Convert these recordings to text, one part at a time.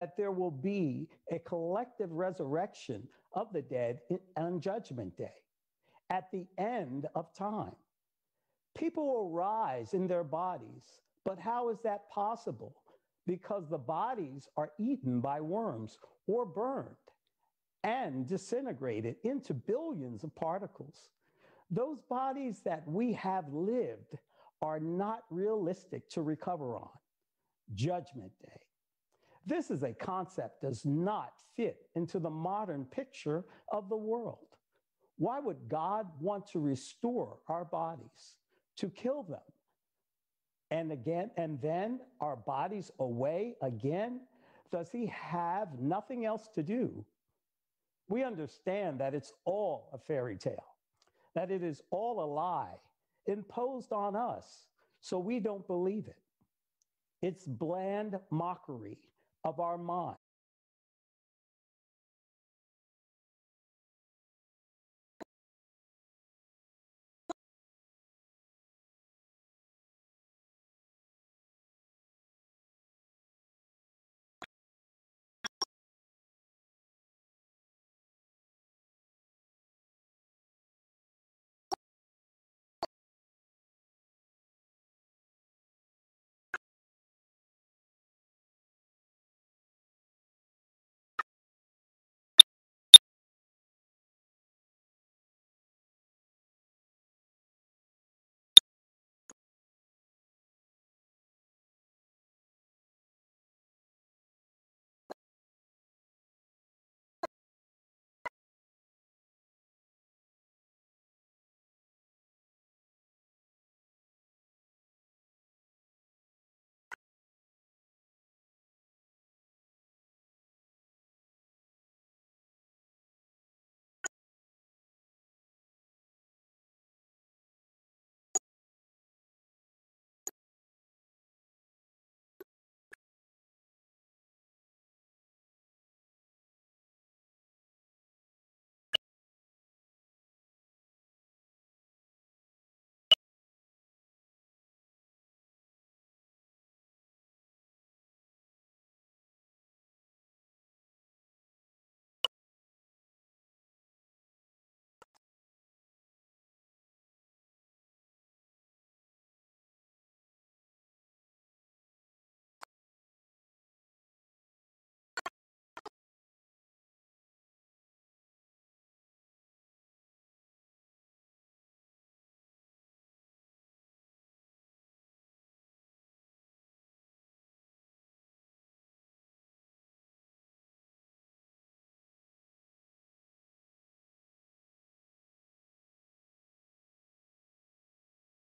that there will be a collective resurrection of the dead on Judgment Day at the end of time. People will rise in their bodies, but how is that possible? Because the bodies are eaten by worms or burned and disintegrated into billions of particles. Those bodies that we have lived are not realistic to recover on. Judgment Day. This is a concept does not fit into the modern picture of the world. Why would God want to restore our bodies, to kill them? And again, and then our bodies away again? Does he have nothing else to do? We understand that it's all a fairy tale, that it is all a lie imposed on us, so we don't believe it. It's bland mockery of our mind.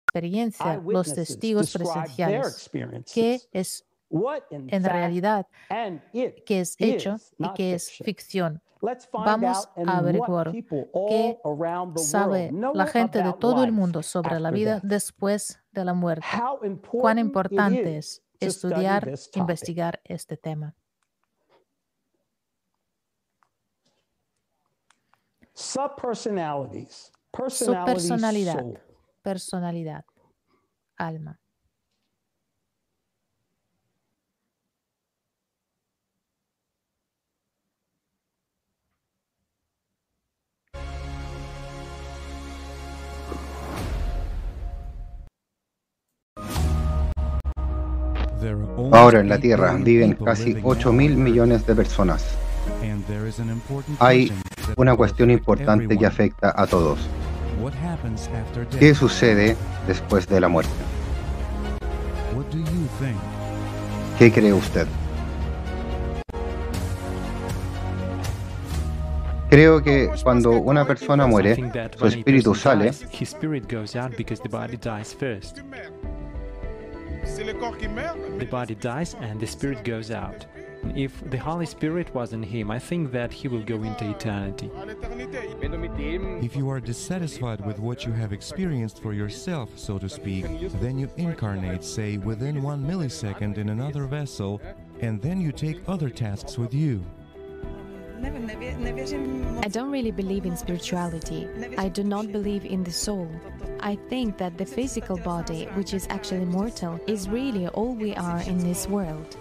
Experiencia, los testigos presenciales, qué es en realidad, qué es hecho y qué es ficción. Vamos a averiguar qué Sabe la gente de todo el mundo sobre la vida después de la muerte. Cuán importante es estudiar, investigar este tema. Subpersonalities. Su Personality personalidad. Personalidad, alma. Ahora en la Tierra viven casi 8 mil millones de personas. Hay una cuestión importante que afecta a todos. ¿Qué sucede después de la muerte? ¿Qué cree usted? Creo que cuando una persona muere, su espíritu sale His spirit goes out because the body dies first. C'est le corps qui meurt, The body dies and the spirit goes out. If the Holy Spirit was in him, I think that he will go into eternity. If you are dissatisfied with what you have experienced for yourself, so to speak, then you incarnate, say, within one millisecond in another vessel, and then you take other tasks with you. I don't really believe in spirituality. I do not believe in the soul. I think that the physical body, which is actually mortal, is really all we are in this world.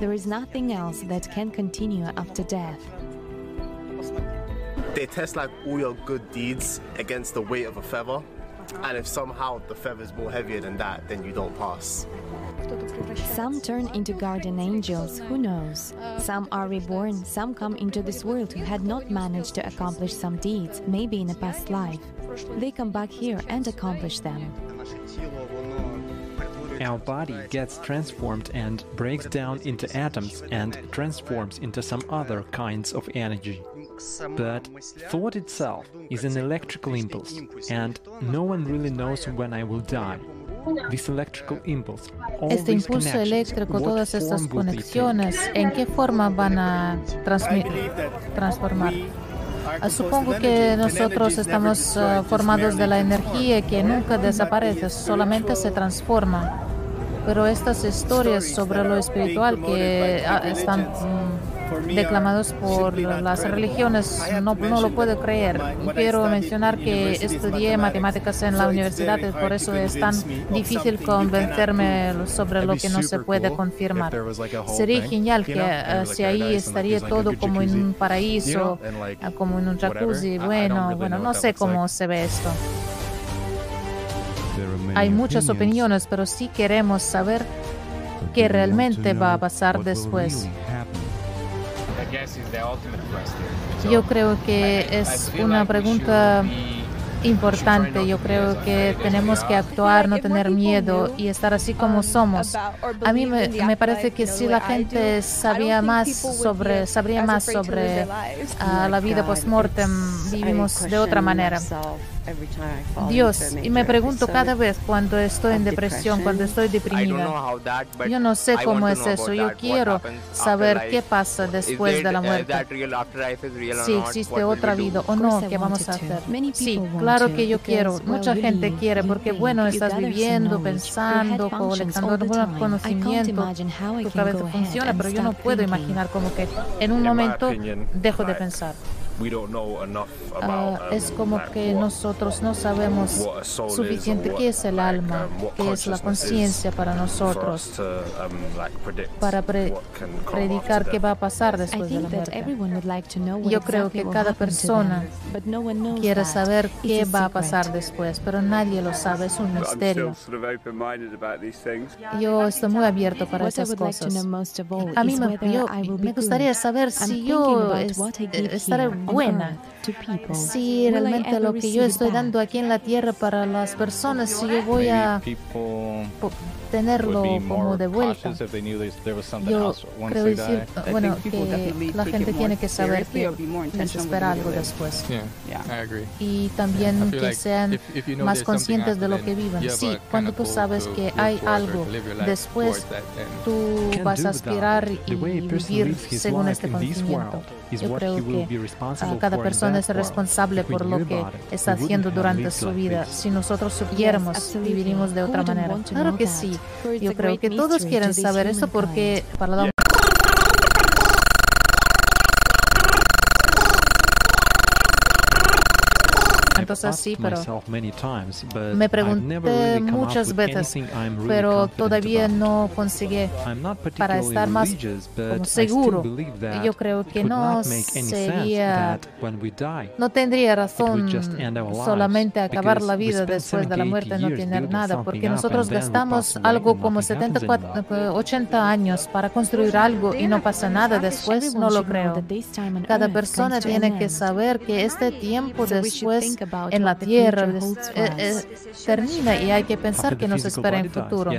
There is nothing else that can continue after death. They test like all your good deeds against the weight of a feather, and if somehow the feather is more heavier than that, then you don't pass. Some turn into guardian angels, who knows? Some are reborn, some come into this world who had not managed to accomplish some deeds, maybe in a past life. They come back here and accomplish them. Our body gets transformed and breaks down into atoms and transforms into some other kinds of energy. But thought itself is an electrical impulse, and no one really knows when I will die. This electrical impulse, all Este these impulso connections, eléctrico, what todas estas form will they take? conexiones, ¿en qué forma van a transformar? Ah, Supongo que nosotros estamos ah, formados de la energía que nunca desaparece, solamente se transforma. Pero estas historias sobre lo espiritual que ah, están mm, declamados por las religiones no, no lo puedo creer. Quiero mencionar que estudié matemáticas en la universidad y por eso es tan difícil convencerme sobre lo que no se puede confirmar. Sería genial que eh, si ahí estaría todo como en un paraíso, ah, como en un jacuzzi. Bueno, bueno, no sé cómo se ve esto. There are many Hay muchas opinions, opiniones, pero sí queremos saber but qué we want to realmente va a know pasar what will después. Yo creo que es una like we pregunta importante. Yo creo que tenemos que actuar, no tener miedo y estar así como somos. A mí me, me parece que si la gente sabía más sobre, sabría más sobre ah, la vida post-mortem, vivimos de otra manera. Dios, y me pregunto cada vez cuando estoy en depresión, cuando estoy deprimida. Yo no sé cómo es eso. Yo quiero saber qué pasa después de la muerte. Si existe otra vida o Of no, ¿qué vamos a hacer? Sí, claro que yo quiero. Mucha gente quiere porque, bueno, estás viviendo, pensando, colectando conocimiento. Tu cabeza funciona, pero yo no puedo imaginar como que en un momento dejo de pensar. We don't know enough about, um, es como que what- nosotros no sabemos suficiente qué es el like, alma, um, qué es la conciencia para nosotros, to, um, like, predict para pre- predicar qué va a pasar después de la muerte. Yo creo que cada persona them, but no one knows Quiere that. saber It's qué va a pasar después, pero nadie lo sabe, es un misterio. Yo estoy muy abierto para esas cosas. A mí me, yo- me gustaría saber si yo estaré buena, si realmente lo que yo estoy dando aquí en la tierra para las personas, si yo voy a tenerlo como de vuelta. Yo creo decir, bueno, que la gente tiene que saber que les espera algo después. Y también que sean más conscientes de lo que viven. Sí, cuando tú sabes que hay algo después, tú vas a aspirar y vivir según este conocimiento. Yo creo que cada persona es responsable por lo knew que está haciendo durante su vida. Si nosotros supiéramos, viviríamos de otra manera. Claro que sí. Yo creo que todos quieren saber esto humankind. porque para la I've Entonces sí, asked pero me pregunté muchas veces, pero todavía no conseguí para estar más como seguro. Yo creo que no sería no tendría razón would just end our lives, solamente acabar la vida después de la 70, muerte 80 no tener nada, porque nosotros gastamos algo como nothing happens 74, anymore. eh, 80 años para construir algo y no pasa nada después, no lo creo. Cada persona tiene que saber que este tiempo después en la tierra eh, eh, termina y hay que After pensar the que nos physical espera en body dies, futuro.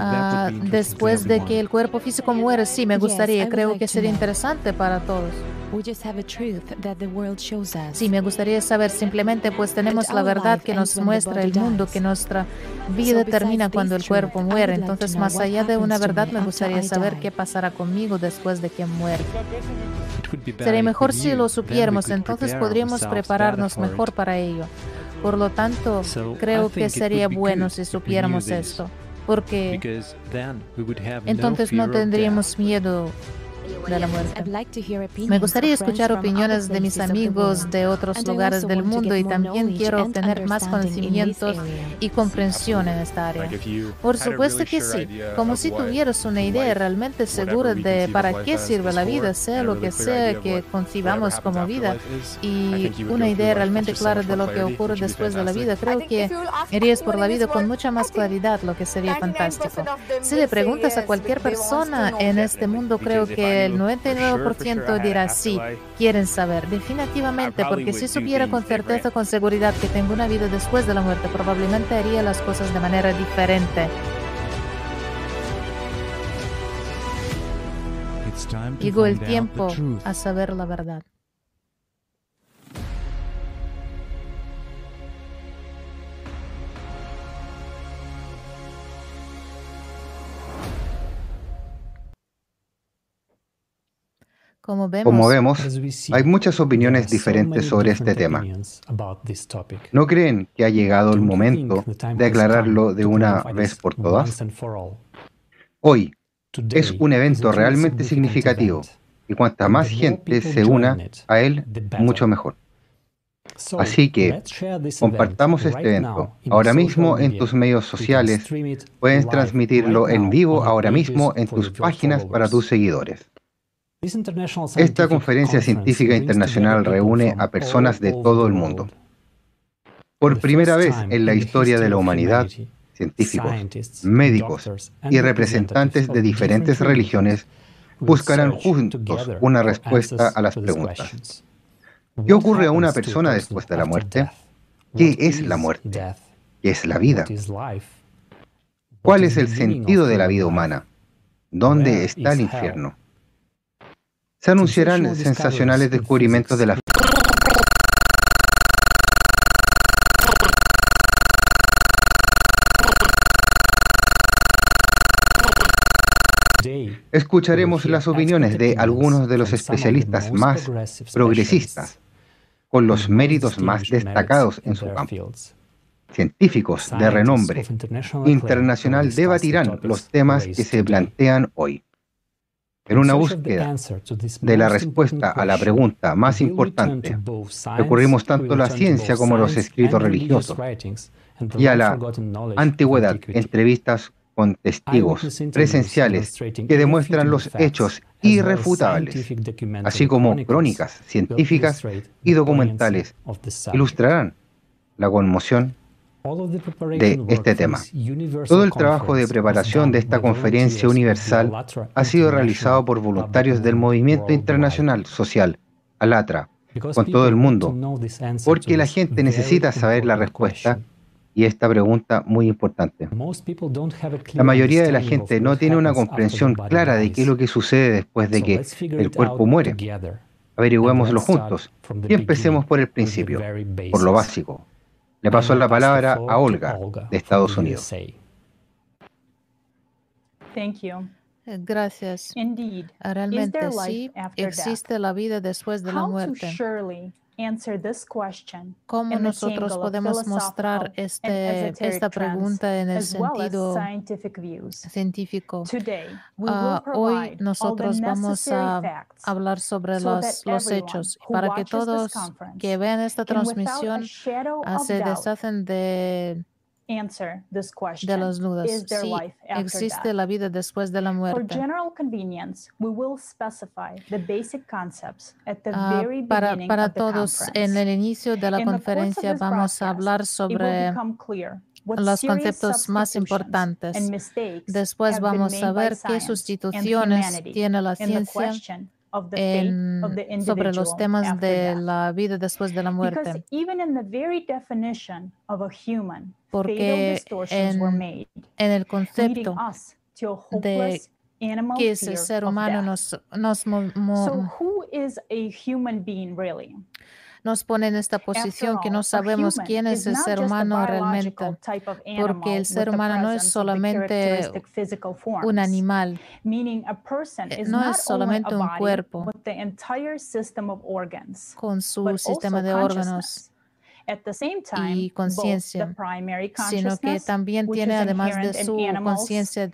Ah, después de que el cuerpo físico muere, sí, me gustaría, would creo like que to sería know. interesante para todos. We just have a truth that the world shows us. Sí, me gustaría saber simplemente, pues tenemos la our verdad life que ends nos when the muestra body el mundo, dies. que nuestra vida termina cuando el cuerpo truth, I muere. would like to Entonces, know más what allá de una verdad, me gustaría saber qué pasará conmigo después de que muera. Sería mejor si lo supiéramos, entonces podríamos prepararnos mejor para ello. Por lo tanto, creo que sería bueno si supiéramos esto, porque entonces no tendríamos miedo de la muerte. Me gustaría escuchar opiniones de mis amigos de otros lugares del mundo y también quiero obtener más conocimientos y comprensión en esta área. Por supuesto que sí, como si tuvieras una idea realmente segura de para qué sirve la vida, sea lo que sea que concibamos como vida, y una idea realmente clara de lo que ocurre después de la vida, creo que irías por la vida con mucha más claridad, lo que sería fantástico. Si le preguntas a cualquier persona en este mundo, creo que el 99% dirá sí, quieren saber, definitivamente, porque si supiera con certeza, con seguridad que tengo una vida después de la muerte, probablemente haría las cosas de manera diferente. Llegó el tiempo a saber la verdad. Como vemos, hay muchas opiniones diferentes sobre este tema. ¿No creen que ha llegado el momento de aclararlo de una vez por todas? Hoy es un evento realmente significativo y cuanta más gente se una a él, mucho mejor. Así que compartamos este evento. Ahora mismo en tus medios sociales, puedes transmitirlo en vivo ahora mismo en tus páginas para tus seguidores. Esta conferencia científica internacional reúne a personas de todo el mundo. Por primera vez en la historia de la humanidad, científicos, médicos y representantes de diferentes religiones buscarán juntos una respuesta a las preguntas. ¿Qué ocurre a una persona después de la muerte? ¿Qué es la muerte? ¿Qué es la vida? ¿Cuál es el sentido de la vida humana? ¿Dónde está el infierno? Se anunciarán sensacionales descubrimientos de la Escucharemos las opiniones de algunos de los especialistas más progresistas, con los méritos más destacados en su campo. Científicos de renombre internacional debatirán los temas que se plantean hoy. En una búsqueda de la respuesta a la pregunta más importante, recurrimos tanto a la ciencia como a los escritos religiosos y a la antigüedad, entrevistas con testigos presenciales que demuestran los hechos irrefutables, así como crónicas científicas y documentales, ilustrarán la conmoción de este tema. Todo el trabajo de preparación de esta conferencia universal ha sido realizado por voluntarios del movimiento internacional social, ALATRA, con todo el mundo, porque la gente necesita saber la respuesta y esta pregunta muy importante. La mayoría de la gente no tiene una comprensión clara de qué es lo que sucede después de que el cuerpo muere. Averigüémoslo juntos y empecemos por el principio, por lo básico. Le paso la palabra a Olga, de Estados Unidos. Gracias. Realmente sí, existe la vida después de la muerte. ¿Cómo nosotros podemos mostrar este, esta pregunta en el sentido científico? Uh, hoy nosotros vamos a hablar sobre los, los hechos para que todos que vean esta transmisión uh, se deshacen de de las dudas. Sí, existe la vida después de la muerte. Uh, para, para todos, en el inicio de la conferencia vamos a hablar sobre los conceptos más importantes. Después vamos a ver qué sustituciones tiene la ciencia sobre los temas de la vida después de la muerte. Porque en, en el concepto de que es el ser humano nos, nos nos pone en esta posición que no sabemos quién es el ser humano realmente, porque el ser humano no es solamente un animal, eh, no es solamente un cuerpo con su sistema de órganos y conciencia, sino que también tiene, además de su conciencia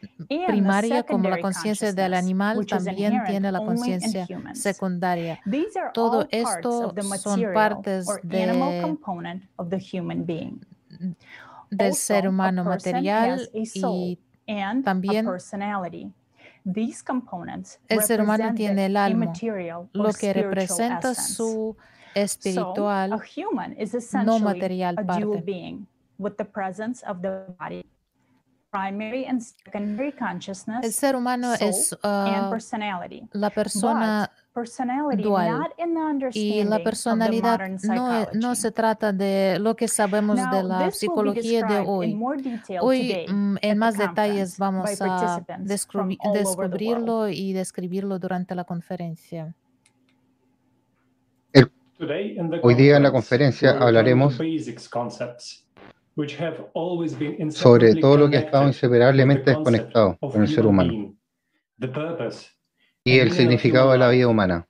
primaria, como la conciencia del animal, también tiene la conciencia secundaria. Todo esto son partes de, del ser humano material y también el ser humano tiene el alma, lo que representa su espiritual, no material parte. El ser humano es uh, la persona dual y la personalidad no, no, se trata de lo que sabemos de la psicología de hoy. Hoy mm, en más detalles vamos a descubrirlo y describirlo durante la conferencia. Hoy día en la conferencia hablaremos sobre todo lo que ha estado inseparablemente desconectado con el ser humano y el significado de la vida humana.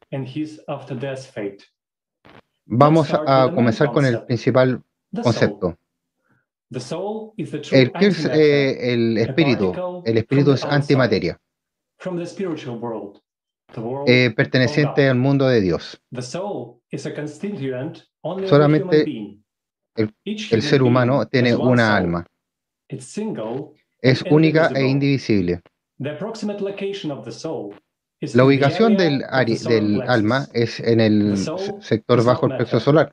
Vamos a comenzar con el principal concepto. El, eh, el espíritu, el espíritu es antimateria, eh, perteneciente al mundo de Dios. Solamente el, ser humano tiene una alma. Es única e indivisible. La ubicación del, del alma es en el sector bajo el plexo solar.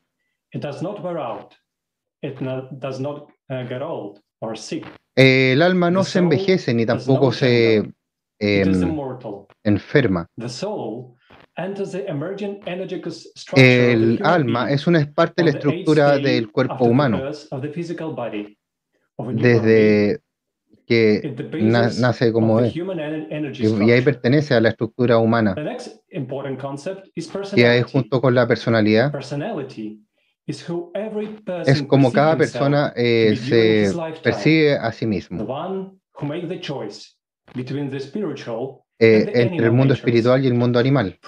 El alma no se envejece ni tampoco se em, enferma. El alma es una parte de la estructura del cuerpo humano. Desde que nace como es. Y, ahí pertenece a la estructura humana. Y ahí junto con la personalidad es como cada persona eh, se percibe a sí mismo. Eh, entre el mundo espiritual y el mundo animal.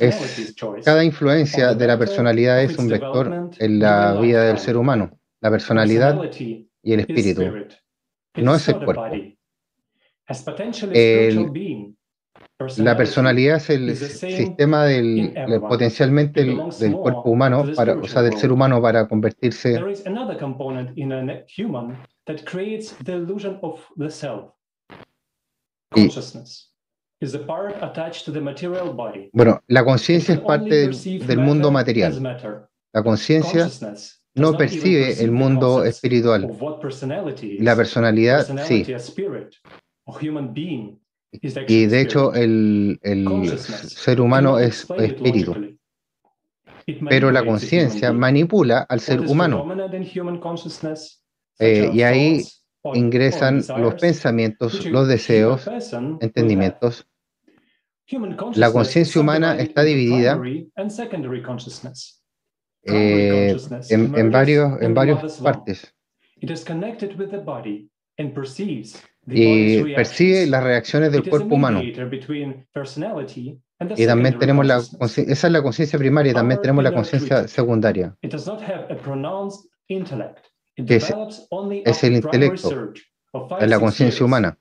Es, cada influencia de la personalidad es un vector en la vida del ser humano. La personalidad y el espíritu, no es el cuerpo. la personalidad es el sistema del, potencialmente del cuerpo humano, para, o sea, del ser humano para convertirse bueno, la conciencia es parte del, mundo material. La conciencia no percibe el mundo espiritual. La personalidad sí. Y de hecho el, ser humano es espíritu. Pero la conciencia manipula al ser humano. Eh, y ahí ingresan los pensamientos, los deseos, entendimientos. La conciencia humana está dividida eh, en, en, varios, en varias partes. Y percibe las reacciones del cuerpo humano. Y también tenemos la esa es la conciencia primaria, y también tenemos la conciencia secundaria que es, es el intelecto, es la conciencia humana.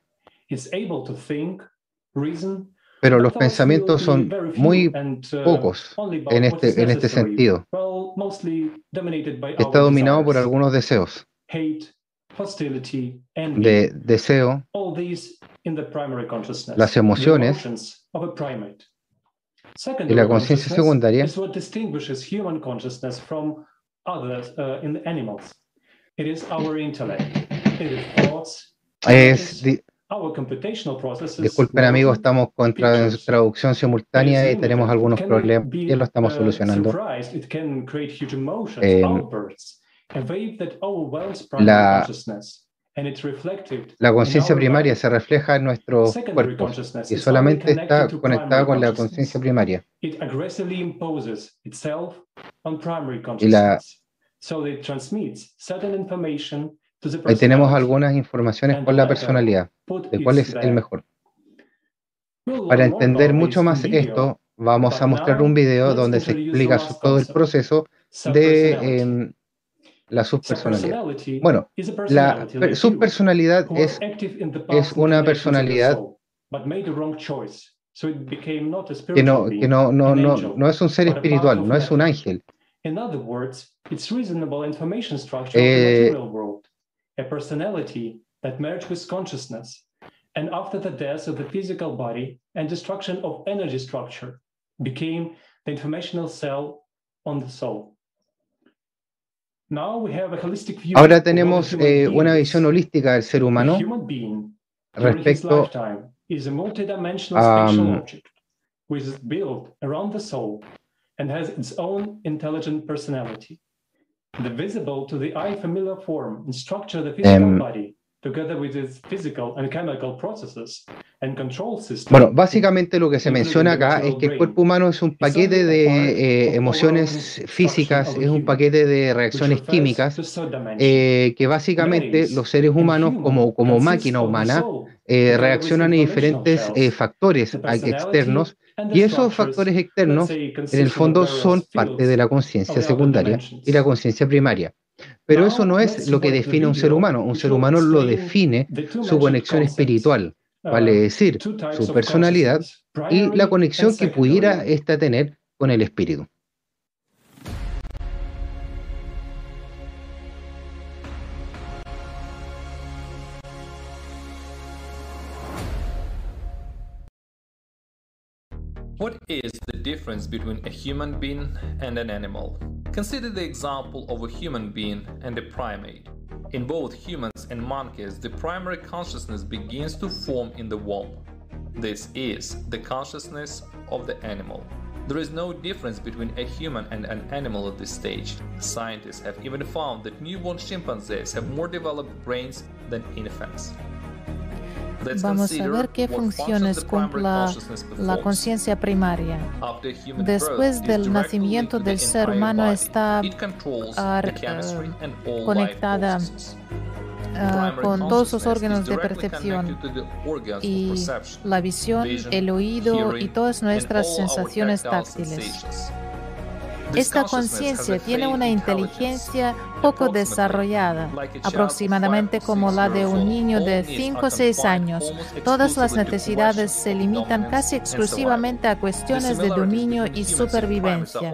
Pero los pensamientos son muy uh, pocos en este, en este sentido. Está dominado por algunos deseos. De deseo, las emociones y la conciencia secundaria es, disculpen amigos, estamos con traducción simultánea y tenemos algunos problemas y lo estamos uh, solucionando. Eh, la, la conciencia primaria se refleja en nuestro cuerpo y solamente está conectada con la conciencia primaria. Y la, Ahí tenemos algunas informaciones con la personalidad, de cuál es el mejor. Para entender mucho más esto, vamos a mostrar un video donde se explica todo el proceso, de em, la subpersonalidad. Bueno, la subpersonalidad es, es una personalidad que, no, que no, no, no, no es un ser espiritual, no es un ángel. Eh, a personality that merged with consciousness, and after the death of the physical body and destruction of energy structure, became the informational cell on the soul. Now we have a holistic view Ahora tenemos eh, una visión holística del ser humano respecto a um, around the soul and has its own intelligent personality. The visible to the eye familiar form and structure of the physical um, body together with its physical and chemical processes Bueno, básicamente lo que se menciona acá es que el cuerpo humano es un paquete de eh, emociones físicas, es un paquete de reacciones químicas, eh, que básicamente los seres humanos como, como máquina humana eh, reaccionan a diferentes factores externos y esos factores externos en el fondo son parte de la conciencia secundaria y la conciencia primaria. Pero eso no es lo que define a un ser humano, un ser humano lo define su conexión espiritual vale decir, su personalidad y la conexión que pudiera ésta tener con el espíritu. Difference between a human being and an animal? Consider the example of a human being and a primate. In both humans and monkeys, the primary consciousness begins to form in the womb. This is the consciousness of the animal. There is no difference between a human and an animal at this stage. Scientists have even found that newborn chimpanzees have more developed brains than infants. Vamos a ver qué funciones cumpla la conciencia primaria. Después del nacimiento del ser humano está uh, conectada uh, con todos los órganos de percepción y la visión, el oído y todas nuestras sensaciones táctiles. Esta conciencia tiene una inteligencia poco desarrollada, aproximadamente como la de un niño de 5 o 6 años. Todas las necesidades se limitan casi exclusivamente a cuestiones de dominio y supervivencia.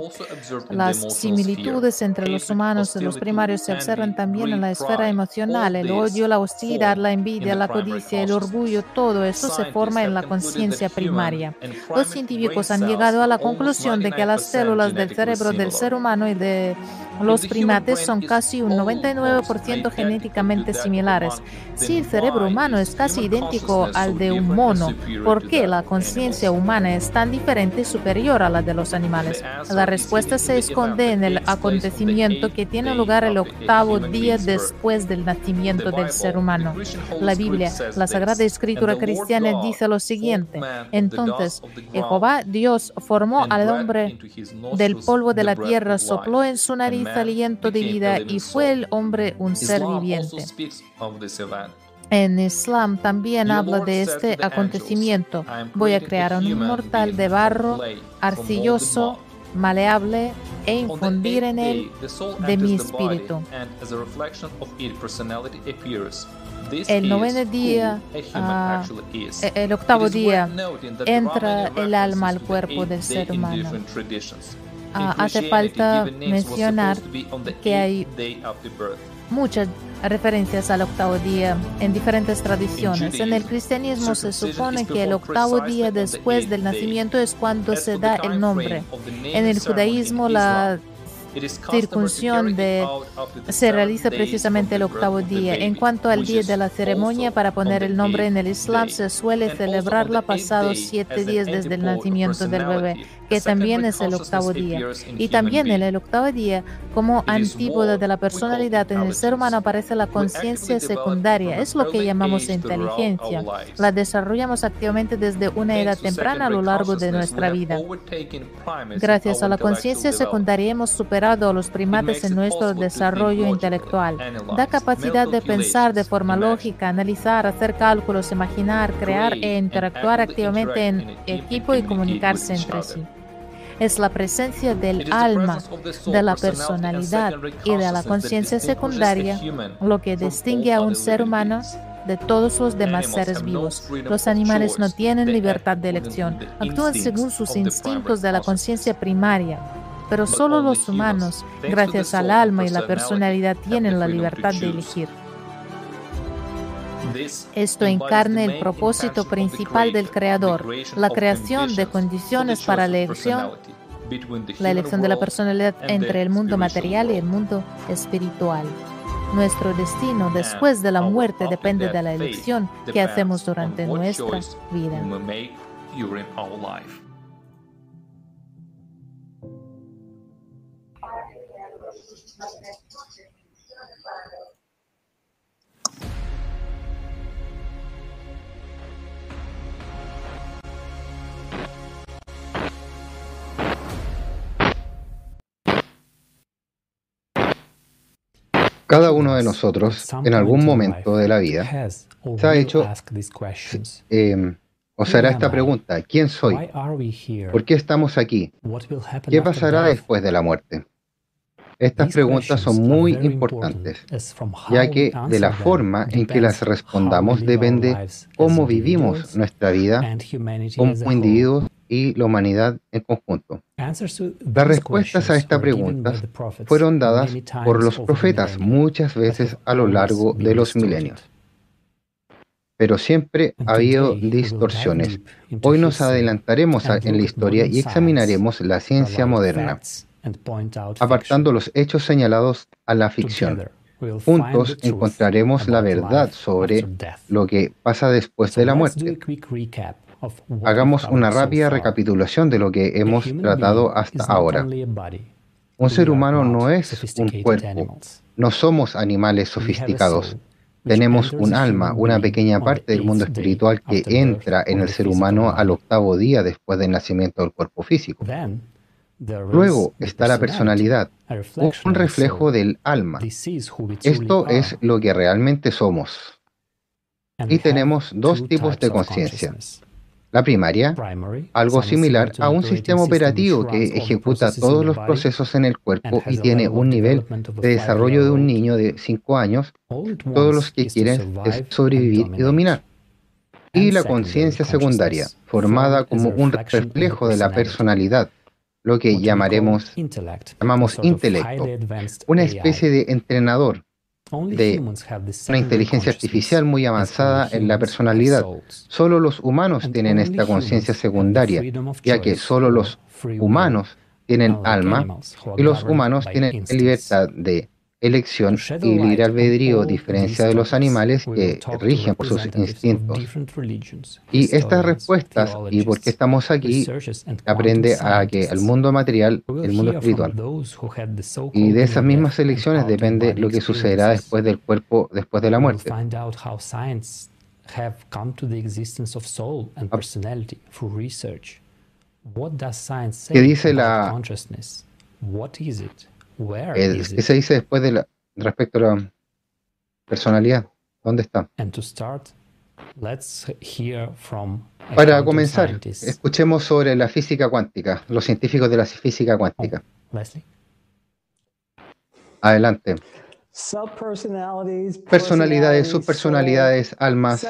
Las similitudes entre los humanos y los primarios se observan también en la esfera emocional. El odio, la hostilidad, la envidia, la codicia, el orgullo, todo eso se forma en la conciencia primaria. Los científicos han llegado a la conclusión de que las células del cerebro del ser humano y de los primates son casi un 99% genéticamente similares. Si el cerebro humano es casi idéntico al de un mono, ¿por qué la conciencia humana es tan diferente y superior a la de los animales? La respuesta se esconde en el acontecimiento que tiene lugar el octavo día después del nacimiento del ser humano. La Biblia, la Sagrada Escritura cristiana, dice lo siguiente. Entonces, Jehová Dios formó al hombre del polvo de la tierra, sopló en su nariz aliento de vida y fue el hombre un ser viviente. En Islam también habla de este acontecimiento. Voy a crear un inmortal de barro arcilloso, maleable e infundir en él de mi espíritu. El noveno día, ah, el octavo día, entra el alma al cuerpo del ser humano. Ah, hace falta mencionar que hay muchas referencias al octavo día en diferentes tradiciones. En el cristianismo se supone que el octavo día después del nacimiento es cuando se da el nombre. En el judaísmo la circuncisión de, se realiza precisamente el octavo día. En cuanto al día de la ceremonia para poner el nombre en el Islam, se suele celebrarla pasados siete días desde el nacimiento del bebé que también es el octavo día. Y también en el octavo día, como antípoda de la personalidad en el ser humano aparece la conciencia secundaria. Es lo que llamamos inteligencia. La desarrollamos activamente desde una edad temprana a lo largo de nuestra vida. Gracias a la conciencia secundaria hemos superado a los primates en nuestro desarrollo intelectual. Da capacidad de pensar de forma lógica, analizar, hacer cálculos, imaginar, crear e interactuar activamente en equipo y comunicarse entre sí. Es la presencia del alma, de la personalidad y de la conciencia secundaria lo que distingue a un ser humano de todos los demás seres vivos. Los animales no tienen libertad de elección, actúan según sus instintos de la conciencia primaria, pero solo los humanos, gracias al alma y la personalidad, tienen la libertad de elegir. Esto encarna el propósito principal del Creador, la creación de condiciones para la elección, la elección de la personalidad entre el mundo material y el mundo espiritual. Nuestro destino después de la muerte depende de la elección que hacemos durante nuestra vida. Cada uno de nosotros, en algún momento de la vida, se ha hecho eh, o será esta pregunta, ¿quién soy? ¿Por qué estamos aquí? ¿Qué pasará después de la muerte? Estas preguntas son muy importantes, ya que de la forma en que las respondamos depende cómo vivimos nuestra vida como individuos y la humanidad en conjunto. Las respuestas a esta pregunta fueron dadas por los profetas muchas veces a lo largo de los milenios. Pero siempre ha habido distorsiones. Hoy nos adelantaremos en la historia y examinaremos la ciencia moderna, apartando los hechos señalados a la ficción. Juntos encontraremos la verdad sobre lo que pasa después de la muerte. Hagamos una rápida recapitulación de lo que hemos tratado hasta ahora. Un ser humano no es un cuerpo, no somos animales sofisticados. Tenemos un alma, una pequeña parte del mundo espiritual que entra en el ser humano al octavo día después del nacimiento del cuerpo físico. Luego está la personalidad, un reflejo del alma. Esto es lo que realmente somos. Y tenemos dos tipos de conciencia. La primaria, algo similar a un sistema operativo que ejecuta todos los procesos en el cuerpo y tiene un nivel de desarrollo de un niño de 5 años, todos los que quieren es sobrevivir y dominar. Y la conciencia secundaria, formada como un reflejo de la personalidad, lo que llamaremos, llamamos intelecto, una especie de entrenador de una inteligencia artificial muy avanzada en la personalidad. Solo los humanos tienen esta conciencia secundaria, ya que solo los humanos tienen alma y los humanos tienen libertad de elección y libre albedrío, diferencia de los animales que rigen por sus instintos. Y estas respuestas, y por qué estamos aquí, aprende a que el mundo material, el mundo espiritual. Y de esas mismas elecciones depende lo que sucederá después del cuerpo, después de la muerte. ¿Qué dice la ¿Qué se dice después de la, respecto a la personalidad? ¿Dónde está? Para comenzar, escuchemos sobre la física cuántica, los científicos de la física cuántica. Oh, Adelante. Personalidades, subpersonalidades, almas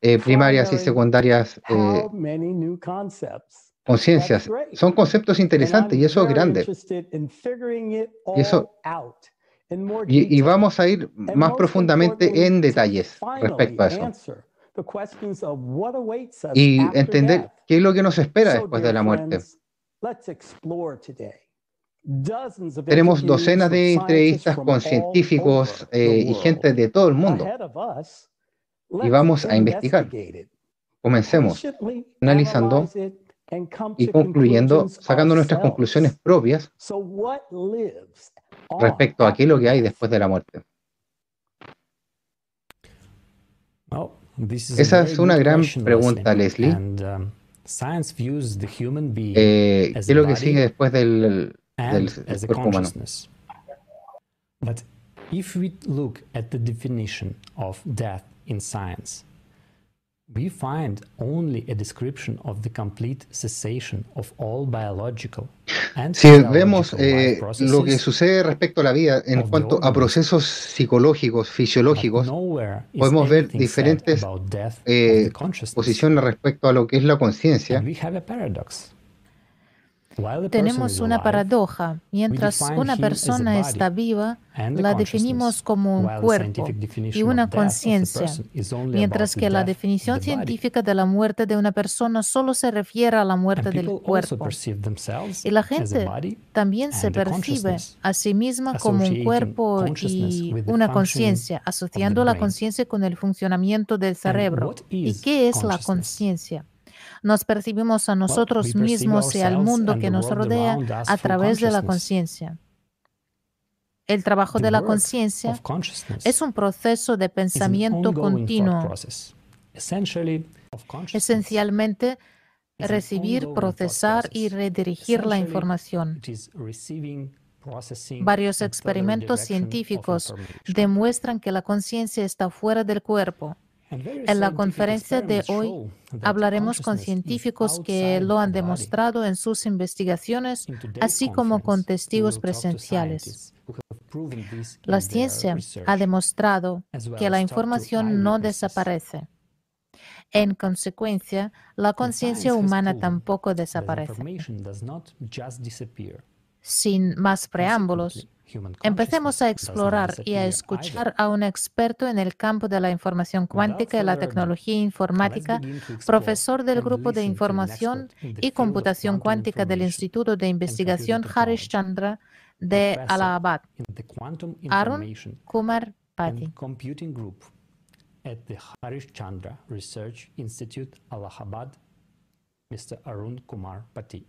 eh, primarias y secundarias. Eh, conciencias. Son conceptos interesantes y eso es grande. Y eso y, vamos a ir más profundamente en detalles respecto a eso. Y entender qué es lo que nos espera después de la muerte. Tenemos docenas de entrevistas con científicos eh, y gente de todo el mundo. Y vamos a investigar. Comencemos analizando y concluyendo, sacando nuestras conclusiones propias respecto a aquello que hay después de la muerte. Esa es una gran pregunta, Leslie. Um, eh, ¿Qué es lo que sigue después del, del, del cuerpo humano? But if we look at the definition of death in science, we find only a description of the complete cessation of all biological si vemos eh, lo que sucede respecto a la vida en cuanto a procesos psicológicos, fisiológicos, podemos ver diferentes eh, posiciones respecto a lo que es la conciencia. Tenemos una paradoja. Mientras una persona está viva, la definimos como un cuerpo y una conciencia, mientras que la definición científica de la muerte de una persona solo se refiere a la muerte del cuerpo. Y la gente también se percibe a sí misma como un cuerpo y una conciencia, asociando la conciencia con el funcionamiento del cerebro. ¿Y qué es la conciencia? Nos percibimos a nosotros mismos y al mundo que nos rodea a través de la conciencia. El trabajo de la conciencia es un proceso de pensamiento continuo. Esencialmente, recibir, procesar y redirigir la información. Varios experimentos científicos demuestran que la conciencia está fuera del cuerpo en la conferencia de hoy hablaremos con científicos que lo han demostrado en sus investigaciones, así como con testigos presenciales. La ciencia ha demostrado que la información no desaparece. En consecuencia, la conciencia humana tampoco desaparece. Sin más preámbulos, Empecemos a explorar y a escuchar a un experto en el campo de la información cuántica y la tecnología informática, profesor del Grupo de Información y Computación Cuántica del Instituto de Investigación Harish Chandra de Allahabad, Arun Kumar Pati. Mr. Arun Kumar Pati.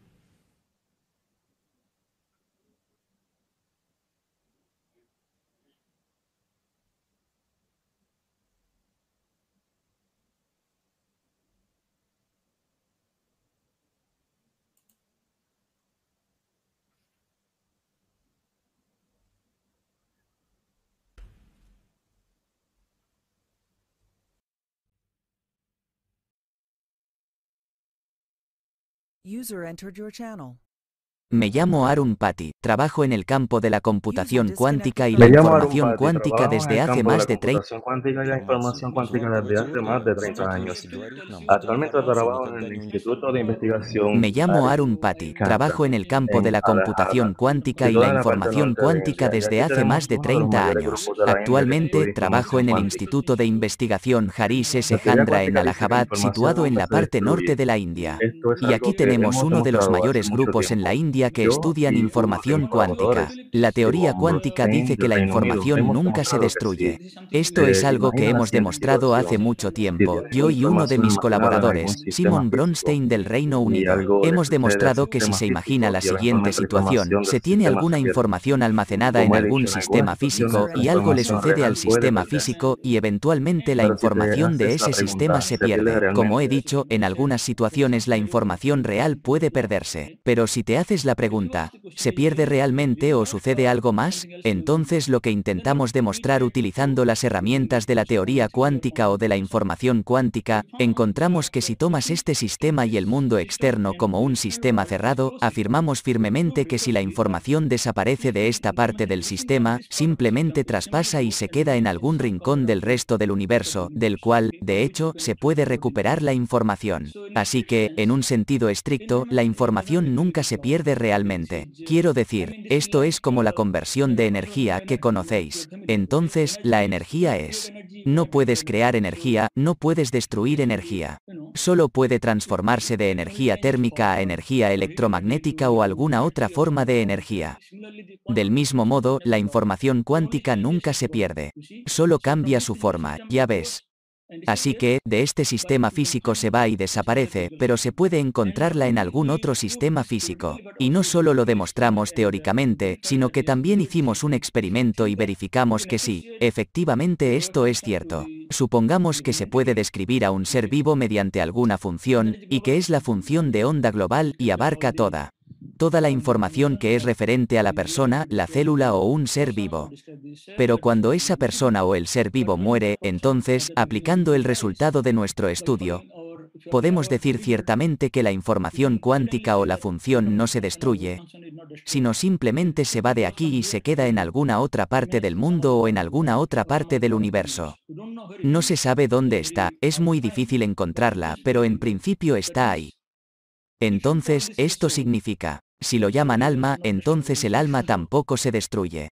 User entered your channel. Me llamo Arun Pati, trabajo en el campo de la computación cuántica y la información cuántica desde hace más de 30 años. Actualmente trabajo en el Instituto de Investigación. Me llamo Arun Pati, trabajo en el campo de la computación cuántica y la información cuántica desde hace más de 30 años. Actualmente trabajo en el Instituto de Investigación Harish S. Chandra en Allahabad, situado en la parte norte de la India. Y aquí tenemos uno de los mayores grupos en la India que estudian información cuántica. La teoría cuántica dice que la información nunca se destruye. Esto es algo que hemos demostrado hace mucho tiempo. Yo y uno de mis colaboradores, Simon Bronstein del Reino Unido, hemos demostrado que si se imagina la siguiente situación, se tiene alguna información almacenada en algún sistema físico y algo le sucede al sistema físico y eventualmente la información de ese sistema se pierde. Como he dicho, en algunas situaciones la información real puede perderse. Pero si te haces la pregunta, ¿se pierde realmente o sucede algo más? Entonces lo que intentamos demostrar utilizando las herramientas de la teoría cuántica o de la información cuántica, encontramos que si tomas este sistema y el mundo externo como un sistema cerrado, afirmamos firmemente que si la información desaparece de esta parte del sistema, simplemente traspasa y se queda en algún rincón del resto del universo, del cual, de hecho, se puede recuperar la información. Así que, en un sentido estricto, la información nunca se pierde realmente. Quiero decir, esto es como la conversión de energía que conocéis. Entonces, la energía es. No puedes crear energía, no puedes destruir energía. Solo puede transformarse de energía térmica a energía electromagnética o alguna otra forma de energía. Del mismo modo, la información cuántica nunca se pierde. Solo cambia su forma, ya ves. Así que, de este sistema físico se va y desaparece, pero se puede encontrarla en algún otro sistema físico. Y no solo lo demostramos teóricamente, sino que también hicimos un experimento y verificamos que sí, efectivamente esto es cierto. Supongamos que se puede describir a un ser vivo mediante alguna función, y que es la función de onda global y abarca toda toda la información que es referente a la persona, la célula o un ser vivo. Pero cuando esa persona o el ser vivo muere, entonces, aplicando el resultado de nuestro estudio, podemos decir ciertamente que la información cuántica o la función no se destruye, sino simplemente se va de aquí y se queda en alguna otra parte del mundo o en alguna otra parte del universo. No se sabe dónde está, es muy difícil encontrarla, pero en principio está ahí. Entonces, esto significa, si lo llaman alma, entonces el alma tampoco se destruye.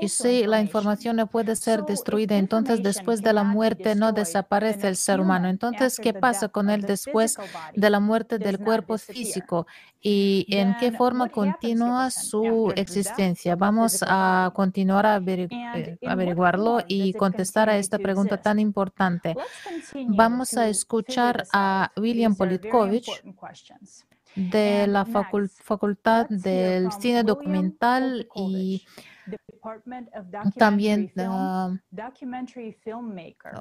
Y si la información no puede ser destruida, entonces después de la muerte no desaparece el ser humano. Entonces, ¿qué pasa con él después de la muerte del cuerpo físico? ¿Y en qué forma continúa su existencia? Vamos a continuar a eh, averiguarlo y contestar a esta pregunta tan importante. Vamos a escuchar a William Politkovich de la Facultad del Cine Documental y también uh,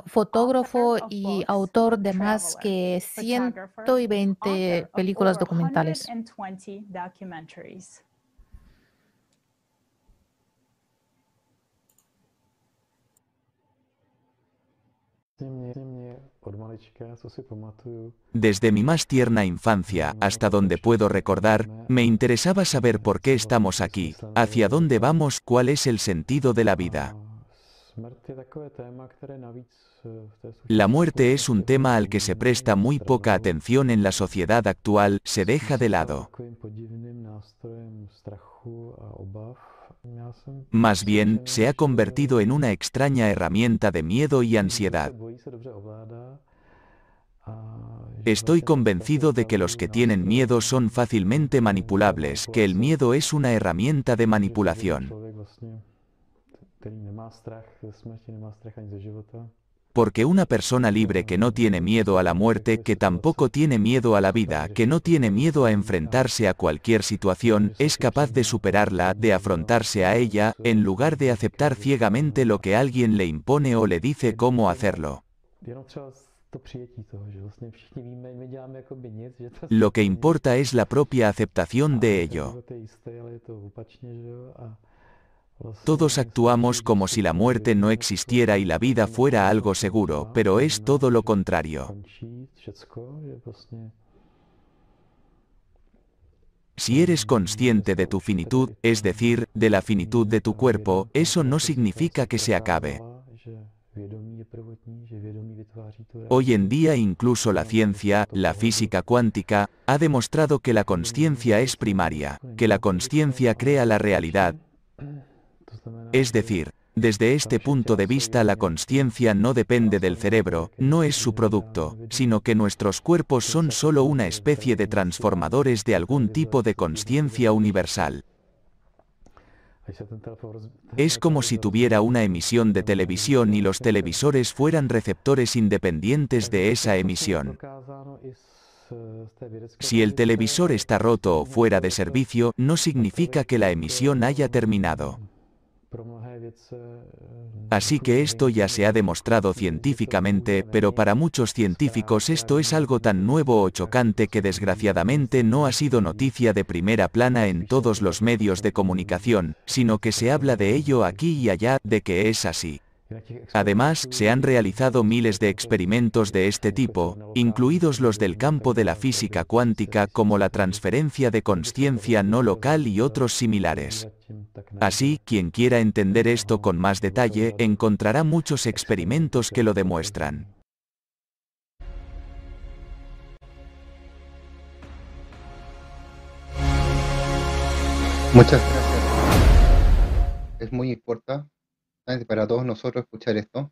fotógrafo y autor de más que 120 películas documentales. Desde mi más tierna infancia hasta donde puedo recordar, me interesaba saber por qué estamos aquí, hacia dónde vamos, cuál es el sentido de la vida. La muerte es un tema al que se presta muy poca atención en la sociedad actual, se deja de lado. Más bien, se ha convertido en una extraña herramienta de miedo y ansiedad. Estoy convencido de que los que tienen miedo son fácilmente manipulables, que el miedo es una herramienta de manipulación porque una persona libre que no tiene miedo a la muerte, que tampoco tiene miedo a la vida, que no tiene miedo a enfrentarse a cualquier situación, es capaz de superarla, de afrontarse a ella, en lugar de aceptar ciegamente lo que alguien le impone o le dice cómo hacerlo. Lo que importa es la propia aceptación de ello. Todos actuamos como si la muerte no existiera y la vida fuera algo seguro, pero es todo lo contrario. Si eres consciente de tu finitud, es decir, de la finitud de tu cuerpo, eso no significa que se acabe. Hoy en día incluso la ciencia, la física cuántica, ha demostrado que la conciencia es primaria, que la conciencia crea la realidad, es decir, desde este punto de vista la conciencia no depende del cerebro, no es su producto, sino que nuestros cuerpos son solo una especie de transformadores de algún tipo de conciencia universal. Es como si tuviera una emisión de televisión y los televisores fueran receptores independientes de esa emisión. Si el televisor está roto o fuera de servicio, no significa que la emisión haya terminado. Así que esto ya se ha demostrado científicamente, pero para muchos científicos esto es algo tan nuevo o chocante que desgraciadamente no ha sido noticia de primera plana en todos los medios de comunicación, sino que se habla de ello aquí y allá, de que es así. Además, se han realizado miles de experimentos de este tipo, incluidos los del campo de la física cuántica como la transferencia de conciencia no local y otros similares. Así, quien quiera entender esto con más detalle, encontrará muchos experimentos que lo demuestran. Muchas gracias. Es muy importante para todos nosotros escuchar esto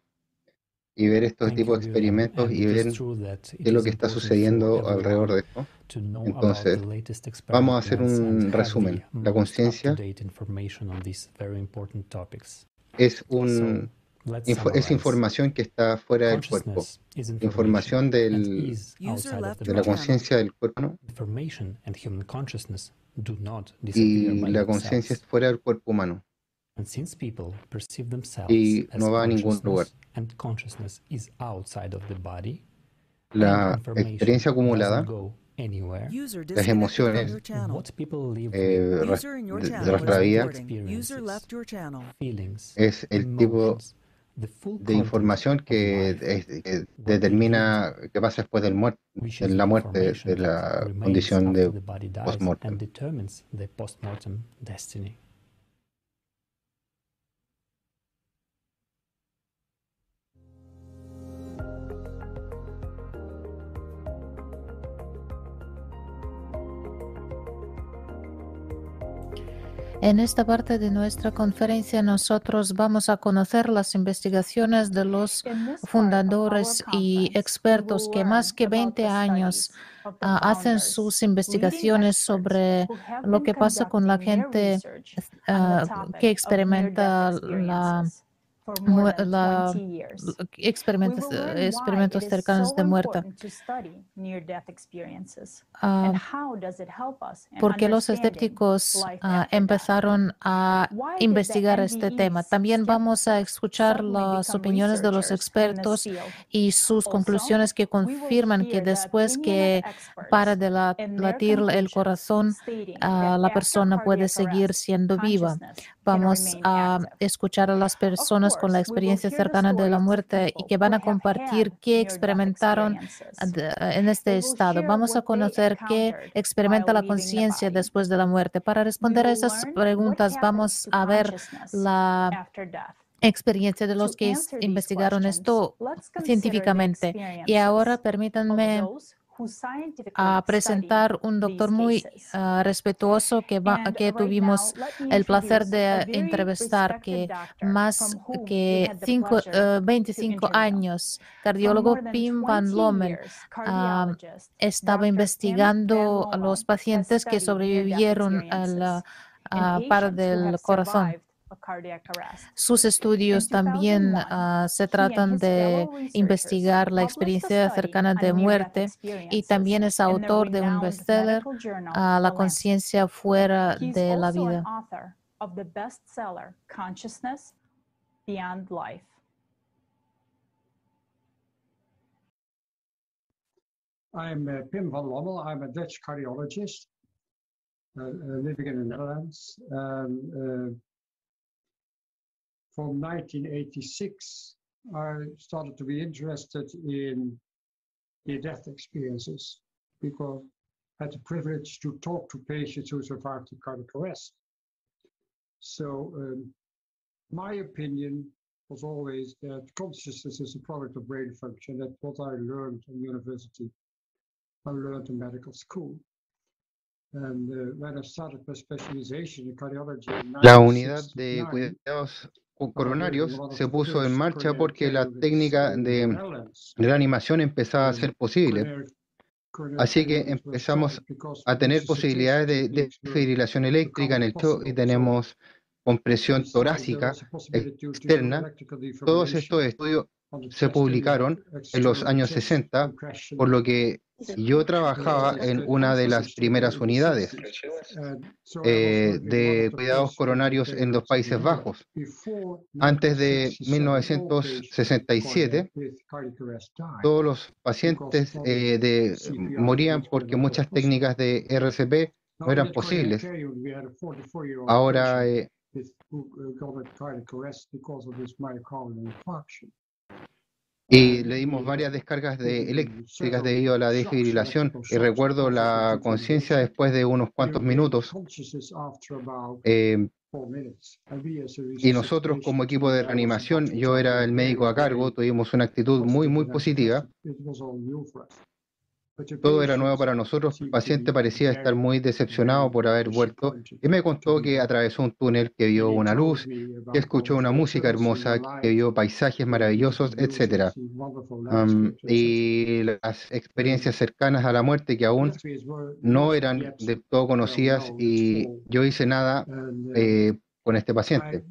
y ver estos tipos de experimentos y ver qué es lo que está sucediendo alrededor de esto. Entonces, vamos a hacer un resumen. La conciencia es, un, es información que está fuera del cuerpo, información del, de la conciencia del cuerpo, ¿no? y la conciencia es fuera del cuerpo humano y no va a ningún lugar. la experiencia acumulada, las emociones eh, de nuestra vida, es el tipo de información que, determina qué pasa después del muerte, de la muerte, de la condición de post-mortem. En esta parte de nuestra conferencia nosotros vamos a conocer las investigaciones de los fundadores y expertos que más que 20 años ah, hacen sus investigaciones sobre lo que pasa con la gente ah, que experimenta la la, experimentos, experimentos cercanos de muerte. Uh, porque los escépticos uh, empezaron a investigar este tema. También vamos a escuchar las opiniones de los expertos y sus conclusiones que confirman que después que para de latir el corazón, uh, la persona puede seguir siendo viva. Vamos a escuchar a las personas con la experiencia cercana de la muerte y que van a compartir qué experimentaron en este estado. Vamos a conocer qué experimenta la conciencia después de la muerte. Para responder a esas preguntas, vamos a ver la experiencia de los que investigaron esto científicamente. Y ahora permítanme a presentar un doctor muy ah, respetuoso que, que tuvimos el placer de entrevistar, que más que cinco, 25 ah, años, cardiólogo Pim Van Lommel, ah, estaba investigando a los pacientes que sobrevivieron al par del corazón. Sus estudios también ah, se tratan de investigar la experiencia cercana de muerte y también es autor de un bestseller, uh, La conciencia fuera de la vida. I'm uh, Pim van Lommel. I'm a Dutch cardiologist uh, uh, living in the Netherlands. Um, uh, from 1986, I started to be interested in near-death experiences because I had the privilege to talk to patients who survived the cardiac arrest. So um, my opinion was always that consciousness is a product of brain function. That's what I learned in university. I learned in medical school. And uh, when I started my specialization in cardiology in La unidad de cuidados coronarios se puso en marcha porque la técnica de, la animación empezaba a ser posible. Así que empezamos a tener posibilidades de, de fibrilación eléctrica en el show y tenemos compresión torácica externa. Todos estos estudios se publicaron en los años 60, por lo que yo trabajaba en una de las primeras unidades eh, de cuidados coronarios en los Países Bajos. Antes de 1967, todos los pacientes eh, morían porque muchas técnicas de RCP no eran posibles. Ahora eh, y le dimos varias descargas de eléctricas debido a la desfibrilación y recuerdo la conciencia después de unos cuantos minutos. Eh, y nosotros como equipo de reanimación, yo era el médico a cargo, tuvimos una actitud muy, muy positiva. Todo era nuevo para nosotros. El paciente parecía estar muy decepcionado por haber vuelto y me contó que atravesó un túnel, que vio una luz, que escuchó una música hermosa, que vio paisajes maravillosos, etc. y las experiencias cercanas a la muerte que aún no eran de todo conocidas y yo hice nada eh, con este paciente.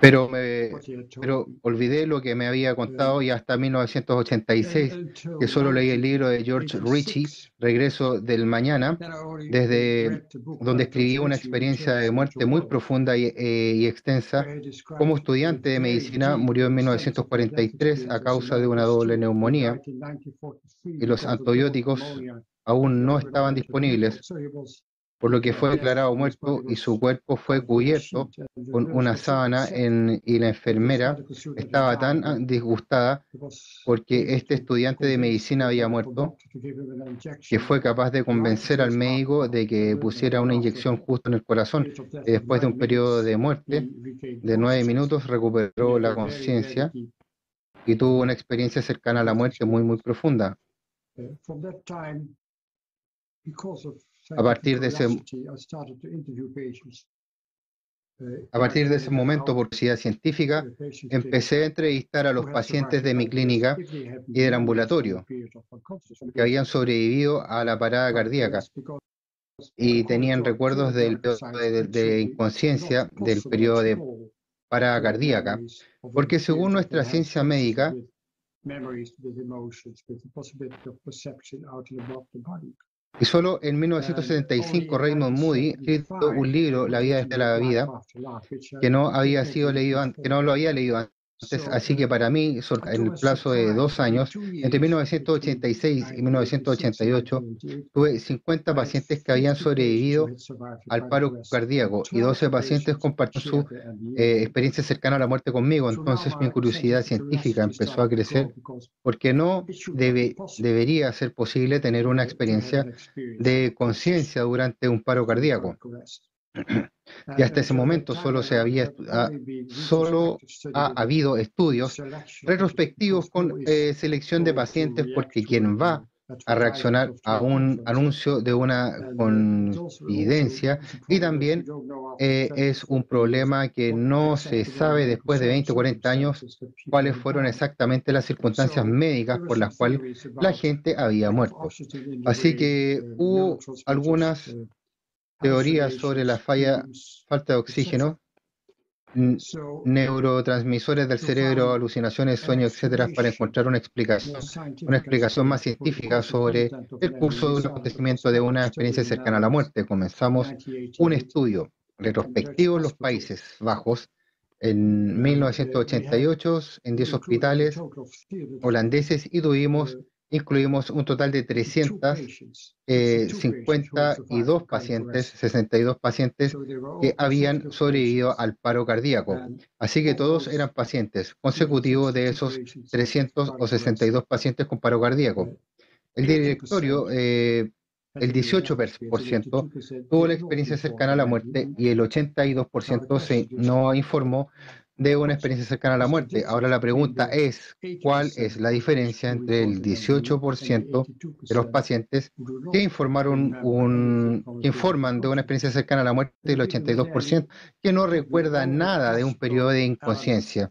Pero, me, pero olvidé lo que me había contado y hasta 1986, que solo leí el libro de George Ritchie, Regreso del Mañana, desde donde escribí una experiencia de muerte muy profunda y, eh, y extensa. Como estudiante de medicina, murió en 1943 a causa de una doble neumonía y los antibióticos aún no estaban disponibles por lo que fue declarado muerto y su cuerpo fue cubierto con una sábana y la enfermera estaba tan disgustada porque este estudiante de medicina había muerto que fue capaz de convencer al médico de que pusiera una inyección justo en el corazón. Después de un periodo de muerte de nueve minutos recuperó la conciencia y tuvo una experiencia cercana a la muerte muy, muy profunda. A partir de ese a partir de ese momento, por curiosidad científica, empecé a entrevistar a los pacientes de mi clínica y del ambulatorio que habían sobrevivido a la parada cardíaca y tenían recuerdos del de, de inconsciencia del periodo de parada cardíaca, porque según nuestra ciencia médica, y solo en 1975 Raymond Moody escrito un libro, La vida de la vida, que no había sido leído que no lo había leído así que para mí, en el plazo de dos años, entre 1986 y 1988, tuve 50 pacientes que habían sobrevivido al paro cardíaco y 12 pacientes compartieron su eh, experiencia cercana a la muerte conmigo. Entonces mi curiosidad científica empezó a crecer porque no debe, debería ser posible tener una experiencia de conciencia durante un paro cardíaco. Y hasta ese momento solo, se había, ah, solo ha habido estudios retrospectivos con eh, selección de pacientes porque quien va a reaccionar a un anuncio de una confidencia y también eh, es un problema que no se sabe después de 20 o 40 años cuáles fueron exactamente las circunstancias médicas por las cuales la gente había muerto. Así que hubo algunas teorías sobre la falla, falta de oxígeno, neurotransmisores del cerebro, alucinaciones, sueños, etcétera, para encontrar una explicación, una explicación más científica sobre el curso de un acontecimiento de una experiencia cercana a la muerte. Comenzamos un estudio retrospectivo en los Países Bajos en 1988 en 10 hospitales holandeses y tuvimos incluimos un total de 352 eh, pacientes, 62 pacientes que habían sobrevivido al paro cardíaco. Así que todos eran pacientes consecutivos de esos 362 pacientes con paro cardíaco. El directorio, eh, el 18% tuvo la experiencia cercana a la muerte y el 82% se no informó de una experiencia cercana a la muerte. Ahora la pregunta es, ¿cuál es la diferencia entre el 18% de los pacientes que informaron un, que informan de una experiencia cercana a la muerte y el 82% que no recuerda nada de un periodo de inconsciencia?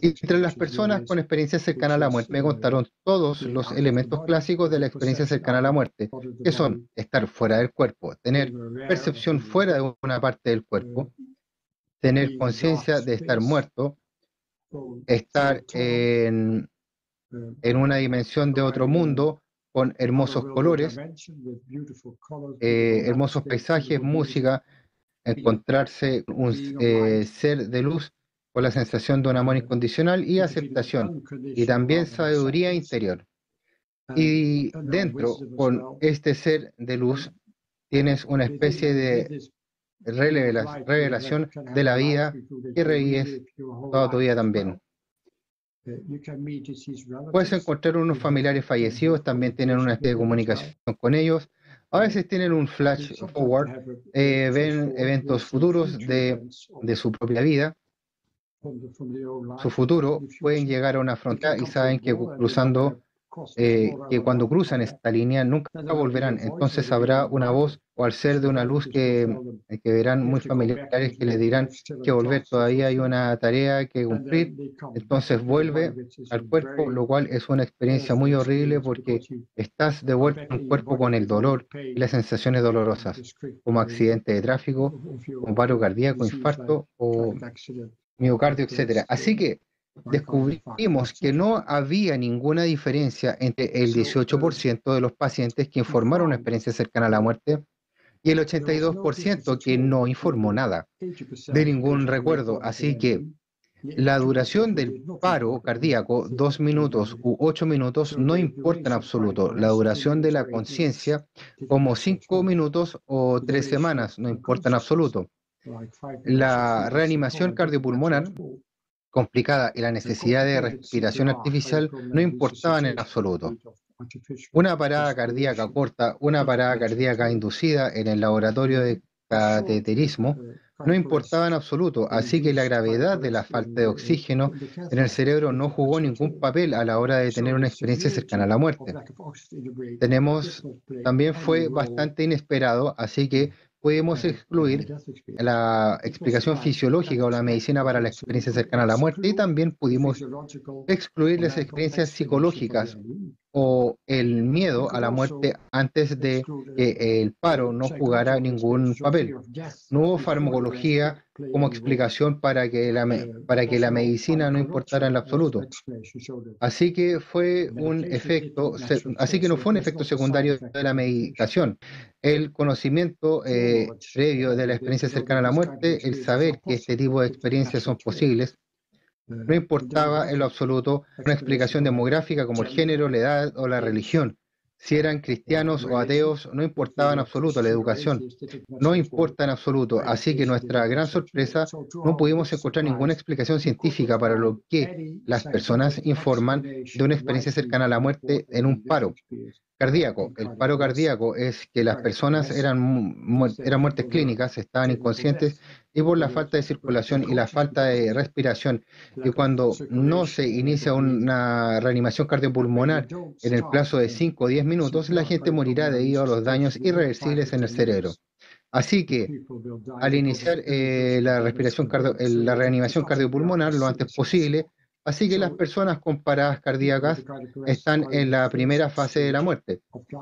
Entre las personas con experiencia cercana a la muerte me contaron todos los elementos clásicos de la experiencia cercana a la muerte, que son estar fuera del cuerpo, tener percepción fuera de una parte del cuerpo, tener conciencia de estar muerto, estar en, en, una dimensión de otro mundo con hermosos colores, eh, hermosos paisajes, música, encontrarse un eh, ser de luz con la sensación de un amor incondicional y aceptación, y también sabiduría interior. Y dentro, con este ser de luz, tienes una especie de revelación de la vida y revives toda tu vida también. Puedes encontrar unos familiares fallecidos, también tienen una especie de comunicación con ellos. A veces tienen un flash forward, eh, ven eventos futuros de, de su propia vida, su futuro, pueden llegar a una frontera y saben que cruzando eh, que cuando cruzan esta línea nunca volverán. Entonces habrá una voz o al ser de una luz que, que verán muy familiares que les dirán que volver. Todavía hay una tarea que cumplir. Entonces vuelve al cuerpo, lo cual es una experiencia muy horrible porque estás de vuelta en un cuerpo con el dolor y las sensaciones dolorosas, como accidente de tráfico, como paro cardíaco, infarto o miocardio, etc. Así que descubrimos que no había ninguna diferencia entre el 18% de los pacientes que informaron una experiencia cercana a la muerte y el 82% que no informó nada de ningún recuerdo. Así que la duración del paro cardíaco, dos minutos u ocho minutos, no importa en absoluto. La duración de la conciencia, como cinco minutos o tres semanas, no importa en absoluto. La reanimación cardiopulmonar complicada y la necesidad de respiración artificial no importaban en absoluto. Una parada cardíaca corta, una parada cardíaca inducida en el laboratorio de cateterismo no importaba en absoluto, así que la gravedad de la falta de oxígeno en el cerebro no jugó ningún papel a la hora de tener una experiencia cercana a la muerte. Tenemos, también fue bastante inesperado, así que podemos excluir la explicación fisiológica o la medicina para la experiencia cercana a la muerte y también pudimos excluir las experiencias psicológicas o el miedo a la muerte antes de que el paro no jugara ningún papel. No hubo farmacología como explicación para que la, para que la medicina no importara en absoluto. Así que fue un efecto, así que no fue un efecto secundario de la medicación. El conocimiento eh, previo de la experiencia cercana a la muerte, el saber que este tipo de experiencias son posibles, no importaba en lo absoluto una explicación demográfica como el género, la edad o la religión. Si eran cristianos o ateos, no importaba en absoluto la educación. No importa en absoluto. Así que nuestra gran sorpresa, no pudimos encontrar ninguna explicación científica para lo que las personas informan de una experiencia cercana a la muerte en un paro cardíaco. El paro cardíaco es que las personas eran, eran muertes clínicas, estaban inconscientes y por la falta de circulación y la falta de respiración. Y cuando no se inicia una reanimación cardiopulmonar en el plazo de 5 o 10 minutos, la gente morirá debido a los daños irreversibles en el cerebro. Así que al iniciar eh, la respiración la reanimación cardiopulmonar lo antes posible, Así que las personas con paradas cardíacas están en la primera fase de la muerte.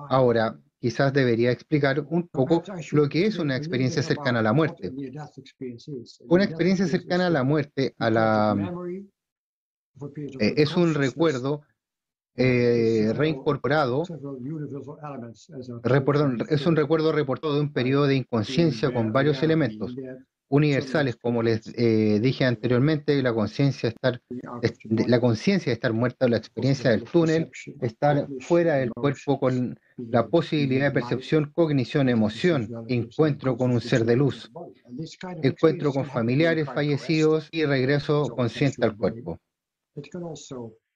Ahora, quizás debería explicar un poco lo que es una experiencia cercana a la muerte. Una experiencia cercana a la muerte a la, eh, es un recuerdo eh, reincorporado, es un recuerdo reportado de un periodo de inconsciencia con varios elementos universales, como les eh, dije anteriormente, la conciencia estar, la conciencia de estar muerta, la experiencia del túnel, estar fuera del cuerpo con la posibilidad de percepción, cognición, emoción, encuentro con un ser de luz, encuentro con familiares fallecidos y regreso consciente al cuerpo.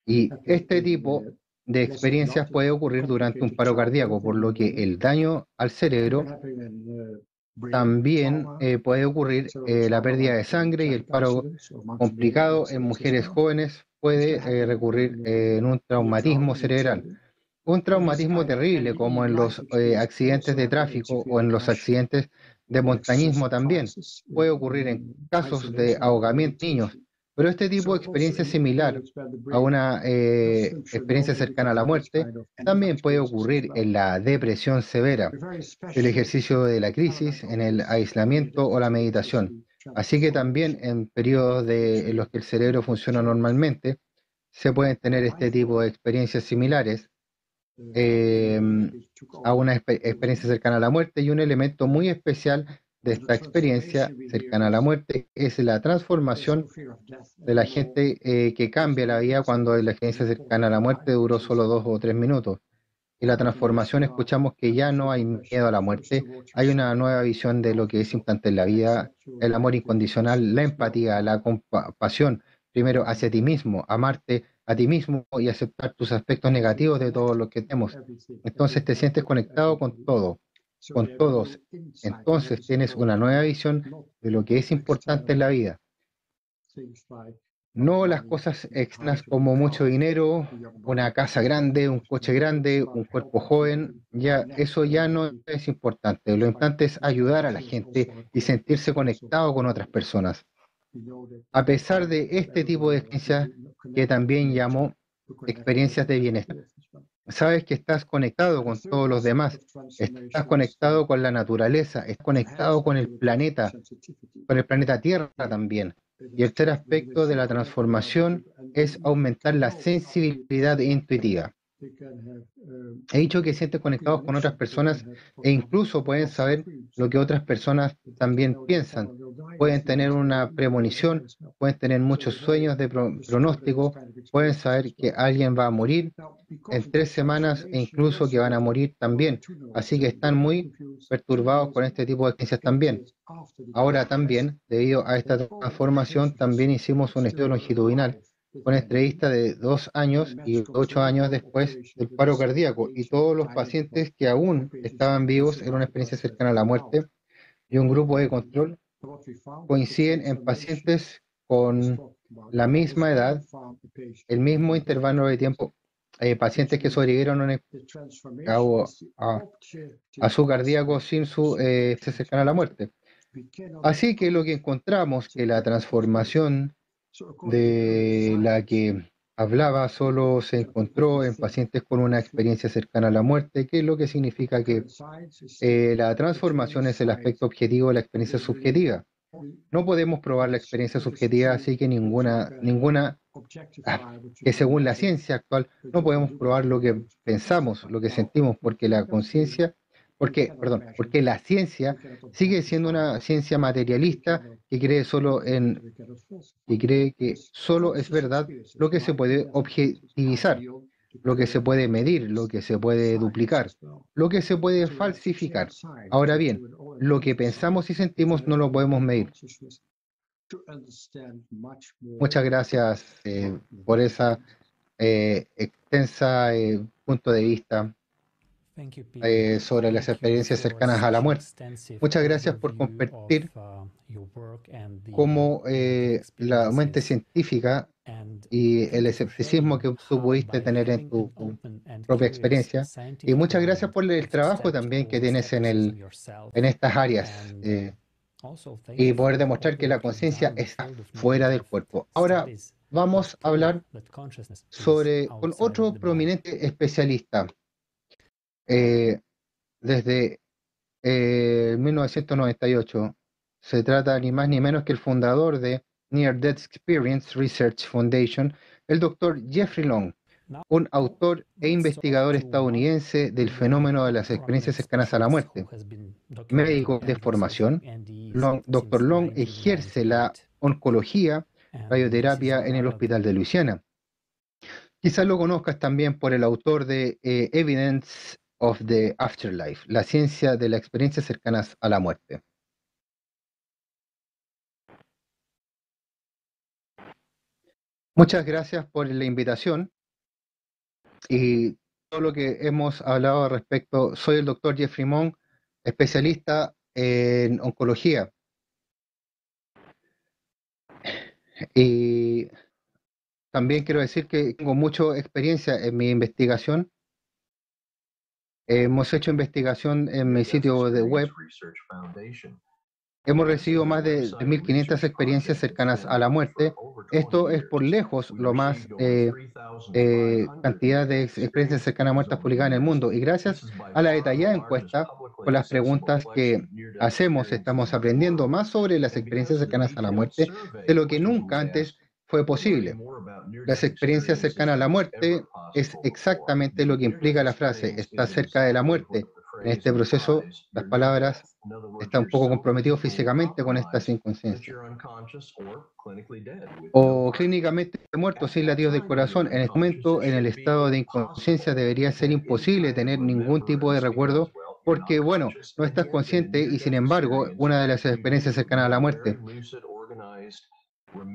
Y este tipo de experiencias puede ocurrir durante un paro cardíaco, por lo que el daño al cerebro también eh, puede ocurrir eh, la pérdida de sangre y el paro complicado en mujeres jóvenes puede eh, recurrir en un traumatismo cerebral. Un traumatismo terrible como en los accidentes de tráfico o en los accidentes de montañismo también. Puede ocurrir en casos de ahogamiento de niños pero este tipo de experiencia similar a una eh, experiencia cercana a la muerte. también puede ocurrir en la depresión severa, el ejercicio de la crisis, en el aislamiento o la meditación. Así que también en periodos de, en los que el cerebro funciona normalmente, se pueden tener este tipo de experiencias similares eh, a una experiencia cercana a la muerte y un elemento muy especial de esta experiencia cercana a la muerte es la transformación de la gente eh, que cambia la vida cuando la experiencia cercana a la muerte duró solo dos o tres minutos. Y la transformación escuchamos que ya no hay miedo a la muerte, hay una nueva visión de lo que es importante en la vida, el amor incondicional, la empatía, la compasión, primero hacia ti mismo, amarte a ti mismo y aceptar tus aspectos negativos de todo lo que tenemos. Entonces te sientes conectado con todo con todos. Entonces tienes una nueva visión de lo que es importante en la vida. No las cosas externas como mucho dinero, una casa grande, un coche grande, un cuerpo joven, ya eso ya no es importante. Lo importante es ayudar a la gente y sentirse conectado con otras personas. A pesar de este tipo de experiencias que también llamo experiencias de bienestar sabes que estás conectado con todos los demás, estás conectado con la naturaleza, estás conectado con el planeta, con el planeta Tierra también. Y el tercer aspecto de la transformación es aumentar la sensibilidad intuitiva. He dicho que sienten conectados con otras personas e incluso pueden saber lo que otras personas también piensan. Pueden tener una premonición, pueden tener muchos sueños de pronóstico, pueden saber que alguien va a morir en tres semanas e incluso que van a morir también. Así que están muy perturbados con este tipo de experiencias también. Ahora también, debido a esta transformación, también hicimos un estudio longitudinal con entrevista de dos años y ocho años después del paro cardíaco y todos los pacientes que aún estaban vivos en una experiencia cercana a la muerte y un grupo de control coinciden en pacientes con la misma edad, el mismo intervalo de tiempo, eh, pacientes que sobrevivieron a, su cardíaco sin su eh, cercana a la muerte. Así que lo que encontramos que la transformación de la que hablaba solo se encontró en pacientes con una experiencia cercana a la muerte, que es lo que significa que eh, la transformación es el aspecto objetivo de la experiencia subjetiva. No podemos probar la experiencia subjetiva, así que ninguna, ninguna, ah, que según la ciencia actual, no podemos probar lo que pensamos, lo que sentimos, porque la conciencia porque, perdón, porque la ciencia sigue siendo una ciencia materialista que cree solo en y cree que solo es verdad lo que se puede objetivizar, lo que se puede medir, lo que se puede duplicar, lo que se puede falsificar. Ahora bien, lo que pensamos y sentimos no lo podemos medir. Muchas gracias eh, por esa eh, extensa eh, punto de vista. Eh, sobre las experiencias cercanas a la muerte. Muchas gracias por compartir uh, cómo eh, la mente científica y el escepticismo que tú pudiste tener en tu propia experiencia. Y muchas gracias por el trabajo también que tienes en, el, en estas áreas. Eh, y poder demostrar que la conciencia está fuera del cuerpo. Ahora vamos a hablar sobre con otro prominente especialista, eh, desde 1998. Eh, Se trata ni más ni menos que el fundador de Near Death Experience Research Foundation, el doctor Jeffrey Long, un autor e investigador estadounidense del fenómeno de las experiencias cercanas a la muerte. Médico de formación, Dr. Long ejerce la oncología, radioterapia en el Hospital de Luisiana. Quizás lo conozcas también por el autor de eh, Evidence of the Afterlife, la ciencia de las experiencias cercanas a la muerte. Muchas gracias por la invitación y todo lo que hemos hablado respecto. Soy el doctor Jeffrey Monk, especialista en oncología. Y también quiero decir que tengo mucha experiencia en mi investigación Hemos hecho investigación en mi sitio de web. Hemos recibido más de 1.500 experiencias cercanas a la muerte. Esto es por lejos lo más eh, eh, cantidad de experiencias cercanas a muerte publicadas en el mundo. Y gracias a la detallada encuesta, con las preguntas que hacemos, estamos aprendiendo más sobre las experiencias cercanas a la muerte de lo que nunca antes fue posible. Las experiencias cercanas a la muerte es exactamente lo que implica la frase, está cerca de la muerte. En este proceso, las palabras están un poco comprometidas físicamente con esta inconsciencia. O clínicamente muerto sin latidos del corazón. En este momento, en el estado de inconsciencia, debería ser imposible tener ningún tipo de recuerdo porque, bueno, no estás consciente y, sin embargo, una de las experiencias cercanas a la muerte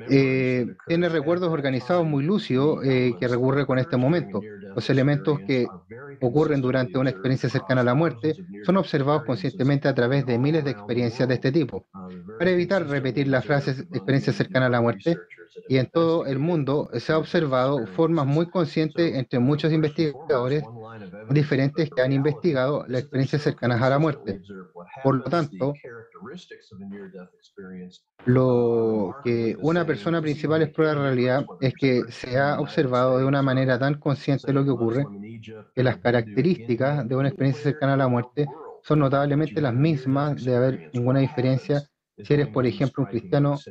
eh, tiene recuerdos organizados muy lúcidos eh, que recurre con este momento. Los elementos que ocurren durante una experiencia cercana a la muerte son observados conscientemente a través de miles de experiencias de este tipo. Para evitar repetir las frases experiencia cercana a la muerte, y en todo el mundo se ha observado formas muy conscientes entre muchos investigadores diferentes que han investigado las experiencias cercanas a la muerte. Por lo tanto, lo que una persona principal explora en realidad es que se ha observado de una manera tan consciente lo que ocurre que las características de una experiencia cercana a la muerte son notablemente las mismas de haber ninguna diferencia si eres, por ejemplo, un cristiano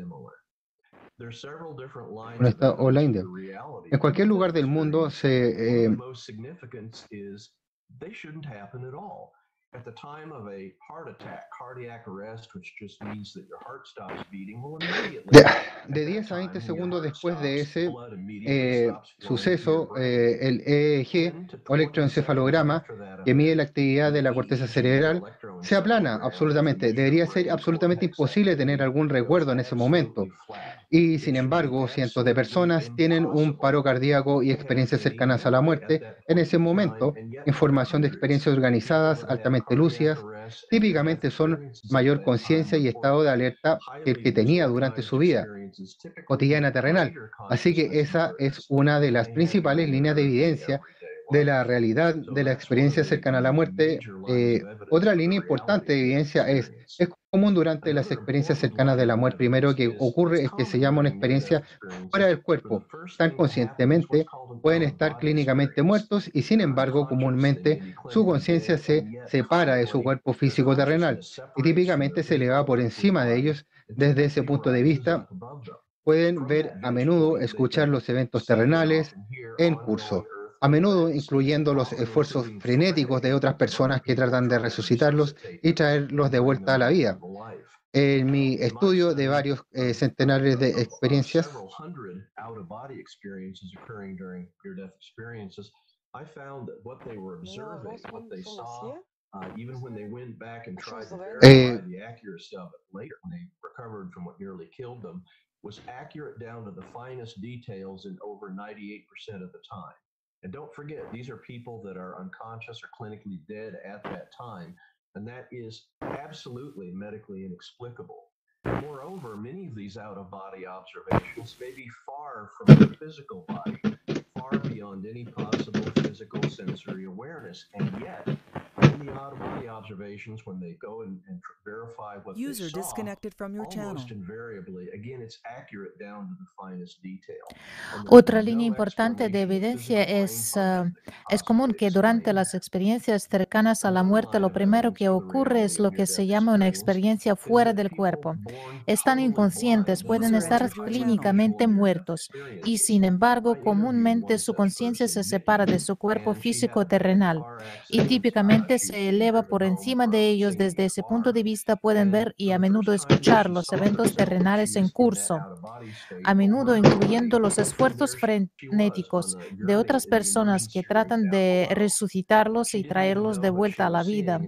o la India. En cualquier lugar del mundo se... Eh, de, 10 a 20 segundos después de ese eh, suceso, eh, el EEG o electroencefalograma que mide la actividad de la corteza cerebral se aplana absolutamente. Debería ser absolutamente imposible tener algún recuerdo en ese momento. Y sin embargo, cientos de personas tienen un paro cardíaco y experiencias cercanas a la muerte en ese momento. Información de experiencias organizadas, altamente lúcidas, típicamente son mayor conciencia y estado de alerta que el que tenía durante su vida cotidiana terrenal. Así que esa es una de las principales líneas de evidencia de la realidad de la experiencia cercana a la muerte. Eh, otra línea importante de evidencia es, es común durante las experiencias cercanas de la muerte. Primero que ocurre es que se llama una experiencia fuera del cuerpo. Tan conscientemente pueden estar clínicamente muertos y sin embargo comúnmente su conciencia se separa de su cuerpo físico terrenal y típicamente se eleva por encima de ellos desde ese punto de vista. Pueden ver a menudo, escuchar los eventos terrenales en curso a menudo incluyendo los esfuerzos frenéticos de otras personas que tratan de resucitarlos y traerlos de vuelta a la vida. En mi estudio de varios eh, centenares de experiencias, was accurate down to the finest details in over 98% of the time. And don't forget, these are people that are unconscious or clinically dead at that time. And that is absolutely medically inexplicable. Moreover, many of these out of body observations may be far from the physical body, far beyond any possible physical sensory awareness. And yet, in the out of body observations, when they go and, and verify what User they saw, disconnected from your almost channel. invariably, again, it's accurate down to the finest detail. Otra línea importante de evidencia es, uh, es común que durante las experiencias cercanas a la muerte lo primero que ocurre es lo que se llama una experiencia fuera del cuerpo. Están inconscientes, pueden estar clínicamente muertos. Y sin embargo comúnmente su conciencia se separa de su cuerpo físico terrenal. Y típicamente se eleva por encima de ellos. Desde ese punto de vista pueden ver y a menudo escuchar los eventos terrenales en curso, a menudo incluyendo los esfuerzos frenéticos de otras personas que tratan de resucitarlos y traerlos de vuelta a la vida.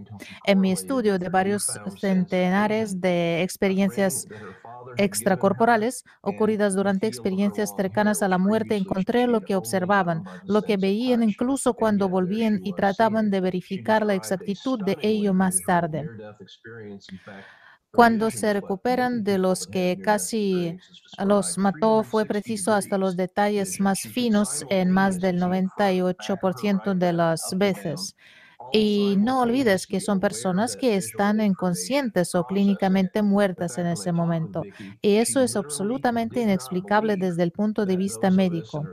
En mi estudio de varios centenares de experiencias extracorporales ocurridas durante experiencias cercanas a la muerte, encontré lo que observaban, lo que veían incluso cuando volvían y trataban de verificar la exactitud de ello más tarde. Cuando se recuperan de los que casi los mató, fue preciso hasta los detalles más finos en más del 98% de las veces. Y no olvides que son personas que están inconscientes o clínicamente muertas en ese momento. Y eso es absolutamente inexplicable desde el punto de vista médico.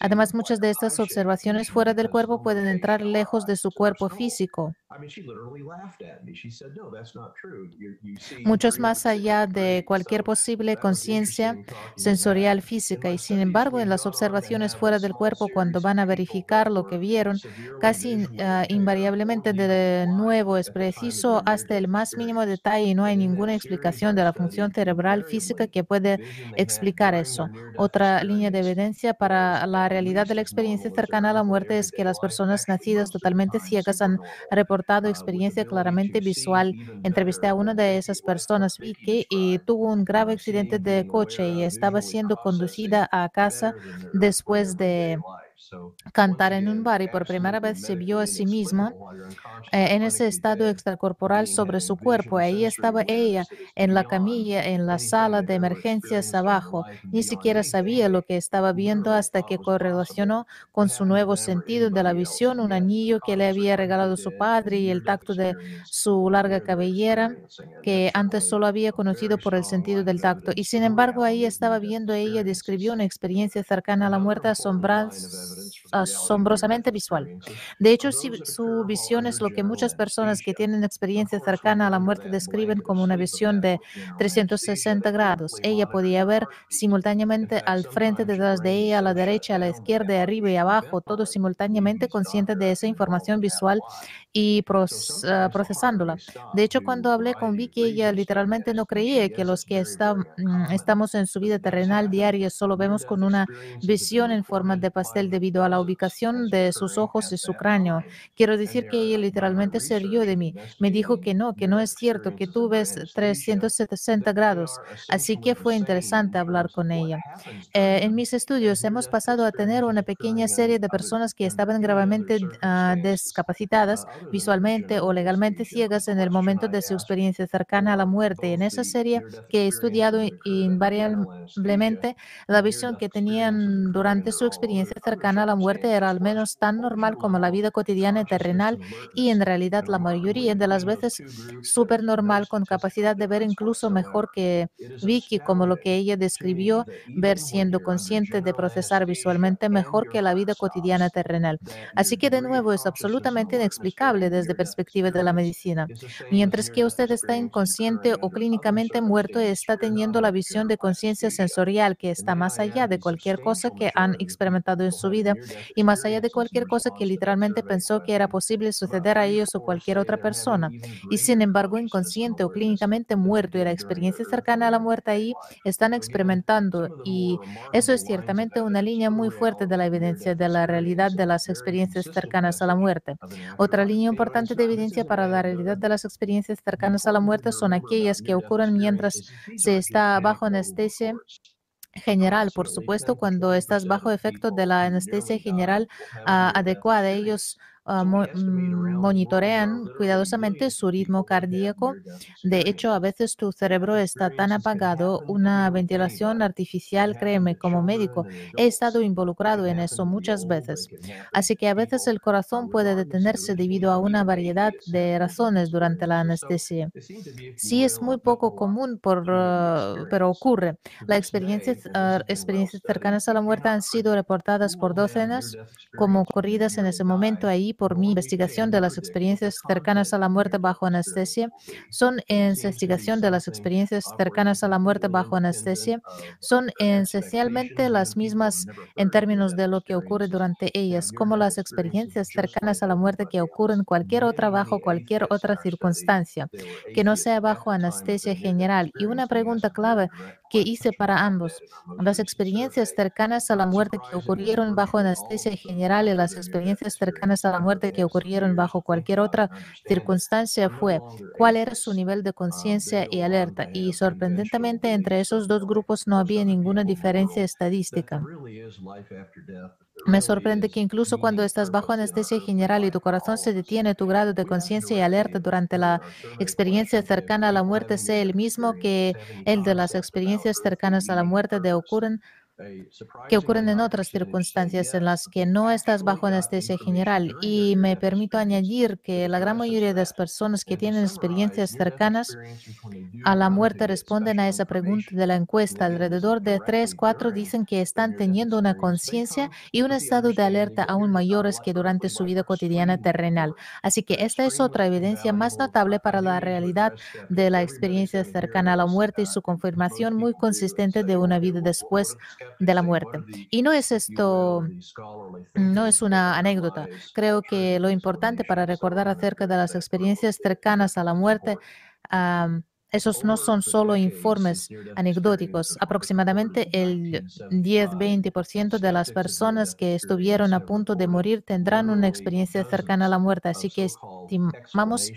Además, muchas de estas observaciones fuera del cuerpo pueden entrar lejos de su cuerpo físico. Muchos más allá de cualquier posible conciencia sensorial física. Y sin embargo, en las observaciones fuera del cuerpo, cuando van a verificar lo que vieron, casi ah, invariablemente de nuevo es preciso hasta el más mínimo detalle y no hay ninguna explicación de la función cerebral física que puede explicar eso. Otra línea de evidencia para la realidad de la experiencia cercana a la muerte es que las personas nacidas totalmente ciegas han reportado experiencia claramente visual. Entrevisté a una de esas personas, Vicky, y tuvo un grave accidente de coche y estaba siendo conducida a casa después de cantar en un bar y por primera vez se vio a sí misma eh, en ese estado extracorporal sobre su cuerpo. Ahí estaba ella en la camilla, en la sala de emergencias abajo. Ni siquiera sabía lo que estaba viendo hasta que correlacionó con su nuevo sentido de la visión, un anillo que le había regalado su padre y el tacto de su larga cabellera que antes solo había conocido por el sentido del tacto. Y sin embargo, ahí estaba viendo ella, describió una experiencia cercana a la muerte asombrada asombrosamente visual. De hecho, su visión es lo que muchas personas que tienen experiencia cercana a la muerte describen como una visión de 360 grados. Ella podía ver simultáneamente al frente, detrás de ella, a la derecha, a la izquierda, arriba y abajo, todo simultáneamente consciente de esa información visual y procesándola. De hecho, cuando hablé con Vicky, ella literalmente no creía que los que mm, estamos en su vida terrenal diaria solo vemos con una visión en forma de pastel debido a la ubicación de sus ojos y su cráneo. Quiero decir que ella literalmente se rió de mí. Me dijo que no, que no es cierto, que tú ves 360 grados. Así que fue interesante hablar con ella. Eh, en mis estudios hemos pasado a tener una pequeña serie de personas que estaban gravemente uh, discapacitadas visualmente o legalmente ciegas en el momento de su experiencia cercana a la muerte. En esa serie que he estudiado invariablemente, la visión que tenían durante su experiencia cercana a la muerte era al menos tan normal como la vida cotidiana terrenal y en realidad la mayoría de las veces súper normal con capacidad de ver incluso mejor que Vicky, como lo que ella describió, ver siendo consciente de procesar visualmente mejor que la vida cotidiana terrenal. Así que de nuevo es absolutamente inexplicable desde perspectiva de la medicina. Mientras que usted está inconsciente o clínicamente muerto, está teniendo la visión de conciencia sensorial que está más allá de cualquier cosa que han experimentado en su vida y más allá de cualquier cosa que literalmente pensó que era posible suceder a ellos o cualquier otra persona. Y sin embargo, inconsciente o clínicamente muerto y la experiencia cercana a la muerte ahí están experimentando. Y eso es ciertamente una línea muy fuerte de la evidencia de la realidad de las experiencias cercanas a la muerte. Otra línea importante de evidencia para la realidad de las experiencias cercanas a la muerte son aquellas que ocurren mientras se está bajo anestesia general, por supuesto, cuando estás bajo efecto de la anestesia general ah, adecuada. Ellos Ah, mm, monitorean cuidadosamente su ritmo cardíaco. De hecho, a veces tu cerebro está tan apagado, una ventilación artificial, créeme, como médico, he estado involucrado en eso muchas veces. Así que a veces el corazón puede detenerse debido a una variedad de razones durante la anestesia. Sí es muy poco común, por, ah, pero ocurre. Las experiencias, ah, experiencias cercanas a la muerte han sido reportadas por docenas como ocurridas en ese momento ahí por mi investigación de las experiencias cercanas a la muerte bajo anestesia son investigación de las experiencias cercanas a la muerte bajo anestesia son esencialmente las mismas en términos de lo que ocurre durante ellas, como las experiencias cercanas a la muerte que ocurren cualquier otra bajo cualquier otra circunstancia, que no sea bajo anestesia general. Y una pregunta clave que hice para ambos, las experiencias cercanas a la muerte que ocurrieron bajo anestesia general y las experiencias cercanas a la muerte que ocurrieron bajo cualquier otra circunstancia fue cuál era su nivel de conciencia y alerta. Y sorprendentemente entre esos dos grupos no había ninguna diferencia estadística. Me sorprende que incluso cuando estás bajo anestesia general y tu corazón se detiene, tu grado de conciencia y alerta durante la experiencia cercana a la muerte sea el mismo que el de las experiencias cercanas a la muerte de ocurren que ocurren en otras circunstancias en las que no estás bajo anestesia general. Y me permito añadir que la gran mayoría de las personas que tienen experiencias cercanas a la muerte responden a esa pregunta de la encuesta. Alrededor de 3, 4 dicen que están teniendo una conciencia y un estado de alerta aún mayores que durante su vida cotidiana terrenal. Así que esta es otra evidencia más notable para la realidad de la experiencia cercana a la muerte y su confirmación muy consistente de una vida después de la muerte. Y no es esto, no es una anécdota. Creo que lo importante para recordar acerca de las experiencias cercanas a la muerte, esos no son solo informes anecdóticos. Aproximadamente el 10-20% de las personas que estuvieron a punto de morir tendrán una experiencia cercana a la muerte. Así que estimamos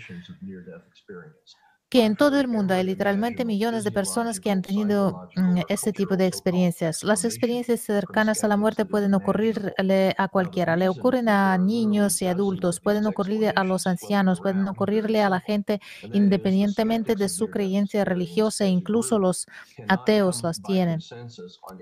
que en todo el mundo hay literalmente millones de personas que han tenido mm, este tipo de experiencias. Las experiencias cercanas a la muerte pueden ocurrirle a cualquiera, le ocurren a niños y adultos, pueden ocurrirle a los ancianos, pueden ocurrirle a la gente independientemente de su creencia religiosa, incluso los ateos las tienen.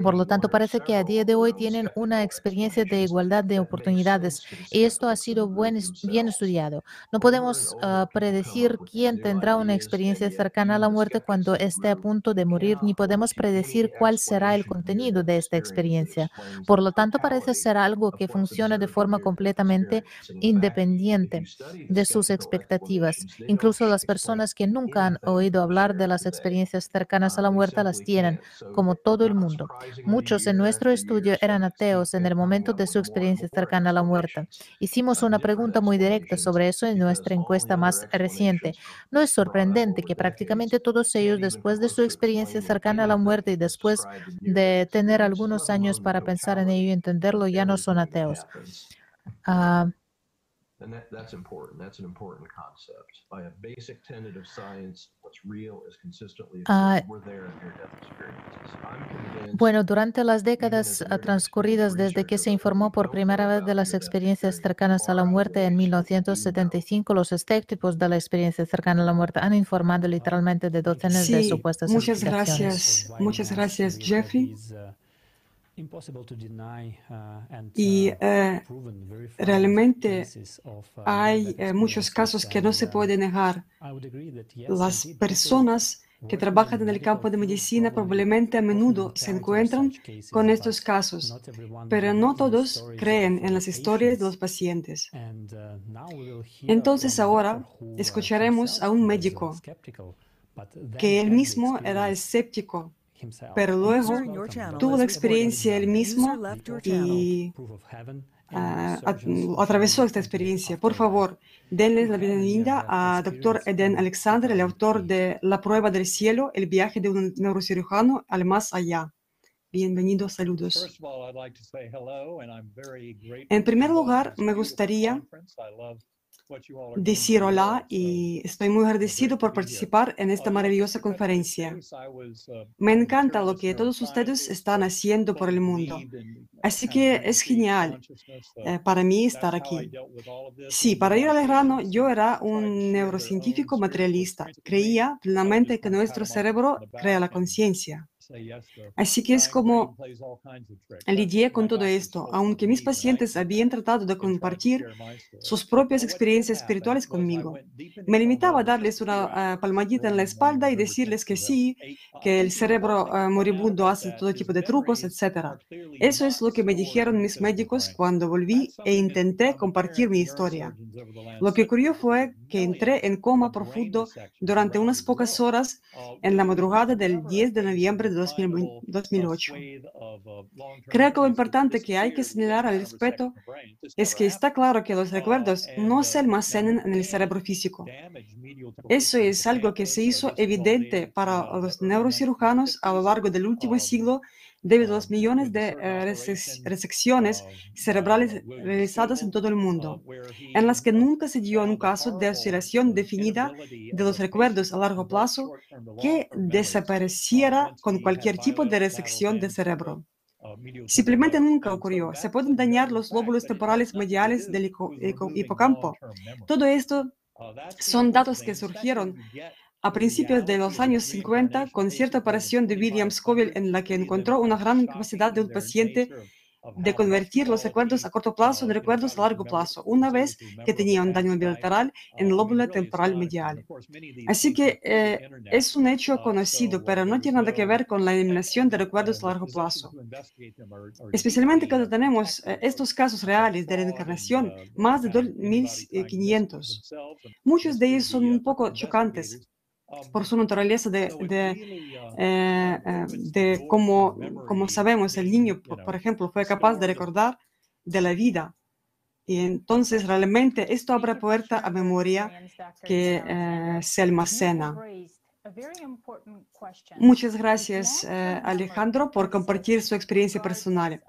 Por lo tanto, parece que a día de hoy tienen una experiencia de igualdad de oportunidades y esto ha sido bien estudiado. No podemos ah, predecir quién tendrá una experiencia experiencia cercana a la muerte cuando esté a punto de morir, ni podemos predecir cuál será el contenido de esta experiencia. Por lo tanto, parece ser algo que funciona de forma completamente independiente de sus expectativas. Incluso las personas que nunca han oído hablar de las experiencias cercanas a la muerte las tienen, como todo el mundo. Muchos en nuestro estudio eran ateos en el momento de su experiencia cercana a la muerte. Hicimos una pregunta muy directa sobre eso en nuestra encuesta más reciente. No es sorprendente que prácticamente todos ellos, después de su experiencia cercana a la muerte y después de tener algunos años para pensar en ello y entenderlo, ya no son ateos. Uh, And that, that's important. That's an important concept. By a basic tenet of science, what's real is consistently uh, we're there in near-death experiences. Bueno, durante las décadas transcurridas desde que se informó por primera vez de las experiencias cercanas a la muerte en 1975, los escépticos de la experiencia cercana a la muerte han informado literalmente de docenas sí, de supuestas muchas gracias, muchas gracias, Jeffrey. Y eh, realmente hay eh, muchos casos que no se pueden negar. Las personas que trabajan en el campo de medicina probablemente a menudo se encuentran con estos casos, pero no todos creen en las historias de los pacientes. Entonces ahora escucharemos a un médico que él mismo era escéptico pero luego tuvo la experiencia él mismo y uh, atravesó esta experiencia. Por favor, denle la bienvenida a Dr. Eden Alexander, el autor de La prueba del cielo, el viaje de un neurocirujano al más allá. Bienvenido, saludos. En primer lugar, me gustaría decir hola y estoy muy agradecido por participar en esta maravillosa conferencia. Me encanta lo que todos ustedes están haciendo por el mundo. Así que es genial eh, para mí estar aquí. Sí, para ir al grano, yo era un neurocientífico materialista. Creía plenamente que nuestro cerebro crea la conciencia. Así que es como lidié con todo esto, aunque mis pacientes habían tratado de compartir sus propias experiencias espirituales conmigo. Me limitaba a darles una palmadita en la espalda y decirles que sí, que el cerebro moribundo hace todo tipo de trucos, etc. Eso es lo que me dijeron mis médicos cuando volví e intenté compartir mi historia. Lo que ocurrió fue que entré en coma profundo durante unas pocas horas en la madrugada del 10 de noviembre de 2008. Creo que lo importante que hay que señalar al respecto es que está claro que los recuerdos no se almacenan en el cerebro físico. Eso es algo que se hizo evidente para los neurocirujanos a lo largo del último siglo debido a los millones de eh, resecciones cerebrales realizadas en todo el mundo, en las que nunca se dio un caso de oscilación definida de los recuerdos a largo plazo que desapareciera con cualquier tipo de resección de cerebro. Simplemente nunca ocurrió. Se pueden dañar los lóbulos temporales mediales del hipocampo. Todo esto son datos que surgieron a principios de los años 50 con cierta operación de William Scoville en la que encontró una gran capacidad de un paciente de convertir los recuerdos a corto plazo en recuerdos a largo plazo, una vez que tenía un daño bilateral en el lóbulo temporal medial. Así que eh, es un hecho conocido, pero no tiene nada que ver con la eliminación de recuerdos a largo plazo. Especialmente cuando tenemos eh, estos casos reales de reencarnación, más de 2.500. Muchos de ellos son un poco chocantes por su naturaleza de, de, eh, eh, de cómo, como sabemos, el niño, por, ejemplo, fue capaz de recordar de la vida. Y entonces realmente esto abre puerta a memoria que eh, se almacena. Muchas gracias, eh, Alejandro, por compartir su experiencia personal.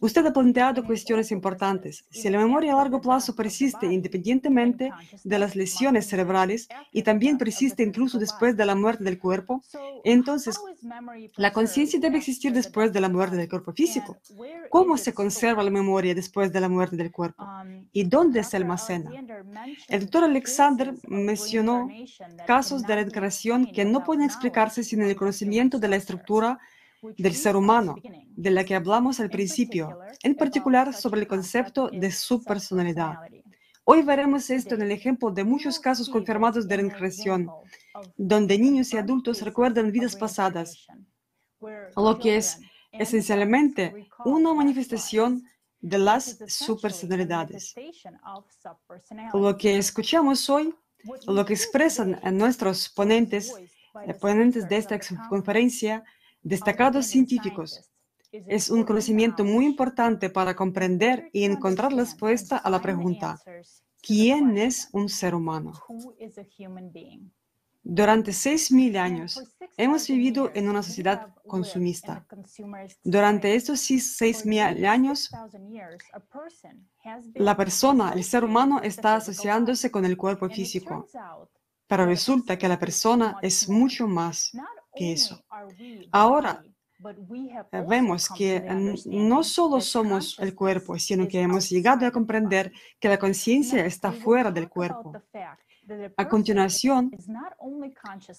Usted ha planteado cuestiones importantes. Si la memoria a largo plazo persiste independientemente de las lesiones cerebrales y también persiste incluso después de la muerte del cuerpo, entonces la conciencia debe existir después de la muerte del cuerpo físico. ¿Cómo se conserva la memoria después de la muerte del cuerpo? ¿Y dónde se almacena? El doctor Alexander mencionó casos de reencarnación que no pueden sin el conocimiento de la estructura del ser humano, de la que hablamos al principio, en particular sobre el concepto de subpersonalidad. Hoy veremos esto en el ejemplo de muchos casos confirmados de reencarnación, donde niños y adultos recuerdan vidas pasadas, lo que es esencialmente una manifestación de las subpersonalidades. Lo que escuchamos hoy, lo que expresan nuestros ponentes, ponentes de esta conferencia, destacados científicos, es un conocimiento muy importante para comprender y encontrar la respuesta a la pregunta, ¿quién es un ser humano? Durante 6.000 años hemos vivido en una sociedad consumista. Durante estos 6.000 años, la persona, el ser humano, está asociándose con el cuerpo físico. Pero resulta que la persona es mucho más que eso. Ahora, vemos que no solo somos el cuerpo, sino que hemos llegado a comprender que la conciencia está fuera del cuerpo. A continuación,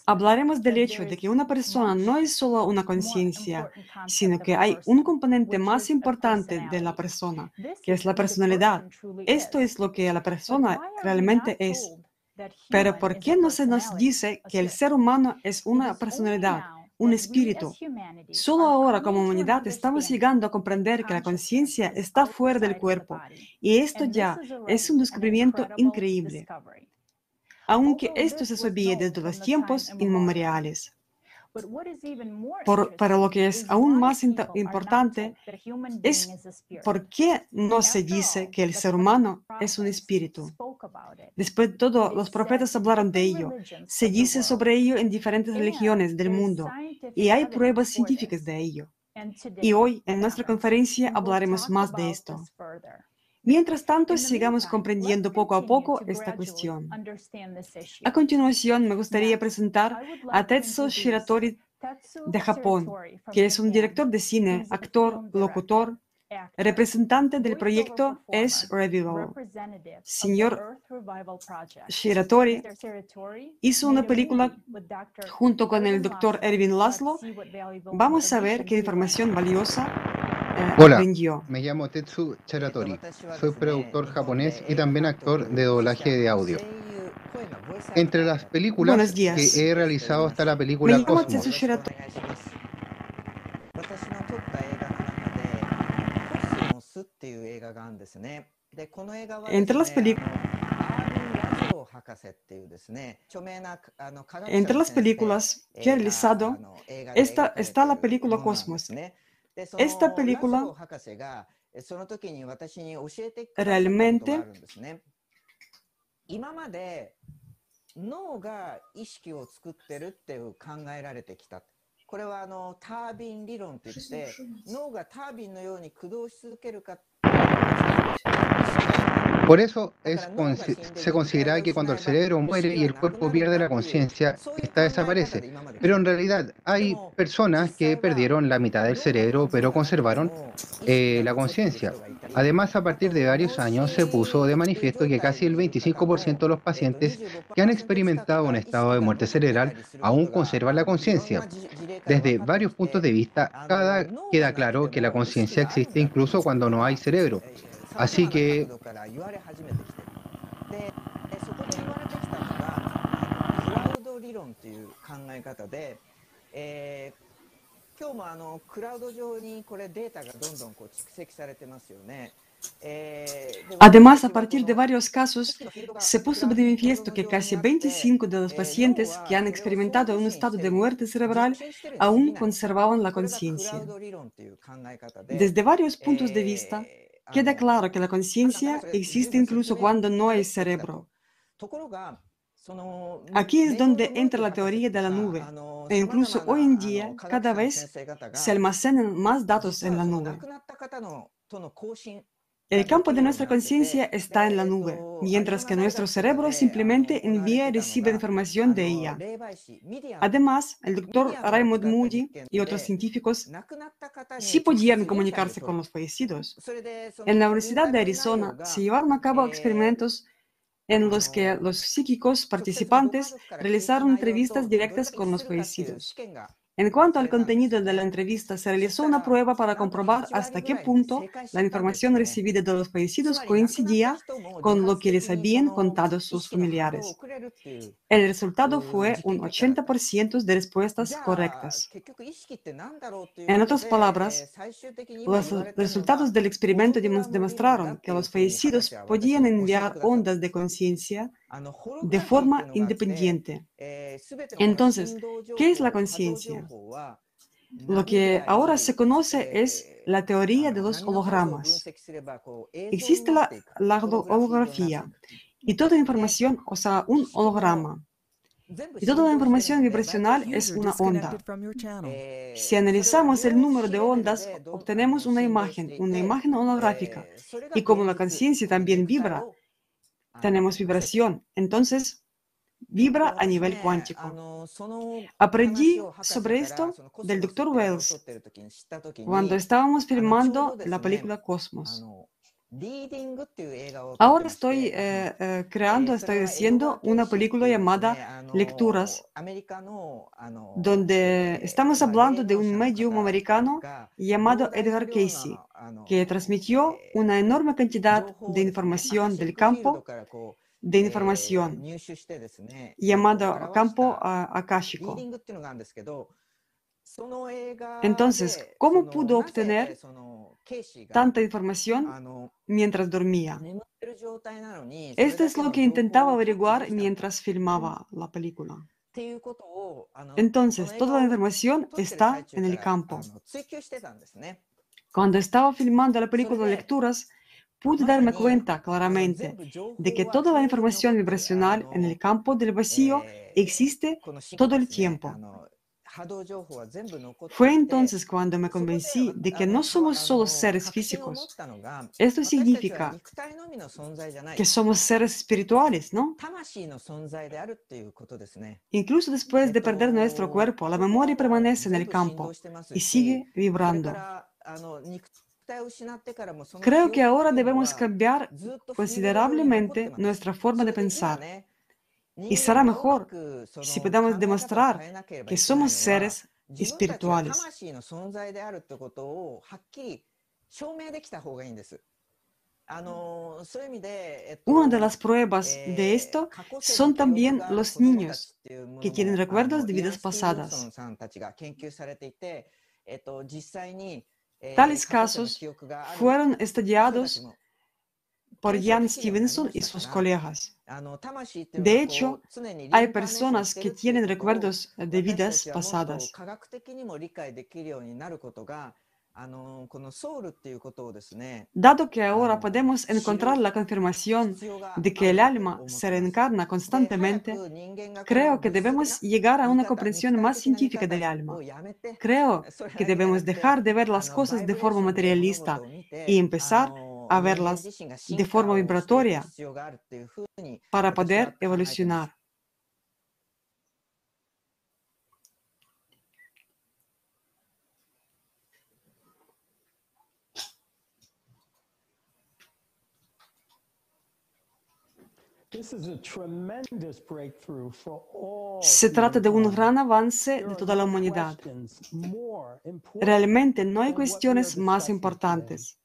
hablaremos del hecho de que una persona no es solo una conciencia, sino que hay un componente más importante de la persona, que es la personalidad. Esto es lo que la persona realmente es. Pero ¿por qué no se nos dice que el ser humano es una personalidad? un espíritu. Solo ahora como humanidad estamos llegando a comprender que la conciencia está fuera del cuerpo y esto ya es un descubrimiento increíble aunque esto se sabía desde los tiempos inmemoriales. Pero lo que es aún más importante es por qué no se dice que el ser humano es un espíritu. Después de todo, los profetas hablaron de ello. Se dice sobre ello en diferentes religiones del mundo y hay pruebas científicas de ello. Y hoy en nuestra conferencia hablaremos más de esto. Mientras tanto, sigamos comprendiendo poco a poco esta cuestión. A continuación, me gustaría presentar a Tetsuo Shiratori de Japón, que es un director de cine, actor, locutor, representante del proyecto S Revival. Señor Shiratori hizo una película junto con el doctor Erwin Laszlo. Vamos a ver qué información valiosa Hola, me llamo Tetsu Charatori. Soy productor japonés y también actor de doblaje de audio. Entre las películas que he realizado está la película Cosmos. Entre las películas entre las películas que he realizado está, está la película Cosmos. Esta película? realmente? これはあのタービン理論といって脳がタービンのように駆動し続けるか Por eso se considera que cuando el cerebro muere y el cuerpo pierde la conciencia, esta desaparece. Pero en realidad hay personas que perdieron la mitad del cerebro, pero conservaron eh, la conciencia. Además, a partir de varios años se puso de manifiesto que casi el 25% de los pacientes que han experimentado un estado de muerte cerebral aún conservan la conciencia. Desde varios puntos de vista, cada queda claro que la conciencia existe incluso cuando no hay cerebro. Así que Además, a partir de varios casos, se puso de manifiesto que casi 25 de los pacientes que han experimentado un estado de muerte cerebral aún conservaban la conciencia. Desde varios puntos de vista, queda claro que la conciencia existe incluso cuando no hay cerebro. Aquí es donde entra la teoría de la nube, e incluso hoy en día cada vez se almacenan más datos en la nube. El campo de nuestra conciencia está en la nube, mientras que nuestro cerebro simplemente envía y recibe información de ella. Además, el doctor Raymond Moody y otros científicos sí podían comunicarse con los fallecidos. En la Universidad de Arizona se llevaron a cabo experimentos en los que los psíquicos participantes realizaron entrevistas directas con los fallecidos. En cuanto al contenido de la entrevista, se realizó una prueba para comprobar hasta qué punto la información recibida de los fallecidos coincidía con lo que les habían contado sus familiares. El resultado fue un 80% de respuestas correctas. En otras palabras, los resultados del experimento demostraron que los fallecidos podían enviar ondas de conciencia de forma independiente. Entonces, ¿qué es la conciencia? Lo que ahora se conoce es la teoría de los hologramas. Existe la, holografía y toda información, o sea, un holograma. Y toda la información vibracional es una onda. Si analizamos el número de ondas, obtenemos una imagen, una imagen holográfica. Y como la conciencia también vibra, tenemos vibración. Entonces, vibra a nivel cuántico. Aprendí sobre esto del Dr. Wells cuando estábamos filmando la película Cosmos. Ahora estoy eh, eh, creando, estoy haciendo una película llamada Lecturas, donde estamos hablando de un medium americano llamado Edgar Casey, que transmitió una enorme cantidad de información del campo de información llamado campo akáshico. Entonces, ¿cómo pudo obtener tanta información mientras dormía? Esto es lo que intentaba averiguar mientras filmaba la película. Entonces, toda la información está en el campo. Cuando estaba filmando la película de lecturas, pude darme cuenta claramente de que toda la información vibracional en el campo del vacío existe todo el tiempo. Fue entonces cuando me convencí de que no somos solo seres físicos. Esto significa que somos seres espirituales, ¿no? Incluso después de perder nuestro cuerpo, la memoria permanece en el campo y sigue vibrando. Creo que ahora debemos cambiar considerablemente nuestra forma de pensar. Y será mejor si podamos demostrar que somos seres espirituales. Una de las pruebas de esto son también los niños que tienen recuerdos de vidas pasadas. Tales casos fueron estudiados por Jan Stevenson y sus colegas. De hecho, hay personas que tienen recuerdos de vidas pasadas. Dado que ahora podemos encontrar la confirmación de que el alma se reencarna constantemente, creo que debemos llegar a una comprensión más científica del alma. Creo que debemos dejar de ver las cosas de forma materialista y empezar a verlas de forma vibratoria para poder evolucionar. Se trata de un gran avance de toda la humanidad. Realmente no hay cuestiones más importantes.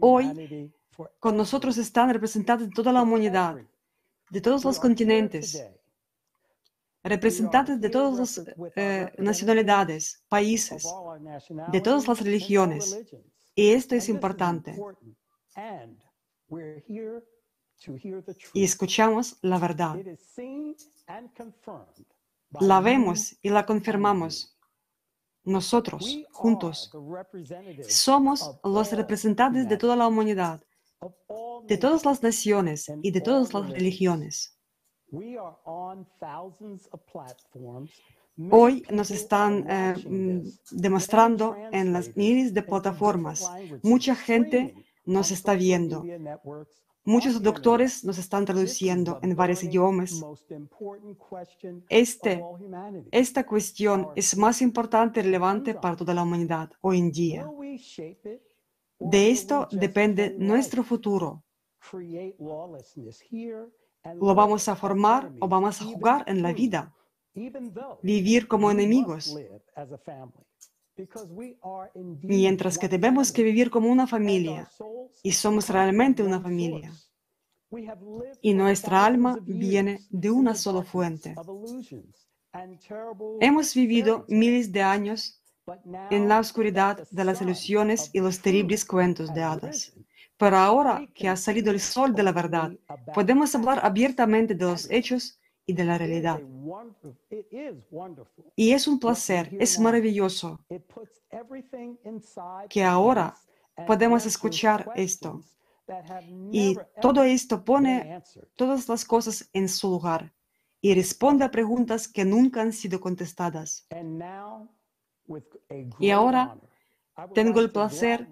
Hoy, con nosotros están representantes de toda la humanidad, de todos los continentes, representantes de todas las eh, nacionalidades, países, de todas las religiones. Y esto es importante. Y escuchamos la verdad. La vemos y la confirmamos nosotros juntos somos los representantes de toda la humanidad, de todas las naciones y de todas las religiones. Hoy nos están eh, mm, demostrando en las miles de plataformas. Mucha gente nos está viendo. Muchos doctores nos están traduciendo en varios idiomas. Este, esta cuestión es más importante y relevante para toda la humanidad hoy en día. De esto depende nuestro futuro. ¿Lo vamos a formar o vamos a jugar en la vida? vivir como enemigos, mientras que tenemos que vivir como una familia y somos realmente una familia. Y nuestra alma viene de una sola fuente. Hemos vivido miles de años en la oscuridad de las ilusiones y los terribles cuentos de hadas. Pero ahora que ha salido el sol de la verdad, podemos hablar abiertamente de los hechos y de la realidad. Y es un placer, es maravilloso que ahora podemos escuchar esto. Y todo esto pone todas las cosas en su lugar y responde a preguntas que nunca han sido contestadas. Y ahora tengo el placer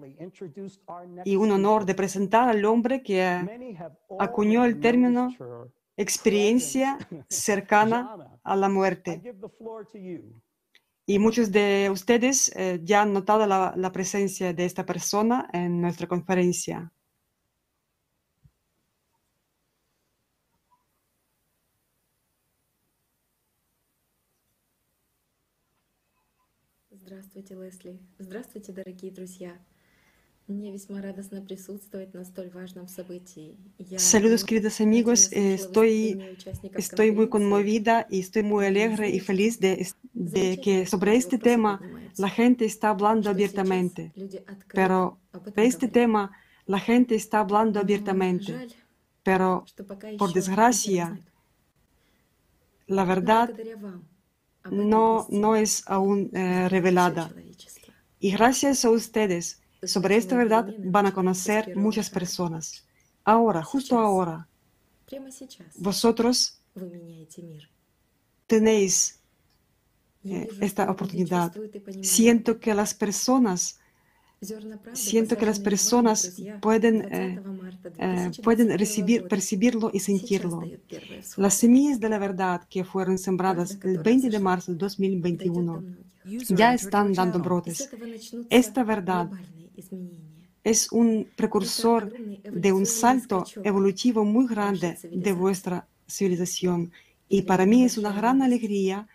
y un honor de presentar al hombre que acuñó el término experiencia cercana a la muerte. Y muchos de ustedes eh, ya han notado la, la presencia de esta persona en nuestra conferencia. Здравствуйте, Лесли. Здравствуйте, дорогие друзья. Saludos, queridos amigos. Estoy, estoy muy conmovida y estoy muy alegre y feliz de, de que sobre este tema la gente está hablando abiertamente. Pero de este tema la gente está hablando abiertamente. Pero, por desgracia, la verdad no, no es aún eh, revelada. Y gracias a ustedes, sobre esta verdad van a conocer muchas personas. Ahora, justo ahora, vosotros tenéis eh, esta oportunidad. Siento que las personas Siento que las personas pueden, eh, eh, pueden recibir, percibirlo y sentirlo. Las semillas de la verdad que fueron sembradas el 20 de marzo de 2021 ya están dando brotes. Esta verdad es un precursor de un salto evolutivo muy grande de vuestra civilización. Y para mí es una gran alegría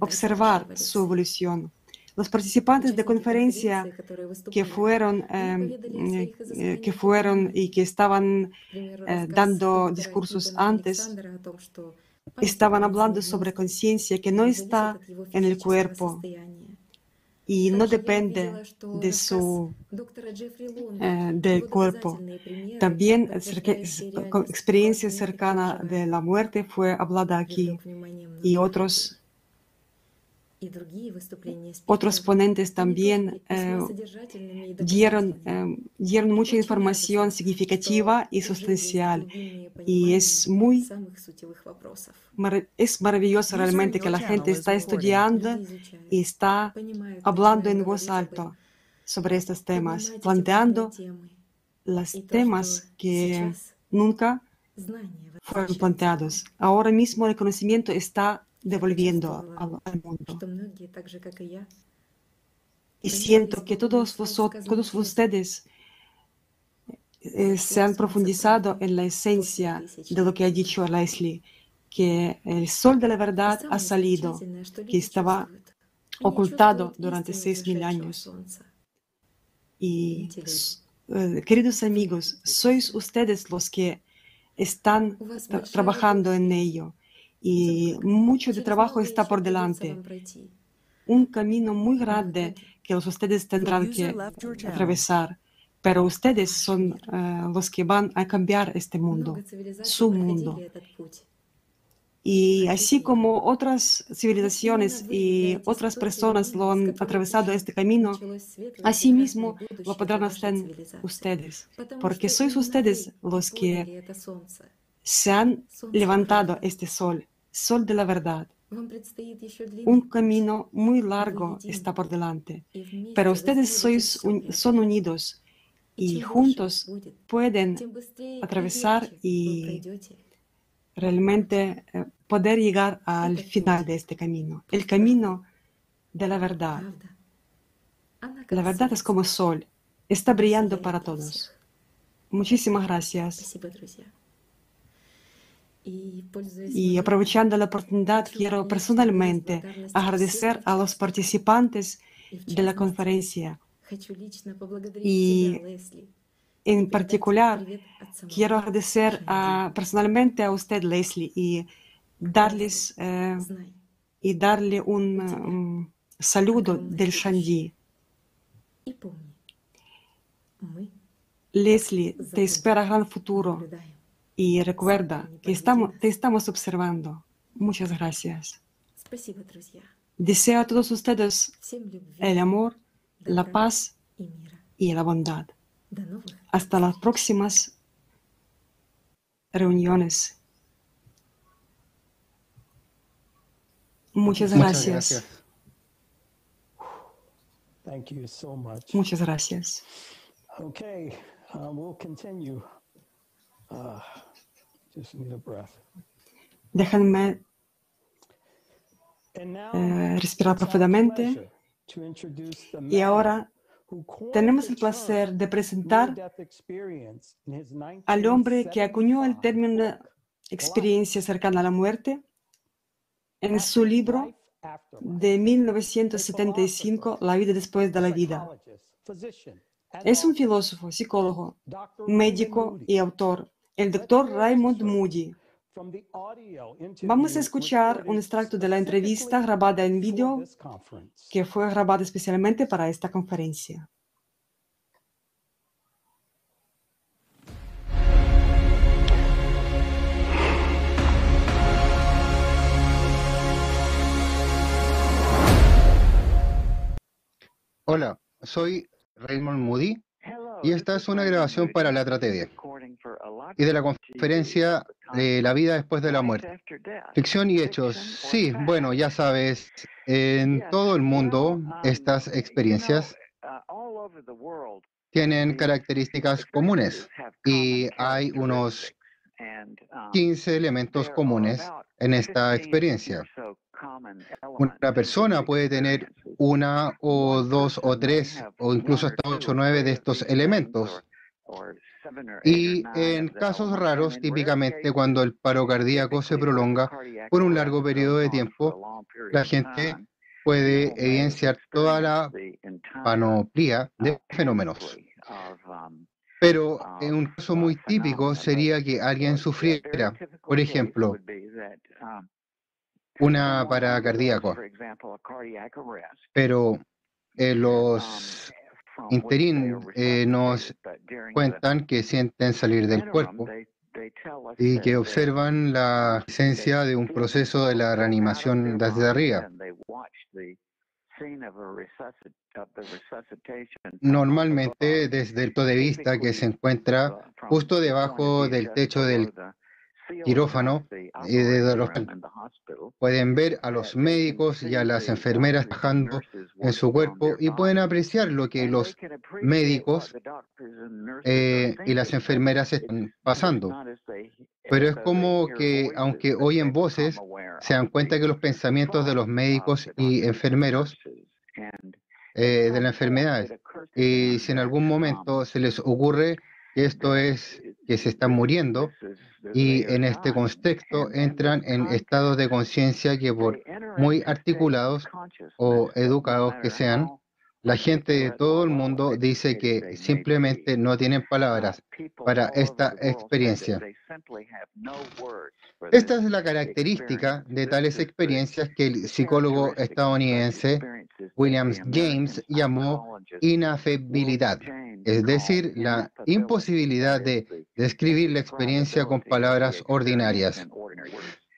observar su evolución. Los participantes de conferencia que fueron, em, eh, eh, que fueron y que estaban eh, dando discursos antes, estaban hablando sobre conciencia que no está en el cuerpo y no depende de su del cuerpo. También experiencia cercana de la muerte fue hablada aquí y otros otros ponentes también eh, dieron, eh, dieron mucha información significativa y sustancial. Y es muy es maravilloso realmente que la gente está estudiando y está hablando en voz alta sobre estos temas, planteando los temas que nunca fueron planteados. Ahora mismo el conocimiento está devolviendo al, mundo. Y siento que todos vosotros, todos ustedes eh, se han profundizado en la esencia de lo que ha dicho Leslie, que el sol de la verdad ha salido, que estaba ocultado durante seis mil años. Y, eh, queridos amigos, sois ustedes los que están trabajando en ello y mucho de trabajo está por delante. Un camino muy grande que ustedes tendrán que atravesar, pero ustedes son eh, los que van a cambiar este mundo, su mundo. Y así como otras civilizaciones y otras personas lo han atravesado este camino, así mismo lo podrán hacer ustedes, porque sois ustedes los que se han levantado este sol, sol de la verdad. Un camino muy largo está por delante, pero ustedes sois son unidos y juntos pueden atravesar y realmente eh, poder llegar al final de este camino, el camino de la verdad. La verdad. Es como sol, está brillando para todos. Muchísimas gracias. Y aprovechando la oportunidad, quiero personalmente agradecer a los participantes de la conferencia. Y en particular quiero agradecer personalmente a usted, Leslie, y darles eh, y darle un, saludo del Shanji. Leslie, te espera gran futuro y recuerda que estamos, te estamos observando. Muchas gracias. Deseo a todos ustedes el amor, la paz y la bondad. Hasta las próximas reuniones. Muchas gracias. Muchas gracias. Okay, uh, we'll continue. Uh, just need a breath. Déjenme eh, respirar profundamente. Y ahora tenemos el placer de presentar al hombre que acuñó el término experiencia cercana a la muerte en su libro de 1975, La vida después de la vida. Es un filósofo, psicólogo, médico y autor, el doctor Raymond Moody. Vamos a escuchar un extracto de la entrevista grabada en vídeo que fue grabada especialmente para esta conferencia. Hola, soy Raymond Moody y esta es una grabación para la TV y de la conferencia de la vida después de la muerte. Ficción y hechos. Sí, bueno, ya sabes, en todo el mundo estas experiencias tienen características comunes y hay unos 15 elementos comunes en esta experiencia. Una persona puede tener una o dos o tres o incluso hasta ocho o nueve de estos elementos. Y en casos raros, típicamente cuando el paro cardíaco se prolonga por un largo periodo de tiempo, la gente puede evidenciar toda la panoplia de fenómenos. Pero en un caso muy típico sería que alguien sufriera, por ejemplo, una para cardíaco. Pero eh, los interín eh, nos cuentan que sienten salir del cuerpo y que observan la esencia de un proceso de la reanimación desde arriba. Normalmente desde el punto de vista que se encuentra justo debajo del techo del quirófano y de los pueden ver a los médicos y a las enfermeras trabajando en su cuerpo y pueden apreciar lo que los médicos eh, y las enfermeras están pasando. Pero es como que, aunque oyen voces, se dan cuenta que los pensamientos de los médicos y enfermeros eh, de la enfermedad, y si en algún momento se les ocurre que esto es que se están muriendo, y en este contexto entran en estados de conciencia que por muy articulados o educados que sean, la gente de todo el mundo dice que simplemente no tienen palabras para esta experiencia. Esta es la característica de tales experiencias que el psicólogo estadounidense William James llamó inafebilidad, es decir, la imposibilidad de describir la experiencia con palabras ordinarias.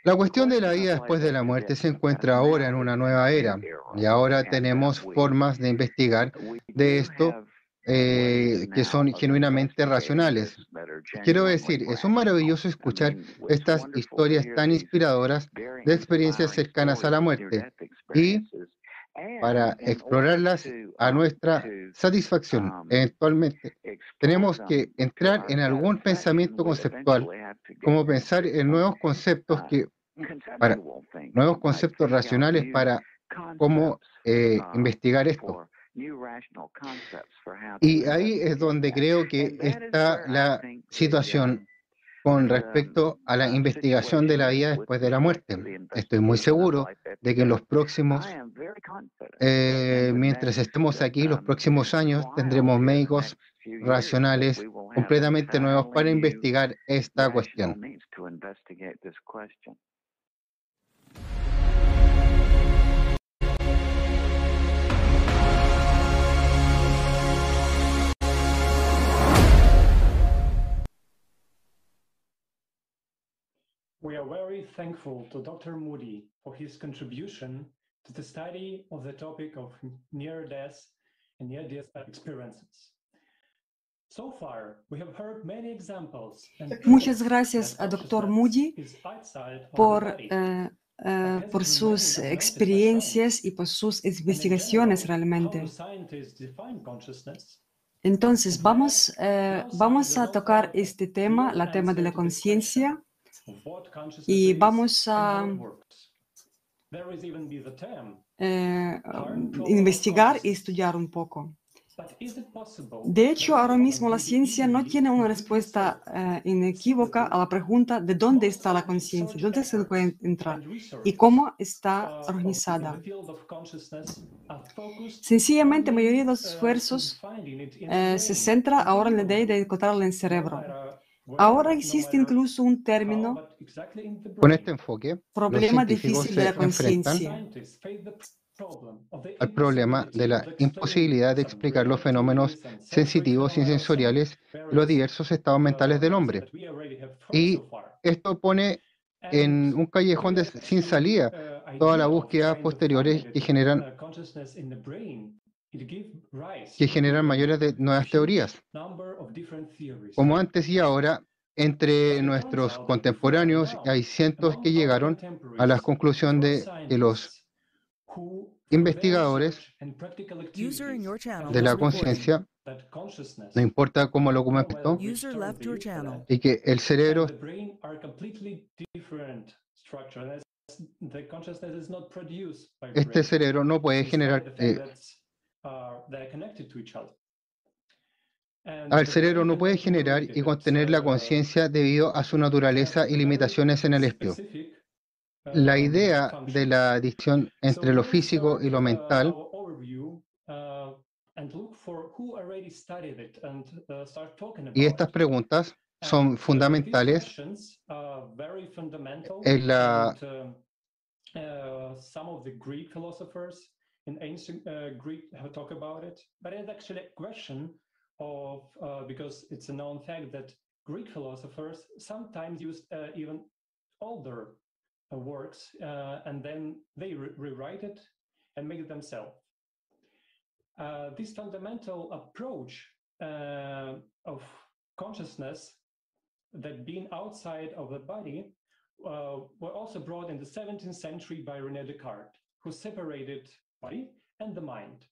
La cuestión de la vida después de la muerte se encuentra ahora en una nueva era. y ahora tenemos formas de investigar de esto eh, que son genuinamente racionales. Quiero decir, es un maravilloso escuchar estas historias tan inspiradoras de experiencias cercanas a la muerte. y para explorarlas a nuestra satisfacción. Eventualmente, tenemos que entrar en algún pensamiento conceptual, como pensar en nuevos conceptos que para nuevos conceptos racionales para cómo eh, investigar esto. Y ahí es donde creo que está la situación con respecto a la investigación de la vida después de la muerte. Estoy muy seguro de que en los próximos, eh, mientras estemos aquí, los próximos años, tendremos médicos racionales completamente nuevos para investigar esta cuestión. We are very thankful to Dr. Moody for his contribution to the study of the topic of near death and near death experiences. So far, we have heard many examples Muchas gracias a Dr. Moody por, uh, uh, por sus experiencias y por sus investigaciones realmente. Entonces, vamos, vamos a tocar este tema, la tema de la conciencia, y vamos a eh, investigar y estudiar un poco. De hecho, ahora mismo la ciencia no tiene una respuesta eh, inequívoca a la pregunta de dónde está la conciencia, dónde se entrar y cómo está organizada. Sencillamente, la mayoría de los esfuerzos eh, se centra ahora en la idea de encontrarla en el cerebro. Ahora existe incluso un término con este enfoque, problema difícil de la conciencia. Al problema de la imposibilidad de explicar los fenómenos sensitivos y sensoriales los diversos estados mentales del hombre. Y esto pone en un callejón de, sin salida toda la búsqueda posteriores que generan que generan mayores de nuevas teorías. Como antes y ahora, entre nuestros contemporáneos hay cientos que llegaron a la conclusión de que los investigadores de la conciencia, no importa cómo lo comentó, y que el cerebro este cerebro no puede generar eh, al cerebro no puede generar y contener la conciencia debido a su naturaleza y limitaciones en el espio. La idea de la adicción entre lo físico y lo mental y estas preguntas son fundamentales en la in ancient uh, Greek have talked about it, but it's actually a question of uh, because it's a known fact that Greek philosophers sometimes used uh, even older uh, works uh, and then they re rewrite it and make it themselves. Uh, this fundamental approach of consciousness that being outside of the body were also brought in the 17th century by René Descartes, who separated body and the mind.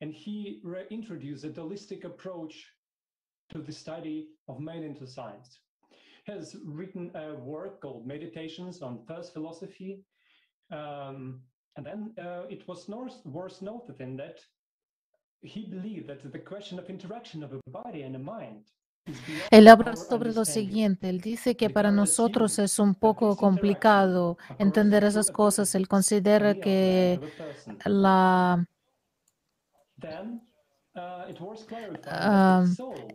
And he reintroduced a holistic approach to the study of man into science. He has written a work called Meditations on First Philosophy. Um, and then uh, it was worth noted in that he believed that the question of interaction of a body and a mind Él habla sobre lo siguiente, él dice que para nosotros es un poco complicado entender esas cosas. Él considera que la...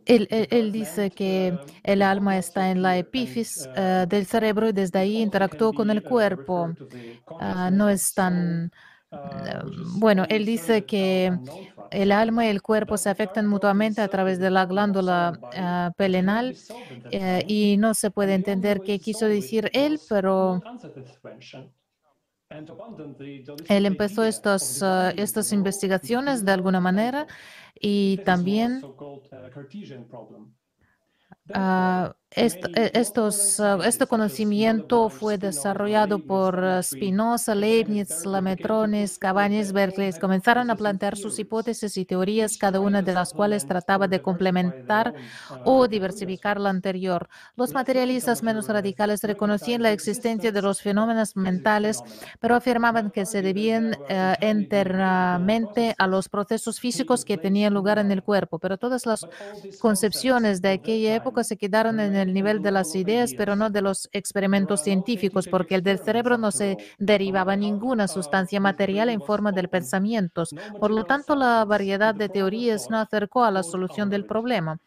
él, dice que el alma está en la epífisis del cerebro y desde ahí interactúa con el cuerpo. Ah, no es tan... bueno, él dice que el alma y el cuerpo se afectan mutuamente a través de la glándula uh, pelenal uh, y no se puede entender qué quiso decir él, pero él empezó estos, uh, estas investigaciones de alguna manera y también Uh, estos, uh, este conocimiento fue desarrollado por Spinoza, Leibniz, Lametrones, Cabañas, Berkeley. Comenzaron a plantear sus hipótesis y teorías, cada una de las cuales trataba de complementar o diversificar la anterior. Los materialistas menos radicales reconocían la existencia de los fenómenos mentales, pero afirmaban que se debían uh, enteramente a los procesos físicos que tenían lugar en el cuerpo. Pero todas las concepciones de aquella época se quedaron en el nivel de las ideas, pero no de los experimentos científicos, porque del cerebro no se derivaba ninguna sustancia material en forma de pensamientos. Por lo tanto, la variedad de teorías no acercó a la solución del problema.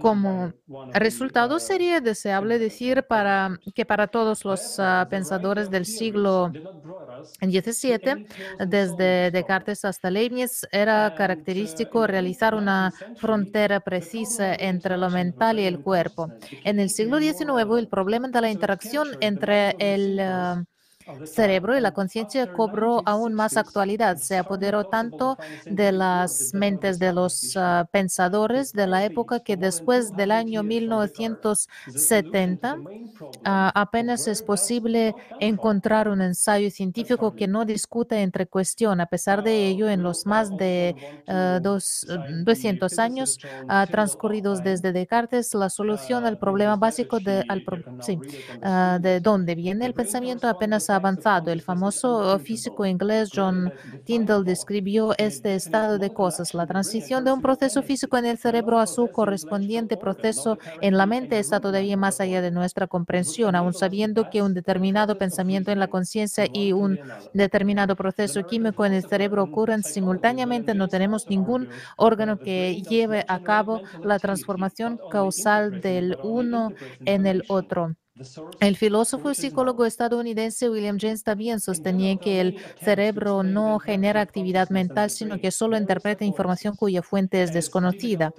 Como resultado, sería deseable decir para, que para todos los ah, pensadores del siglo XVII, desde Descartes hasta Leibniz, era característico realizar una frontera precisa entre lo mental y el cuerpo. En el siglo XIX, el problema de la interacción entre el ah, cerebro y la conciencia cobró aún más actualidad. Se apoderó tanto de las mentes de los ah, pensadores de la época que después del año 1970 ah, apenas es posible encontrar un ensayo científico que no discute entre cuestión. A pesar de ello, en los más de 200 ah, años transcurridos desde Descartes, la solución al problema básico de, de dónde viene el pensamiento apenas ha avanzado. El famoso físico inglés John Tyndall describió este estado de cosas. La transición de un proceso físico en el cerebro a su correspondiente proceso en la mente está todavía más allá de nuestra comprensión, aun sabiendo que un determinado pensamiento en la conciencia y un determinado proceso químico en el cerebro ocurren simultáneamente. No tenemos ningún órgano que lleve a cabo la transformación causal del uno en el otro. El filósofo y psicólogo estadounidense William James también sostenía que el cerebro no genera actividad mental, sino que solo interpreta información cuya fuente es desconocida.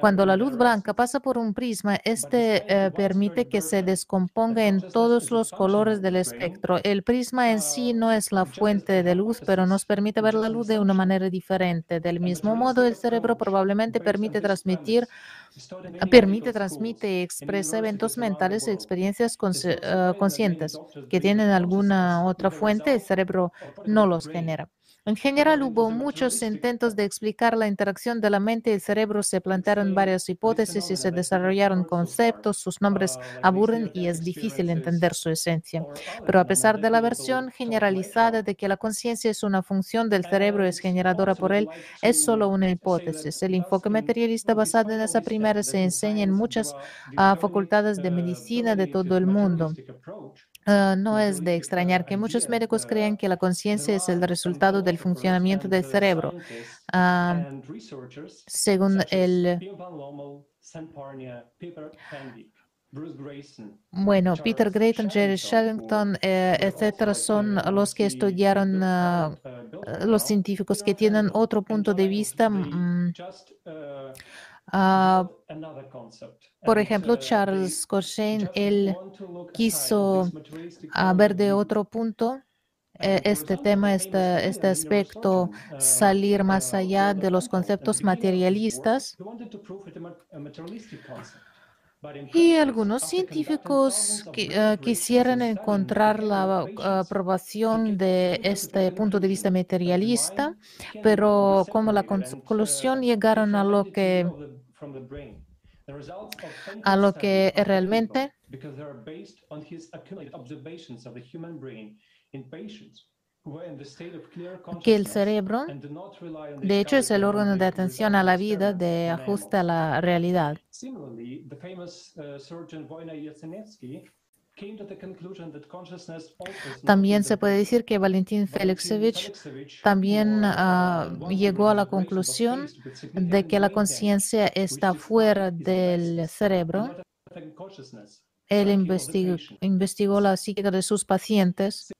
Cuando la luz blanca pasa por un prisma, este eh, permite que se descomponga en todos los colores del espectro. El prisma en sí no es la fuente de luz, pero nos permite ver la luz de una manera diferente. Del mismo modo, el cerebro probablemente permite transmitir permite, transmite y expresa eventos mentales y experiencias eh, conscientes que tienen alguna otra fuente, el cerebro no los genera. En general, hubo muchos intentos de explicar la interacción de la mente y el cerebro. Se plantearon varias hipótesis y se desarrollaron conceptos. Sus nombres aburren y es difícil entender su esencia. Pero a pesar de la versión generalizada de que la conciencia es una función del cerebro y es generadora por él, es solo una hipótesis. El enfoque materialista basado en esa primera se enseña en muchas ah, facultades de medicina de todo el mundo. Ah, no es de extrañar que muchos médicos crean que la conciencia es el resultado del funcionamiento del cerebro. Ah, según el bueno, Peter Grayton, Jerry Shellington, eh, etcétera, son los que estudiaron ah, los científicos que tienen otro punto de vista. Mm, por ejemplo, Charles Cochrane, él quiso ver de otro punto eh, este tema, este, este aspecto, salir más allá de los conceptos materialistas. Y algunos científicos eh, quisieran encontrar la aprobación de este punto de vista materialista, pero como la conclusión llegaron a lo que a lo que realmente que el cerebro, de hecho, es el órgano de atención a la vida, de ajuste a la realidad. También se puede decir que Valentín Felixevich también ah, llegó a la conclusión de que la conciencia está fuera del cerebro. Él investigó, investigó, la psíquica de sus pacientes.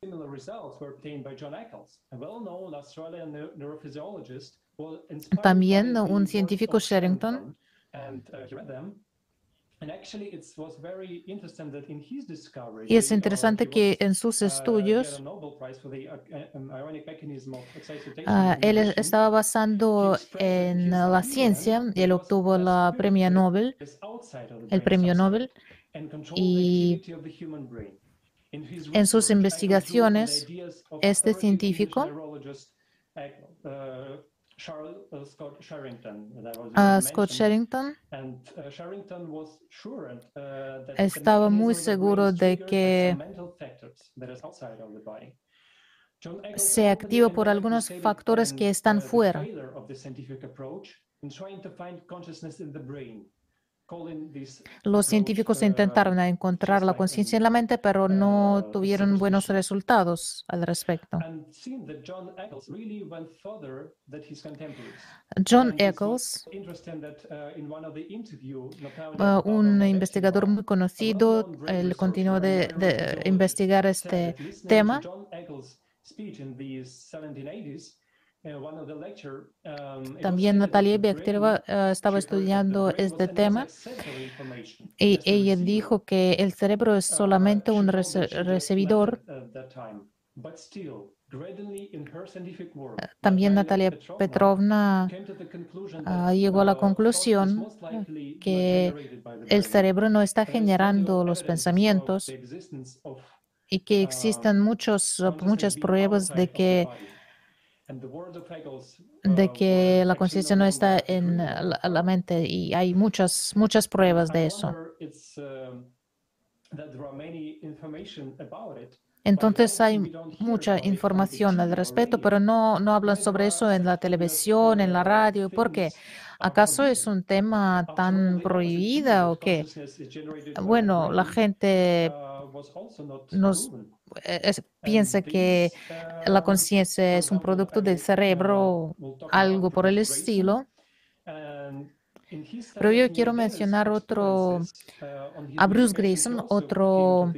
También un científico Sherrington y es interesante que en sus estudios él estaba basando en la ciencia, y él obtuvo la premio Nobel, el premio Nobel, y en sus investigaciones, este científico Scott Sherrington estaba muy seguro de que se activa por algunos factores que están fuera. Los científicos intentaron encontrar la conciencia en la mente, pero no tuvieron buenos resultados al respecto. John Eccles, uh, un investigador muy conocido, él continuó de, de investigar este tema también Natalia Bektereva eh, estaba estudiando este tema. y ella dijo que el cerebro es solamente un recibidor. También Natalia Petrovna ah, llegó a la conclusión que el cerebro no está generando los pensamientos y que existen muchos, muchas pruebas de que de uh, que la conciencia no está en la, mente y hay muchas, muchas pruebas de eso. Um, Entonces hay mucha información al respecto, pero no, no hablan sobre eso en la televisión, en la radio. ¿Por qué? ¿Acaso es un tema tan prohibido o qué? Bueno, la gente nos piensa que la conciencia es un producto del cerebro, algo por el estilo. Pero yo quiero mencionar otro, a Bruce Grayson, otro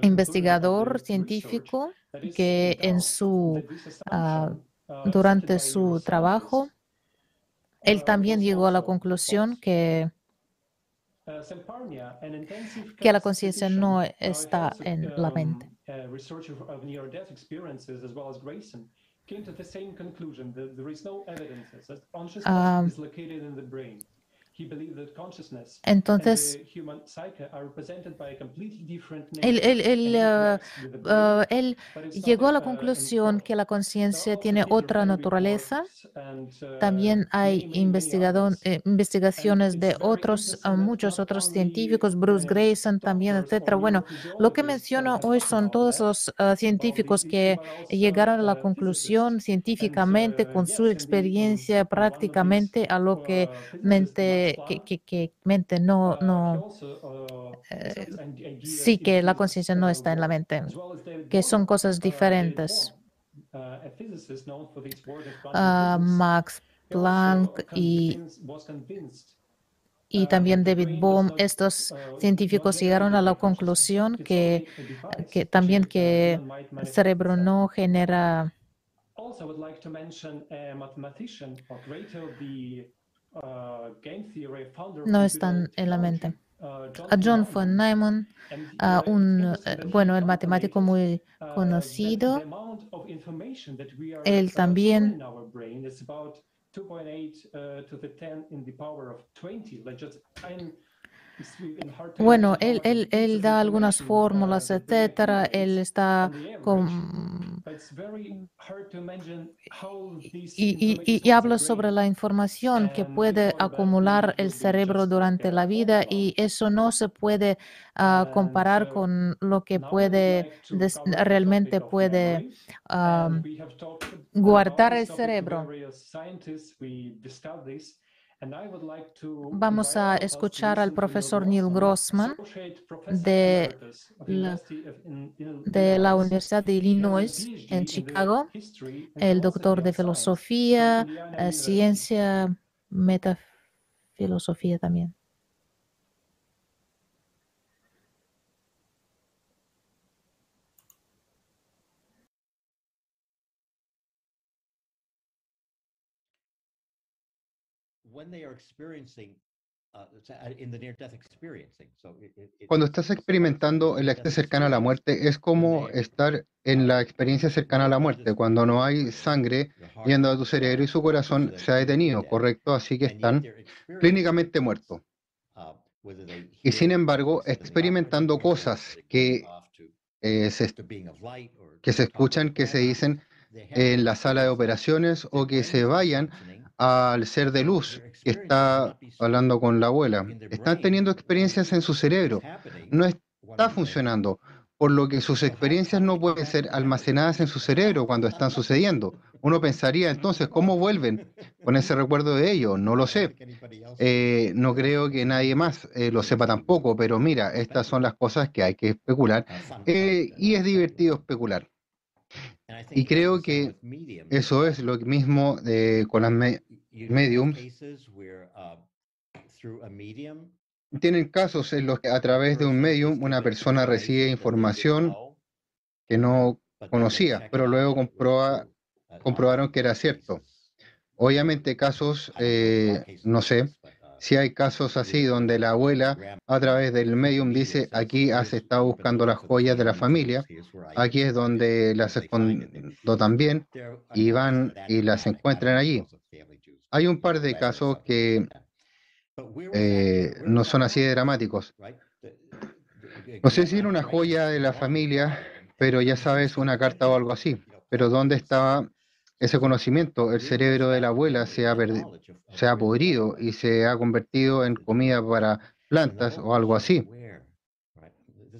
investigador científico que en su, ah, durante su trabajo, él también llegó a la conclusión que que la conciencia no está en la mente. uh, Entonces, él, él, él, uh, uh, él, llegó a la uh, conclusión que la conciencia tiene otra naturaleza. También hay eh, investigaciones de otros, muchos otros científicos, Bruce Grayson también, etcétera. Bueno, lo que menciono hoy son todos los científicos que llegaron a la conclusión científicamente con su experiencia prácticamente a lo que mente que, que, mente no, no eh, sí que la conciencia no está en la mente, que son cosas diferentes. Uh, Max Planck y, y también David Bohm, estos científicos llegaron a la conclusión que, que también que el cerebro no genera no están en la mente. A John von Neumann, uh, un, eh, bueno, el matemático muy conocido, él también bueno, él, él, él da algunas fórmulas, etcétera. Él está con. Y, y, habla sobre la información que puede acumular el cerebro durante la vida y eso no se puede uh, comparar con lo que puede realmente puede uh, guardar el cerebro. Vamos a escuchar al profesor Neil Grossman de la, de la Universidad de Illinois en Chicago, el doctor de filosofía, eh, ciencia, metafilosofía también. Cuando estás experimentando el acto cercano a la muerte, es como estar en la experiencia cercana a la muerte, cuando no hay sangre yendo a tu cerebro y su corazón se ha detenido, ¿correcto? Así que están clínicamente muertos. Uh, y sin embargo, experimentando cosas que, eh, que se escuchan, que se dicen en la sala de operaciones o que se vayan al ser de luz que está hablando con la abuela. Están teniendo experiencias en su cerebro. No está funcionando por lo que sus experiencias no pueden ser almacenadas en su cerebro cuando están sucediendo. Uno pensaría entonces, ¿cómo vuelven con ese recuerdo de ello? No lo sé. Eh, no creo que nadie más eh, lo sepa tampoco, pero mira, estas son las cosas que hay que especular eh, y es divertido especular. Y creo que eso es lo mismo con las mediums. tienen casos en los que a través de un medium una persona recibe información que no conocía, pero luego comprobaron que era cierto. Obviamente casos, eh, no sé, si hay casos así donde la abuela a través del medium dice, aquí has estado buscando las joyas de la familia, aquí es donde las escondo también, y van y las encuentran allí. Hay un par de casos que eh, no son así de dramáticos. No sé si era una joya de la familia, pero ya sabes, una carta o algo así. Pero ¿dónde estaba ese conocimiento? El cerebro de la abuela se ha, se ha podrido y se ha convertido en comida para plantas o algo así.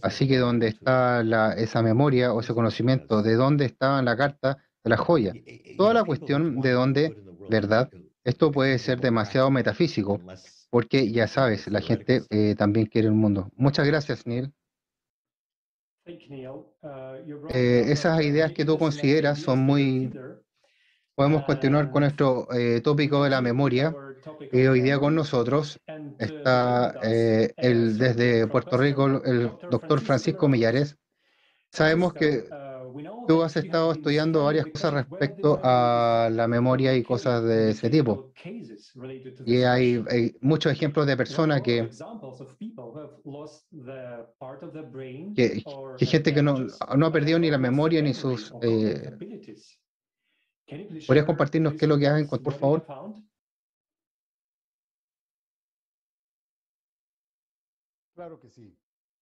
Así que ¿dónde está la, esa memoria o ese conocimiento? ¿De dónde estaba en la carta de la joya? Toda la cuestión de dónde, ¿verdad? Esto puede ser demasiado metafísico, porque ya sabes, la gente eh, también quiere un mundo. Muchas gracias, Neil. Eh, esas ideas que tú consideras son muy... Podemos continuar con nuestro eh, tópico de la memoria. hoy día con nosotros está el, desde Puerto Rico el doctor Francisco Millares. Sabemos que tú has estado estudiando varias cosas respecto a la memoria y cosas de ese tipo. Y hay, muchos ejemplos de personas que, que, gente que no, no, ha perdido ni la memoria ni sus... Eh, ¿Podrías compartirnos qué es lo que hacen, por favor? Claro que sí.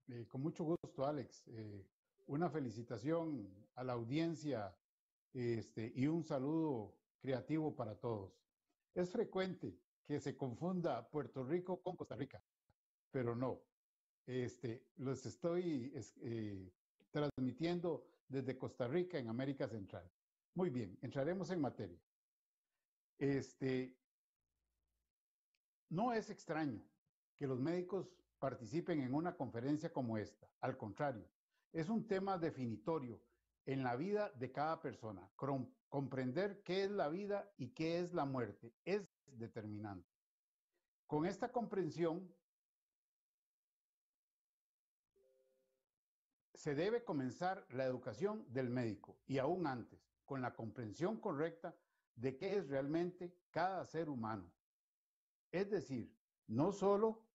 Eh, con mucho gusto, Alex. Eh, una felicitación a la audiencia este, y un saludo creativo para todos. Es frecuente que se confunda Puerto Rico con Costa Rica, pero no. Este, los estoy eh, transmitiendo desde Costa Rica en América Central. Muy bien, entraremos en materia. Este, no es extraño que los médicos participen en una conferencia como esta. Al contrario, es un tema definitorio en la vida de cada persona. comprender qué es la vida y qué es la muerte es determinante. Con esta comprensión se debe comenzar la educación del médico y aún antes, con la comprensión correcta de qué es realmente cada ser humano. Es decir, no solo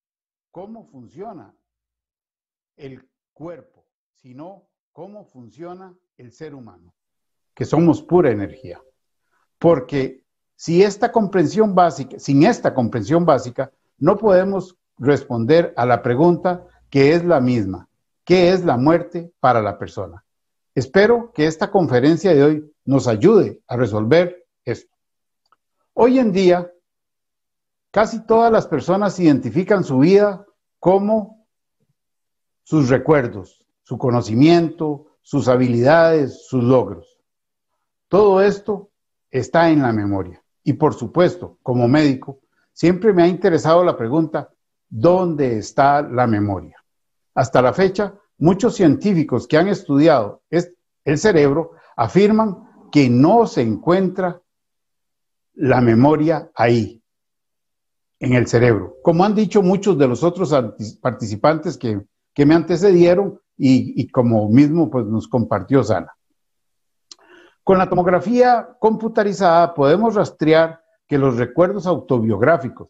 cómo funciona el cuerpo, sino cómo funciona el ser humano, que somos pura energía. Porque si esta comprensión básica, sin esta comprensión básica, no podemos responder a la pregunta que es la misma, ¿qué es la muerte para la persona? Espero que esta conferencia de hoy nos ayude a resolver esto. Hoy en día, casi todas las personas identifican su vida como sus recuerdos, su conocimiento, sus habilidades, sus logros. Todo esto está en la memoria. Y por supuesto, como médico, siempre me ha interesado la pregunta, ¿dónde está la memoria? Hasta la fecha, muchos científicos que han estudiado el cerebro afirman que no se encuentra la memoria ahí, en el cerebro. Como han dicho muchos de los otros participantes que, que me antecedieron, y, como mismo pues, nos compartió Sana. Con la tomografía computarizada podemos rastrear que los recuerdos autobiográficos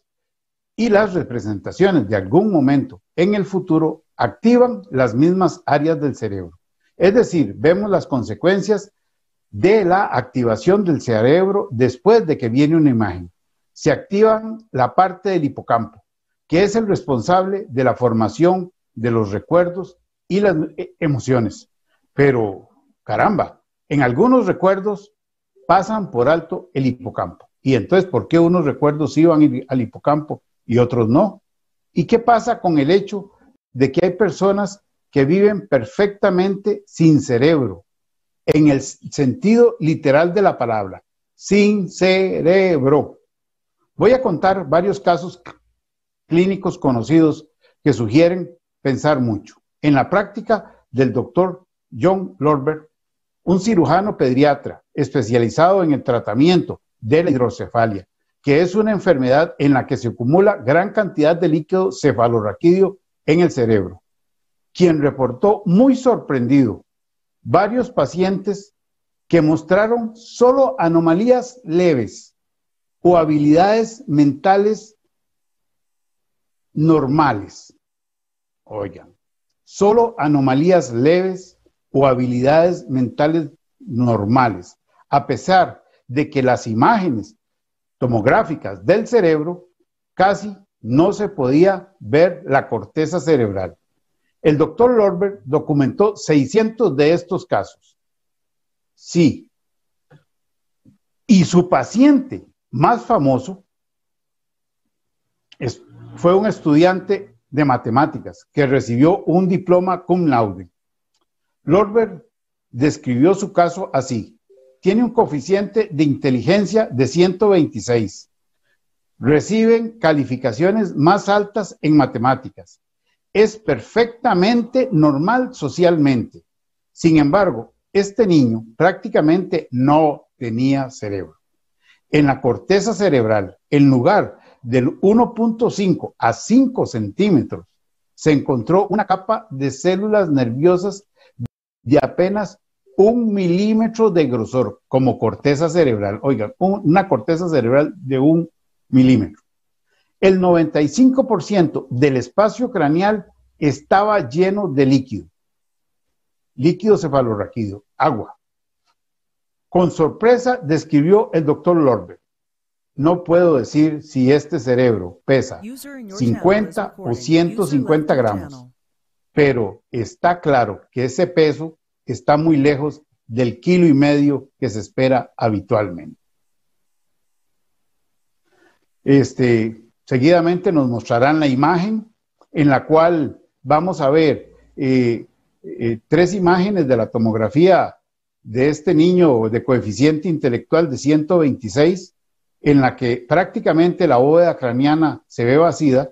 y las representaciones de algún momento en el futuro activan las mismas áreas del cerebro. Es decir, vemos las consecuencias de la activación del cerebro después de que viene una imagen. Se activan la parte del hipocampo, que es el responsable de la formación de los recuerdos y las e, emociones. Pero, caramba, en algunos recuerdos pasan por alto el hipocampo. Y entonces, ¿por qué unos recuerdos iban al hipocampo y otros no? ¿Y qué pasa con el hecho de que hay personas que viven perfectamente sin cerebro, en el sentido literal de la palabra, sin cerebro. Voy a contar varios casos clínicos conocidos que sugieren pensar mucho. En la práctica del doctor John Lorber, un cirujano pediatra especializado en el tratamiento de la hidrocefalia, que es una enfermedad en la que se acumula gran cantidad de líquido cefalorraquídeo en el cerebro, quien reportó muy sorprendido varios pacientes que mostraron solo anomalías leves o habilidades mentales normales. Oigan, solo anomalías leves o habilidades mentales normales, a pesar de que las imágenes tomográficas del cerebro, casi no se podía ver la corteza cerebral. El doctor Lorber documentó 600 de estos casos. Sí. Y su paciente más famoso fue un estudiante de matemáticas que recibió un diploma cum laude. Lorber describió su caso así tiene un coeficiente de inteligencia de 126. Reciben calificaciones más altas en matemáticas. Es perfectamente normal socialmente. Sin embargo, este niño prácticamente no tenía cerebro. En la corteza cerebral, en lugar del 1.5 a 5 centímetros, se encontró una capa de células nerviosas de apenas un milímetro de grosor como corteza cerebral. Oigan, una corteza cerebral de un milímetro. El 95% del espacio craneal estaba lleno de líquido. Líquido cefalorraquídeo, agua. Con sorpresa describió el doctor Lorber. No puedo decir si este cerebro pesa 50 o 150 gramos, pero está claro que ese peso está muy lejos del kilo y medio que se espera habitualmente. Este, seguidamente nos mostrarán la imagen en la cual vamos a ver eh, eh, tres imágenes de la tomografía de este niño de coeficiente intelectual de 126, en la que prácticamente la bóveda craneana se ve vacía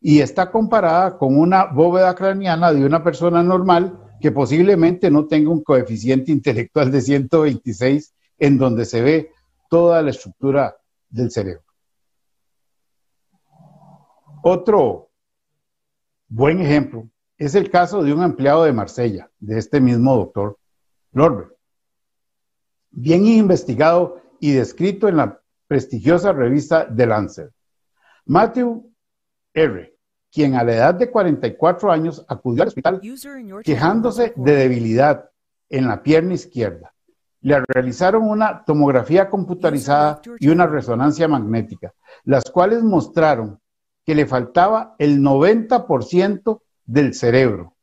y está comparada con una bóveda craneana de una persona normal que posiblemente no tenga un coeficiente intelectual de 126 en donde se ve toda la estructura del cerebro. Otro buen ejemplo es el caso de un empleado de Marsella, de este mismo doctor Lorber, bien investigado y descrito en la prestigiosa revista The Lancet. Matthew R quien a la edad de 44 años acudió al hospital quejándose de debilidad en la pierna izquierda. Le realizaron una tomografía computarizada y una resonancia magnética, las cuales mostraron que le faltaba el 90% del cerebro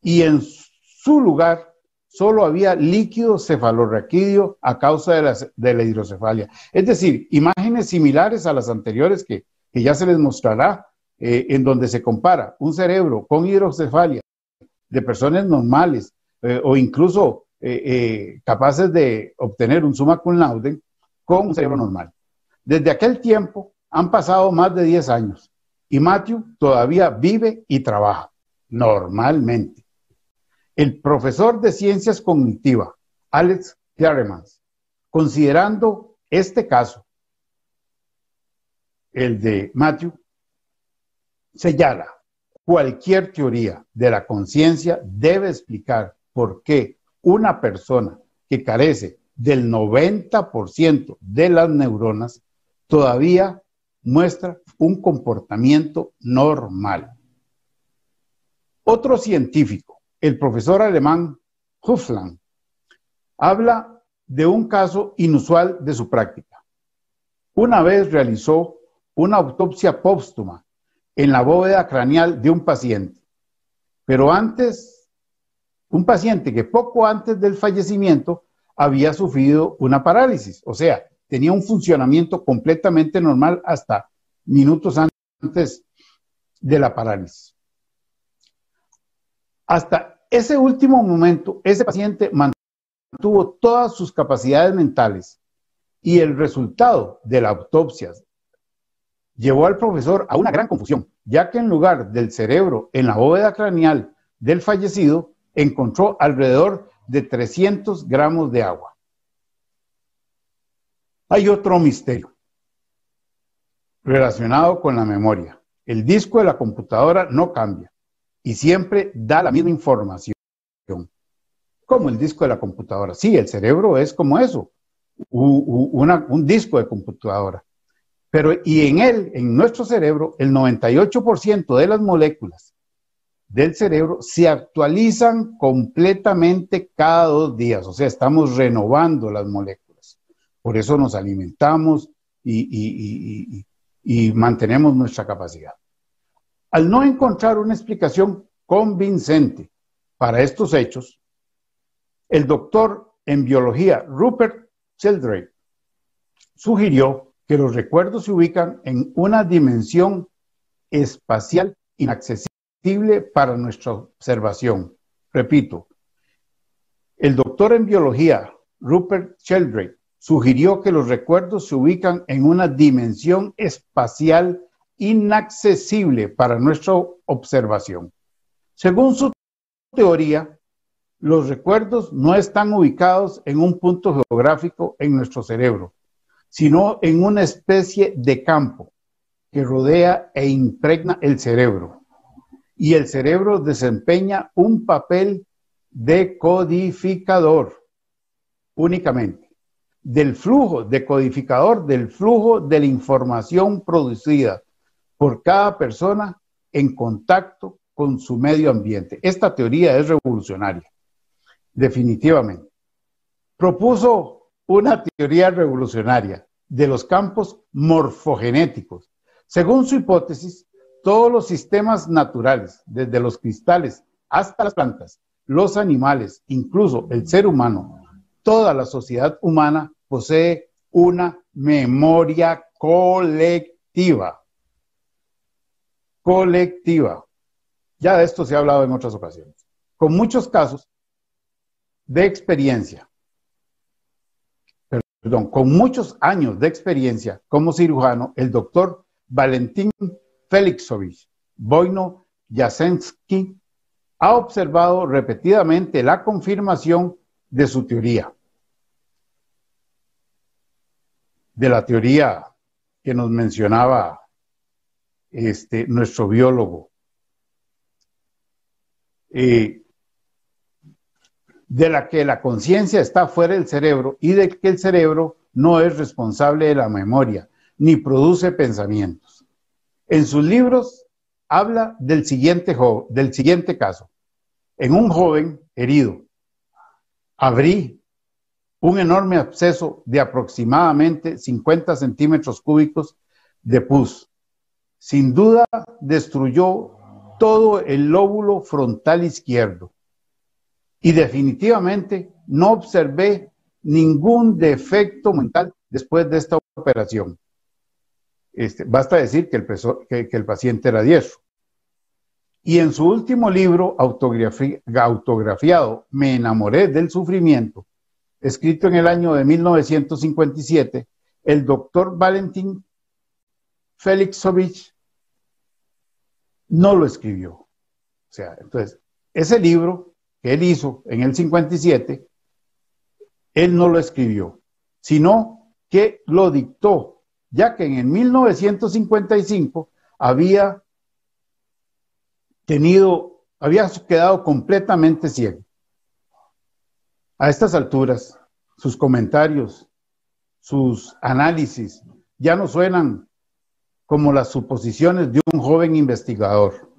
y en su lugar solo había líquido cefalorraquídeo a causa de la, hidrocefalia. Es decir, imágenes similares a las anteriores que, ya se les mostrará eh, en donde se compara un cerebro con hidrocefalia de personas normales eh, o incluso eh, capaces de obtener un summa con un cerebro normal. Desde aquel tiempo han pasado más de 10 años y Matthew todavía vive y trabaja normalmente. El profesor de ciencias cognitivas, Alex Claremans, considerando este caso, el de Matthew, señala, cualquier teoría de la conciencia debe explicar por qué una persona que carece del 90% de las neuronas todavía muestra un comportamiento normal. Otro científico, el profesor alemán Hufland, habla de un caso inusual de su práctica. Una vez realizó una autopsia póstuma en la bóveda craneal de un paciente. Pero antes, un paciente que poco antes del fallecimiento había sufrido una parálisis, o sea, tenía un funcionamiento completamente normal hasta minutos antes de la parálisis. Hasta ese último momento, ese paciente mantuvo todas sus capacidades mentales y el resultado de la autopsia llevó al profesor a una gran confusión, ya que en lugar del cerebro en la bóveda craneal del fallecido, encontró alrededor de 300 gramos de agua. Hay otro misterio relacionado con la memoria. El disco de la computadora no cambia y siempre da la misma información. Como el disco de la computadora. Sí, el cerebro es como eso, un disco de computadora. Pero y en él, en nuestro cerebro, el 98% de las moléculas del cerebro se actualizan completamente cada dos días. O sea, estamos renovando las moléculas. Por eso nos alimentamos y, y mantenemos nuestra capacidad. Al no encontrar una explicación convincente para estos hechos, el doctor en biología Rupert Sheldrake sugirió que los recuerdos se ubican en una dimensión espacial inaccesible para nuestra observación. Repito, el doctor en biología Rupert Sheldrake sugirió que los recuerdos se ubican en una dimensión espacial inaccesible para nuestra observación. Según su teoría, los recuerdos no están ubicados en un punto geográfico en nuestro cerebro, sino en una especie de campo que rodea e impregna el cerebro. Y el cerebro desempeña un papel decodificador únicamente del flujo, decodificador del flujo de la información producida por cada persona en contacto con su medio ambiente. Esta teoría es revolucionaria, definitivamente. Propuso una teoría revolucionaria de los campos morfogenéticos. Según su hipótesis, todos los sistemas naturales, desde los cristales hasta las plantas, los animales, incluso el ser humano, toda la sociedad humana posee una memoria colectiva. Colectiva. Ya de esto se ha hablado en otras ocasiones. Con muchos casos de experiencia, perdón, con muchos años de experiencia como cirujano, el doctor Valentín Felixovich Boino Jasensky ha observado repetidamente la confirmación de su teoría. De la teoría que nos mencionaba este, nuestro biólogo eh, de la que la conciencia está fuera del cerebro y de que el cerebro no es responsable de la memoria ni produce pensamientos. En sus libros habla del siguiente, del siguiente caso. En un joven herido, abrí un enorme absceso de aproximadamente 50 centímetros cúbicos de pus. Sin duda destruyó todo el lóbulo frontal izquierdo. Y definitivamente no observé ningún defecto mental después de esta operación. Este, basta decir que el, paciente era diestro. Y en su último libro, autografiado, Me enamoré del sufrimiento, escrito en el año de 1957, el doctor Valentín Felixovich no lo escribió. O sea, entonces, ese libro que él hizo en el 57, él no lo escribió, sino que lo dictó, ya que en el 1955 había tenido, había quedado completamente ciego. A estas alturas, sus comentarios, sus análisis ya no suenan como las suposiciones de un joven investigador,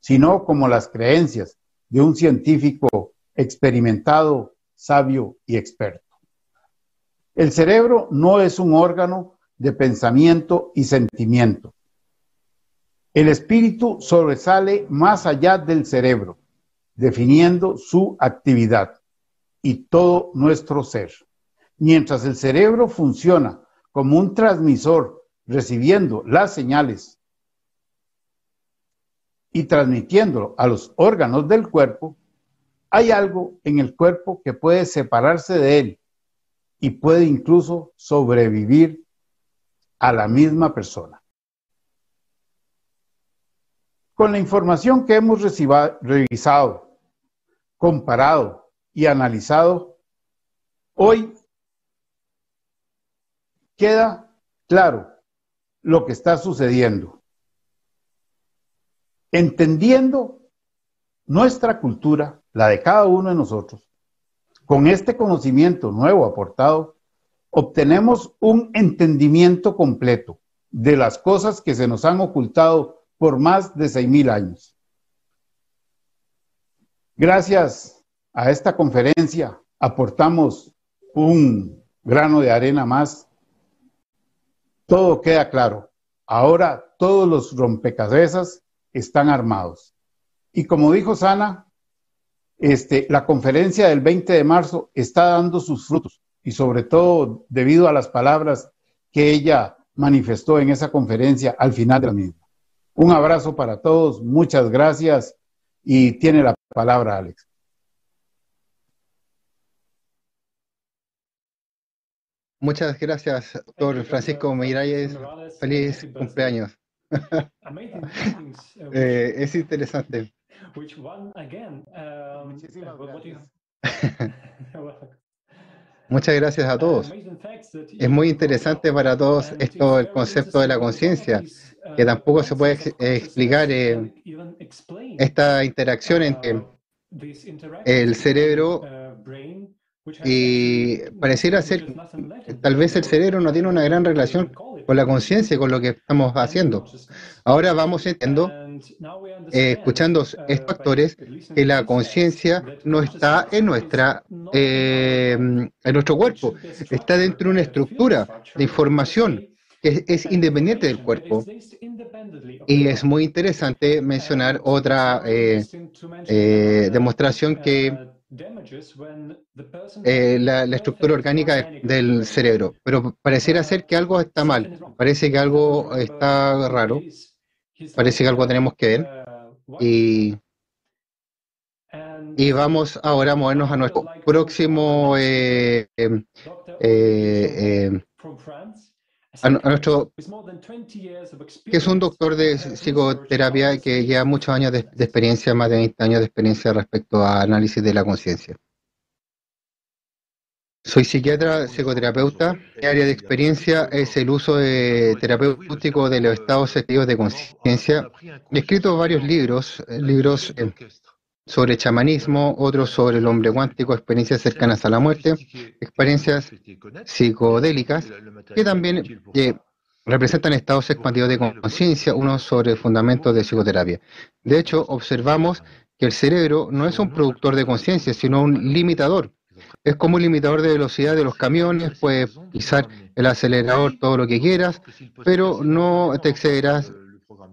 sino como las creencias de un científico experimentado, sabio y experto. El cerebro no es un órgano de pensamiento y sentimiento. El espíritu sobresale más allá del cerebro, definiendo su actividad y todo nuestro ser. Mientras el cerebro funciona como un transmisor recibiendo las señales y transmitiéndolo a los órganos del cuerpo, hay algo en el cuerpo que puede separarse de él y puede incluso sobrevivir a la misma persona. Con la información que hemos revisado, comparado y analizado, hoy queda claro lo que está sucediendo. Entendiendo nuestra cultura, la de cada uno de nosotros, con este conocimiento nuevo aportado, obtenemos un entendimiento completo de las cosas que se nos han ocultado por más de 6.000 años. Gracias a esta conferencia aportamos un grano de arena más. Todo queda claro. Ahora todos los rompecabezas están armados. Y como dijo Sana, este, la conferencia del 20 de marzo está dando sus frutos y sobre todo debido a las palabras que ella manifestó en esa conferencia al final de la misma. Un abrazo para todos, muchas gracias y tiene la palabra Alex. Muchas gracias, doctor Francisco Miralles. Feliz cumpleaños. eh, es interesante. Muchas gracias a todos. Es muy interesante para todos esto, el concepto de la conciencia, que tampoco se puede explicar eh, esta interacción entre el cerebro y pareciera ser, tal vez el cerebro no tiene una gran relación con la conciencia, con lo que estamos haciendo. Ahora vamos entendiendo, eh, escuchando estos actores, que la conciencia no está en nuestra eh, en nuestro cuerpo, está dentro de una estructura de información que es, independiente del cuerpo. Y es muy interesante mencionar otra eh, demostración que eh, la, estructura orgánica del cerebro, pero pareciera ser que algo está mal, parece que algo está raro, parece que algo tenemos que ver. y, y vamos ahora a movernos a nuestro próximo eh, eh, a, nuestro que es un doctor de psicoterapia que lleva muchos años de, experiencia, más de 20 años de experiencia respecto a análisis de la conciencia. Soy psiquiatra, psicoterapeuta. Mi área de experiencia es el uso de terapéutico de los estados efectivos de conciencia. He escrito varios libros, eh, libros sobre chamanismo, otros sobre el hombre cuántico, experiencias cercanas a la muerte, experiencias psicodélicas, que también representan estados expandidos de conciencia, uno sobre fundamentos de psicoterapia. De hecho, observamos que el cerebro no es un productor de conciencia, sino un limitador. Es como un limitador de velocidad de los camiones, puedes pisar el acelerador todo lo que quieras, pero no te excederás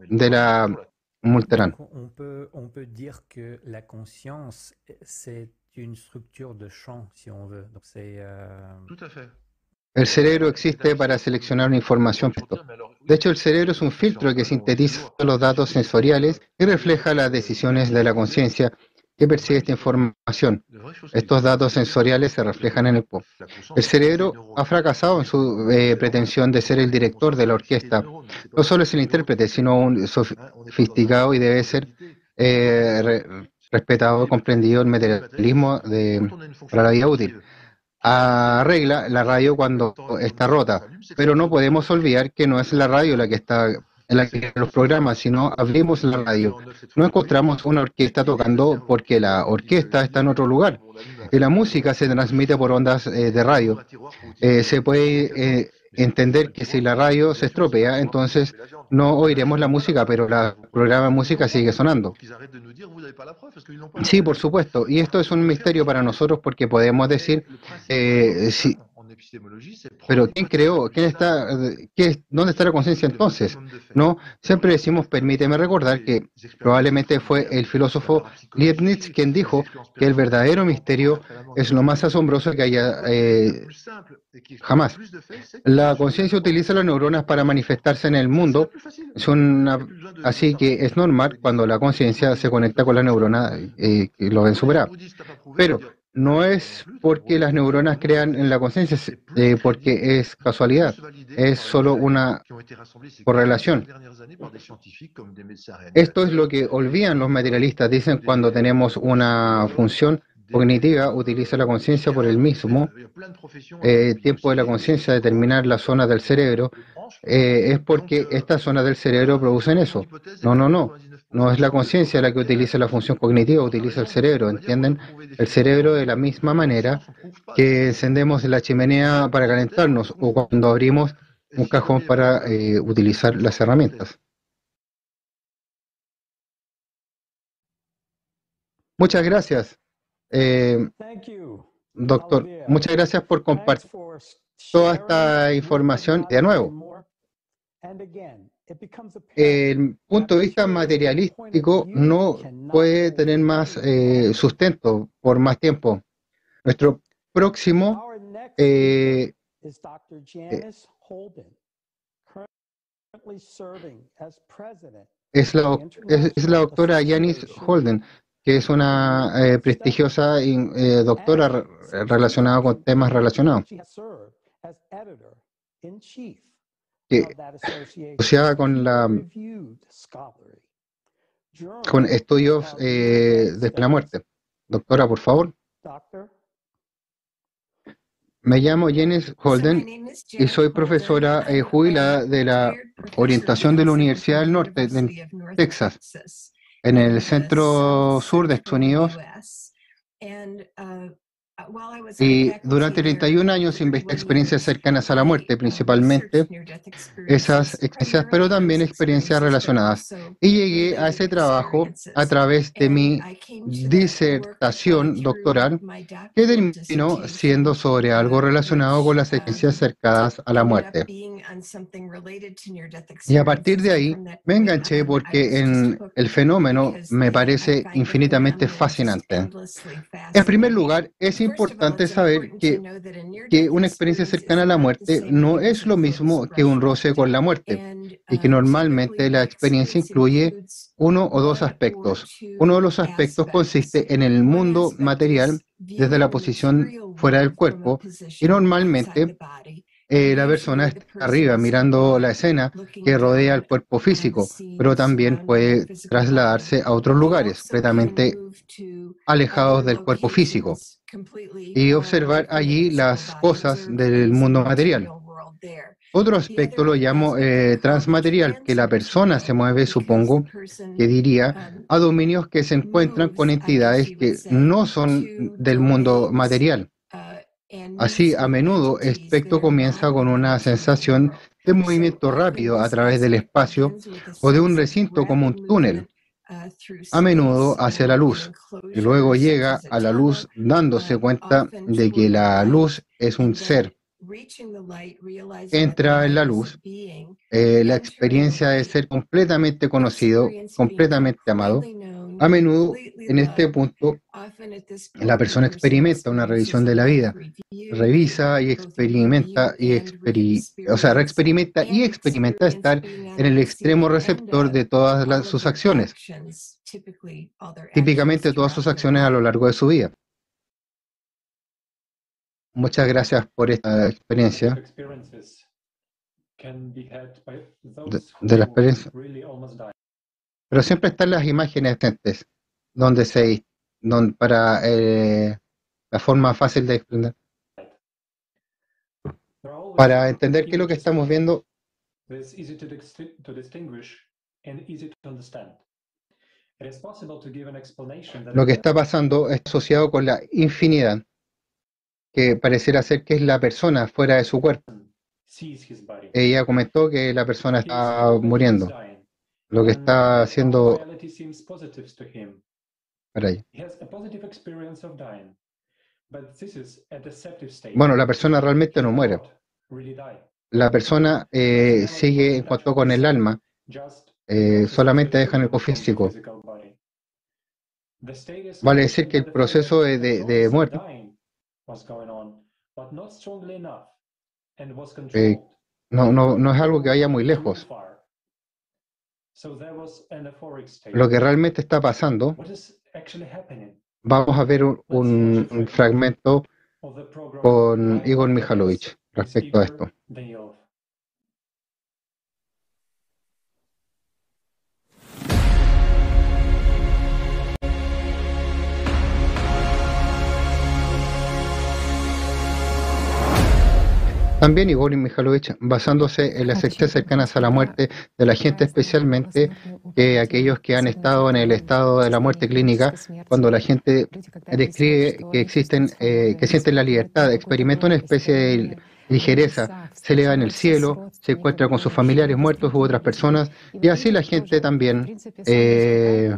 de la On peut, on peut dire que la conscience, c'est une structure de champ, si on veut. Donc c'est, euh... Tout à fait. El cerebro existe para seleccionar una información. De hecho, el cerebro es un filtro que sintetiza los datos sensoriales y refleja las decisiones de la conciencia que percibe esta información. Estos datos sensoriales se reflejan en el POP. El cerebro ha fracasado en su eh, pretensión de ser el director de la orquesta. No solo es el intérprete, sino un sofisticado y debe ser eh, respetado, comprendido el materialismo de, para la vida útil. Arregla la radio cuando está rota, pero no podemos olvidar que no es la radio la que está en la que los programas, sino abrimos la radio. No encontramos una orquesta tocando porque la orquesta está en otro lugar. Y la música se transmite por ondas eh, de radio. Eh, se puede eh, entender que si la radio se estropea, entonces no oiremos la música, pero la programa de música sigue sonando. Sí, por supuesto. Y esto es un misterio para nosotros porque podemos decir, si, Pero ¿quién creó? ¿Quién está, qué, ¿Dónde está la conciencia entonces? No, siempre decimos, permíteme recordar que probablemente fue el filósofo Leibniz quien dijo que el verdadero misterio es lo más asombroso que haya eh, jamás. La conciencia utiliza las neuronas para manifestarse en el mundo, así que es normal cuando la conciencia se conecta con la neurona eh, que lo ven superado. Pero no es porque las neuronas crean en la conciencia, eh, porque es casualidad, es solo una correlación. Esto es lo que olvidan los materialistas, dicen cuando tenemos una función cognitiva, utiliza la conciencia por el mismo eh, tiempo de la conciencia, determinar la zona del cerebro, eh, es porque estas zonas del cerebro producen eso. No, no, no. No es la conciencia la que utiliza la función cognitiva, utiliza el cerebro, ¿entienden? El cerebro de la misma manera que encendemos la chimenea para calentarnos o cuando abrimos un cajón para eh, utilizar las herramientas. Muchas gracias, eh, doctor. Muchas gracias por compartir toda esta información de nuevo el punto de vista materialístico no puede tener más eh, sustento por más tiempo. Nuestro próximo eh, eh, es la, es, la doctora Janice Holden, que es una prestigiosa doctora relacionada con temas relacionados que asociada con la con estudios eh, de la muerte. Doctora, por favor. Me llamo Janice Holden y soy profesora eh, jubilada de la orientación de la Universidad del Norte de Texas, en el centro sur de Estados Unidos. Y durante 31 años investigué experiencias cercanas a la muerte, principalmente esas experiencias, pero también experiencias relacionadas. Y llegué a ese trabajo a través de mi disertación doctoral, que terminó siendo sobre algo relacionado con las experiencias cercanas a la muerte. Y a partir de ahí me enganché porque en el fenómeno me parece infinitamente fascinante. En primer lugar, es importante saber que, que una experiencia cercana a la muerte no es lo mismo que un roce con la muerte y que normalmente la experiencia incluye uno o dos aspectos. Uno de los aspectos consiste en el mundo material desde la posición fuera del cuerpo y normalmente eh, la persona está arriba mirando la escena que rodea el cuerpo físico, pero también puede trasladarse a otros lugares, completamente alejados del cuerpo físico, y observar allí las cosas del mundo material. Otro aspecto lo llamo eh, transmaterial, que la persona se mueve, supongo, que diría, a dominios que se encuentran con entidades que no son del mundo material. Así, a menudo, el espectro comienza con una sensación de movimiento rápido a través del espacio o de un recinto como un túnel, a menudo hacia la luz, y luego llega a la luz dándose cuenta de que la luz es un ser. Entra en la luz eh, la experiencia de ser completamente conocido, completamente amado, a menudo, en este punto, la persona experimenta una revisión de la vida, revisa y experimenta y o sea, experimenta y experimenta estar en el extremo receptor de todas sus acciones, típicamente todas sus acciones a lo largo de su vida. Muchas gracias por esta experiencia. De, la experiencia. Pero siempre están las imágenes donde se, donde, para eh, la forma fácil de explicar. Para entender qué es lo que estamos viendo. Lo que está pasando es asociado con la infinidad, que pareciera ser que es la persona fuera de su cuerpo. Ella comentó que la persona está muriendo lo que está haciendo para Bueno, la persona realmente no muere. La persona eh, sigue en cuanto con el alma, eh, solamente dejan el cuerpo físico. Vale decir que el proceso de, de muerte eh, no, no, no es algo que vaya muy lejos. Lo que realmente está pasando, vamos a ver un, un fragmento con Igor Mikhailovich respecto a esto. También Igor Mikhailovich, basándose en las experiencias cercanas a la muerte de la gente, especialmente que aquellos que han estado en el estado de la muerte clínica, cuando la gente describe que existen, eh, que sienten la libertad, experimenta una especie de ligereza, se eleva en el cielo, se encuentra con sus familiares muertos u otras personas, y así la gente también, eh,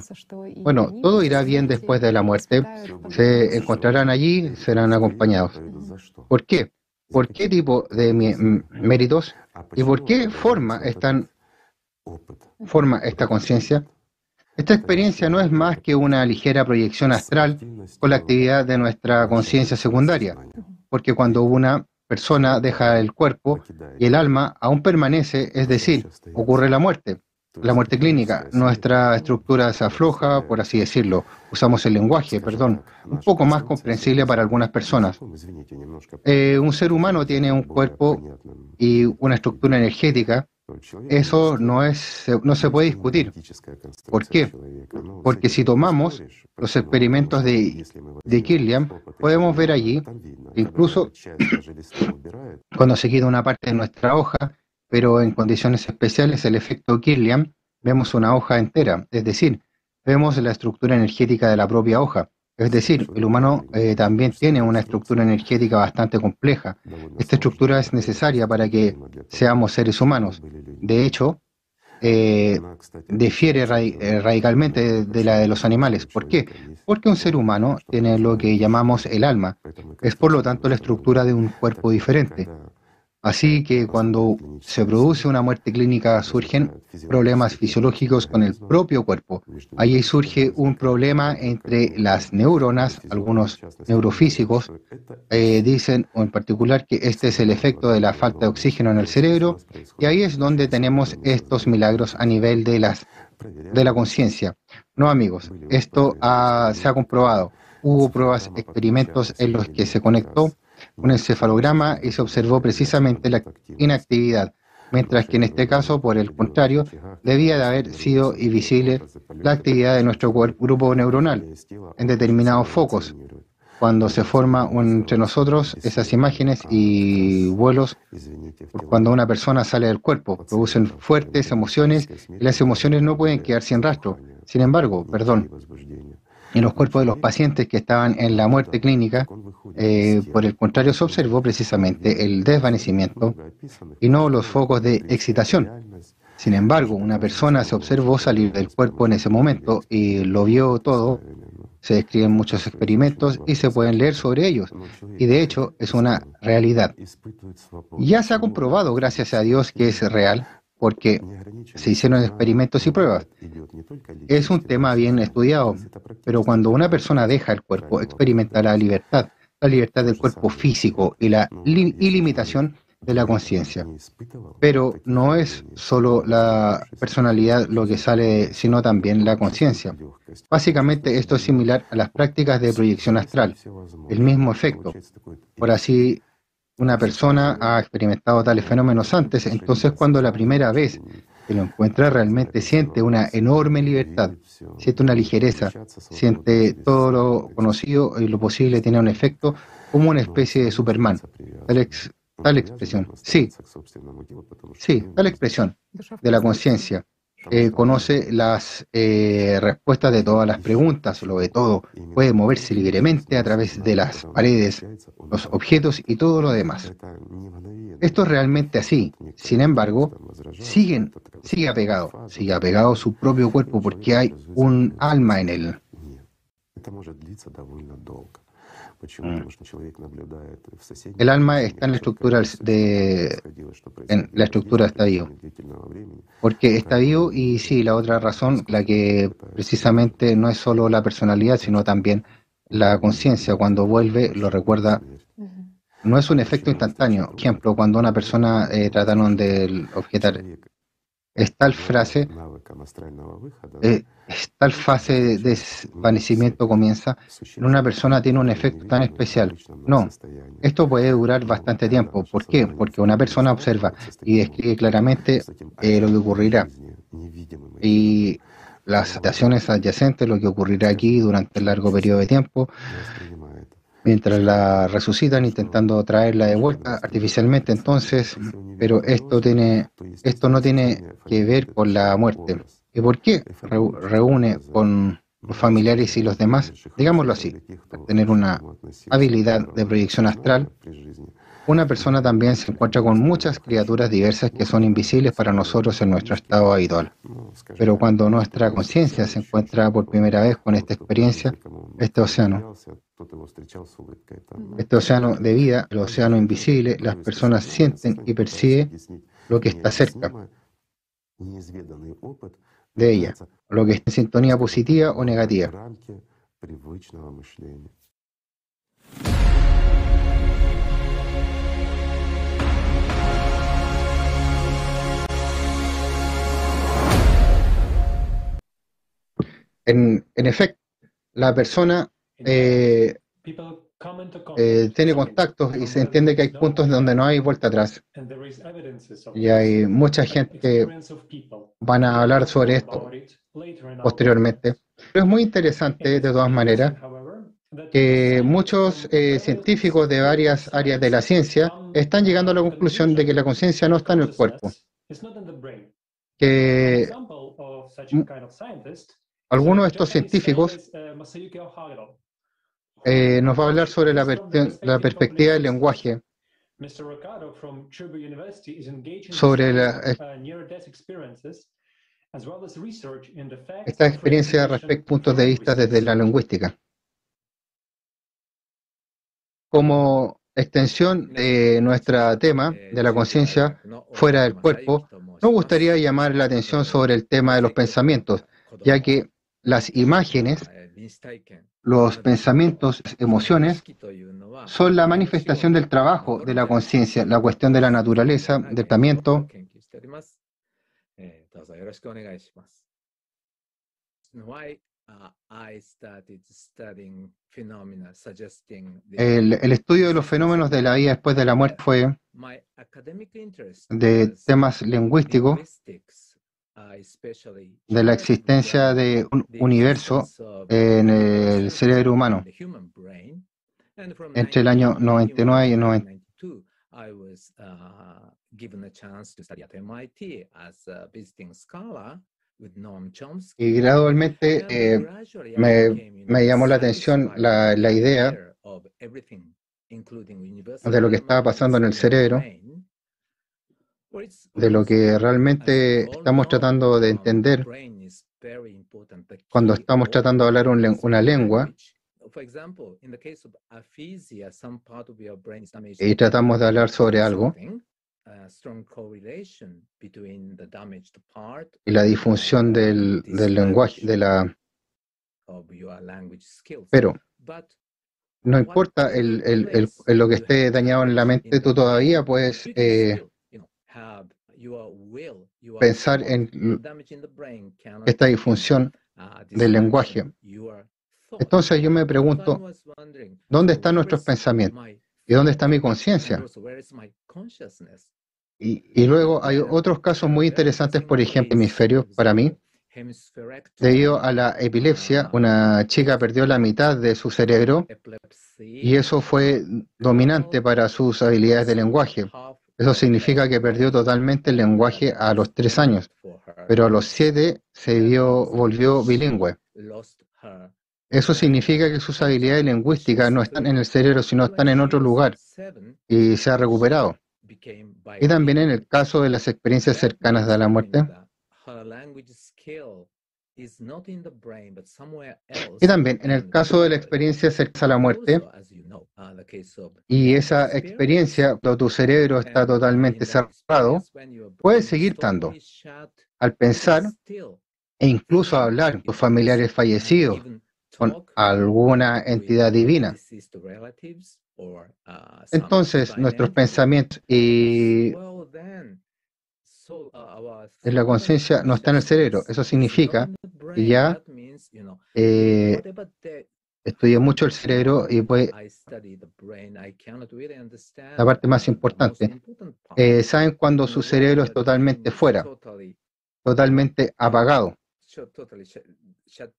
bueno, todo irá bien después de la muerte, se encontrarán allí, serán acompañados. ¿Por qué? Por qué tipo de méritos y por qué forma, están, forma esta conciencia. Esta experiencia no es más que una ligera proyección astral con la actividad de nuestra conciencia secundaria, porque cuando una persona deja el cuerpo y el alma aún permanece, es decir, ocurre la muerte la muerte clínica. Nuestra estructura se afloja, por así decirlo. Usamos el lenguaje, perdón, un poco más comprensible para algunas personas. Eh, un ser humano tiene un cuerpo y una estructura energética. Eso no, es, no se puede discutir. ¿Por qué? Porque si tomamos los experimentos de, de Kirlian, podemos ver allí, incluso cuando se quita una parte de nuestra hoja, pero en condiciones especiales el efecto Kirlian, vemos una hoja entera, es decir, vemos la estructura energética de la propia hoja. Es decir, el humano eh, también tiene una estructura energética bastante compleja. Esta estructura es necesaria para que seamos seres humanos. De hecho, eh, difiere eh, radicalmente de, la de los animales. ¿Por qué? Porque un ser humano tiene lo que llamamos el alma. Es por lo tanto la estructura de un cuerpo diferente. Así que cuando se produce una muerte clínica surgen problemas fisiológicos con el propio cuerpo. Allí surge un problema entre las neuronas, algunos neurofísicos eh, dicen o en particular que este es el efecto de la falta de oxígeno en el cerebro y ahí es donde tenemos estos milagros a nivel de, las, de la conciencia. No amigos, esto se ha comprobado. Hubo pruebas, experimentos en los que se conectó un encefalograma y se observó precisamente la inactividad, mientras que en este caso, por el contrario, debía de haber sido invisible la actividad de nuestro grupo neuronal en determinados focos. Cuando se forma entre nosotros esas imágenes y vuelos, cuando una persona sale del cuerpo, producen fuertes emociones y las emociones no pueden quedar sin rastro. Sin embargo, perdón, en los cuerpos de los pacientes que estaban en la muerte clínica, eh, por el contrario, se observó precisamente el desvanecimiento y no los focos de excitación. Sin embargo, una persona se observó salir del cuerpo en ese momento y lo vio todo. Se describen muchos experimentos y se pueden leer sobre ellos. Y de hecho es una realidad. Ya se ha comprobado, gracias a Dios, que es real porque se hicieron experimentos y pruebas. Es un tema bien estudiado, pero cuando una persona deja el cuerpo, experimenta la libertad, la libertad del cuerpo físico y la ilimitación de la conciencia. Pero no es solo la personalidad lo que sale, sino también la conciencia. Básicamente esto es similar a las prácticas de proyección astral, el mismo efecto. Por así una persona ha experimentado tales fenómenos antes, entonces cuando la primera vez que lo encuentra realmente siente una enorme libertad, siente una ligereza, siente todo lo conocido y lo posible tiene un efecto como una especie de Superman. Tal, tal expresión, sí, sí, tal expresión de la conciencia eh, conoce las eh, respuestas de todas las preguntas, lo de todo, puede moverse libremente a través de las paredes, los objetos y todo lo demás. Esto es realmente así. Sin embargo, siguen, sigue apegado, sigue apegado a su propio cuerpo porque hay un alma en él. El alma está en la estructura de en la estructura de estadio. Porque está vivo y sí, la otra razón, la que precisamente no es solo la personalidad, sino también la conciencia, cuando vuelve, lo recuerda. No es un efecto instantáneo. Ejemplo, cuando una persona eh, trataron de objetar es tal frase, eh, tal fase de desvanecimiento comienza, en una persona tiene un efecto tan especial. No, esto puede durar bastante tiempo. ¿Por qué? Porque una persona observa y describe claramente eh, lo que ocurrirá. Y las situaciones adyacentes, lo que ocurrirá aquí durante el largo periodo de tiempo, mientras la resucitan intentando traerla de vuelta artificialmente. Entonces, pero esto tiene, esto no tiene que ver con la muerte. ¿Y por qué reúne con los familiares y los demás? Digámoslo así, tener una habilidad de proyección astral. una persona también se encuentra con muchas criaturas diversas que son invisibles para nosotros en nuestro estado habitual. Pero cuando nuestra conciencia se encuentra por primera vez con esta experiencia, este océano, este océano de vida, el océano invisible, las personas sienten y perciben lo que está cerca de ella, lo que está en sintonía positiva o negativa. En, efecto, la persona eh, eh, tiene contactos y se entiende que hay puntos donde no hay vuelta atrás. Y hay mucha gente que van a hablar sobre esto posteriormente. Pero es muy interesante, de todas maneras, que muchos eh, científicos de varias áreas de la ciencia están llegando a la conclusión de que la conciencia no está en el cuerpo. Que Algunos de estos científicos eh, nos va a hablar sobre la, la perspectiva del lenguaje, sobre la, esta experiencia respecto a puntos de vista desde la lingüística. Como extensión de nuestro tema de la conciencia fuera del cuerpo, nos gustaría llamar la atención sobre el tema de los pensamientos, ya que las imágenes, los pensamientos, emociones, son la manifestación del trabajo de la conciencia, la cuestión de la naturaleza, del pensamiento. El, el, estudio de los fenómenos de la vida después de la muerte fue de temas lingüísticos de la existencia de un universo en el cerebro humano. Entre el año 99 y el 90. Y gradualmente eh, me, me, llamó la atención la, la idea de lo que estaba pasando en el cerebro de lo que realmente estamos tratando de entender cuando estamos tratando de hablar una lengua. Y tratamos de hablar sobre algo. Y la disfunción del, del lenguaje, de la... Pero no importa el, el, el, lo que esté dañado en la mente, tú todavía puedes eh, pensar en esta disfunción del lenguaje. Entonces yo me pregunto, ¿dónde están nuestros pensamientos? ¿Y dónde está mi conciencia? Y, y, luego hay otros casos muy interesantes, por ejemplo, hemisferios para mí. Debido a la epilepsia, una chica perdió la mitad de su cerebro y eso fue dominante para sus habilidades de lenguaje. Eso significa que perdió totalmente el lenguaje a los tres años, pero a los siete se vio, volvió bilingüe. Eso significa que sus habilidades lingüísticas no están en el cerebro, sino están en otro lugar y se ha recuperado. Y también en el caso de las experiencias cercanas a la muerte, Y también en el caso de la experiencia cerca a la muerte, y esa experiencia cuando tu cerebro está totalmente cerrado, puedes seguir estando. Al pensar e incluso hablar con tus familiares fallecidos, con alguna entidad divina. Entonces, nuestros pensamientos y la conciencia no está en el cerebro. Eso significa que ya eh, estudié mucho el cerebro y pues la parte más importante. Eh, ¿Saben cuando su cerebro es totalmente fuera? Totalmente apagado.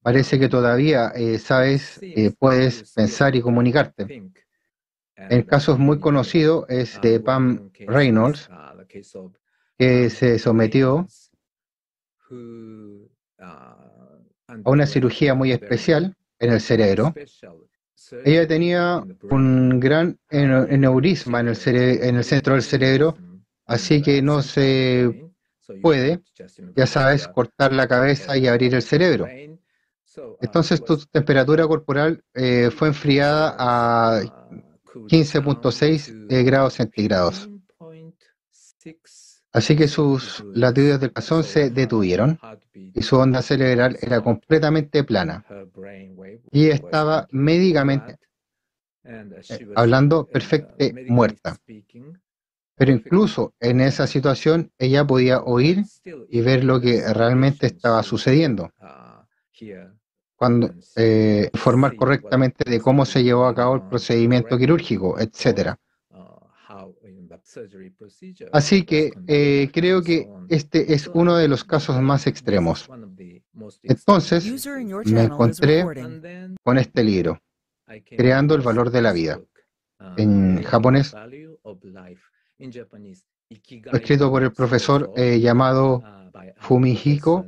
Parece que todavía eh, sabes, eh, puedes pensar y comunicarte. El caso es muy conocido, es de Pam Reynolds, que se sometió a una cirugía muy especial en el cerebro. Ella tenía un gran neurisma en el, en el centro del cerebro, así que no se puede, ya sabes, cortar la cabeza y abrir el cerebro. Entonces tu temperatura corporal eh, fue enfriada a 15.6 eh, grados centígrados. Así que sus latidos del corazón se detuvieron y su onda cerebral era completamente plana. Y estaba médicamente eh, hablando perfectamente muerta. Pero incluso en esa situación ella podía oír y ver lo que realmente estaba sucediendo. Cuando eh, informar correctamente de cómo se llevó a cabo el procedimiento quirúrgico, etcétera. Así que eh, creo que este es uno de los casos más extremos. Entonces me encontré con este libro, Creando el valor de la vida, en japonés escrito por el profesor eh, llamado Fumihiko.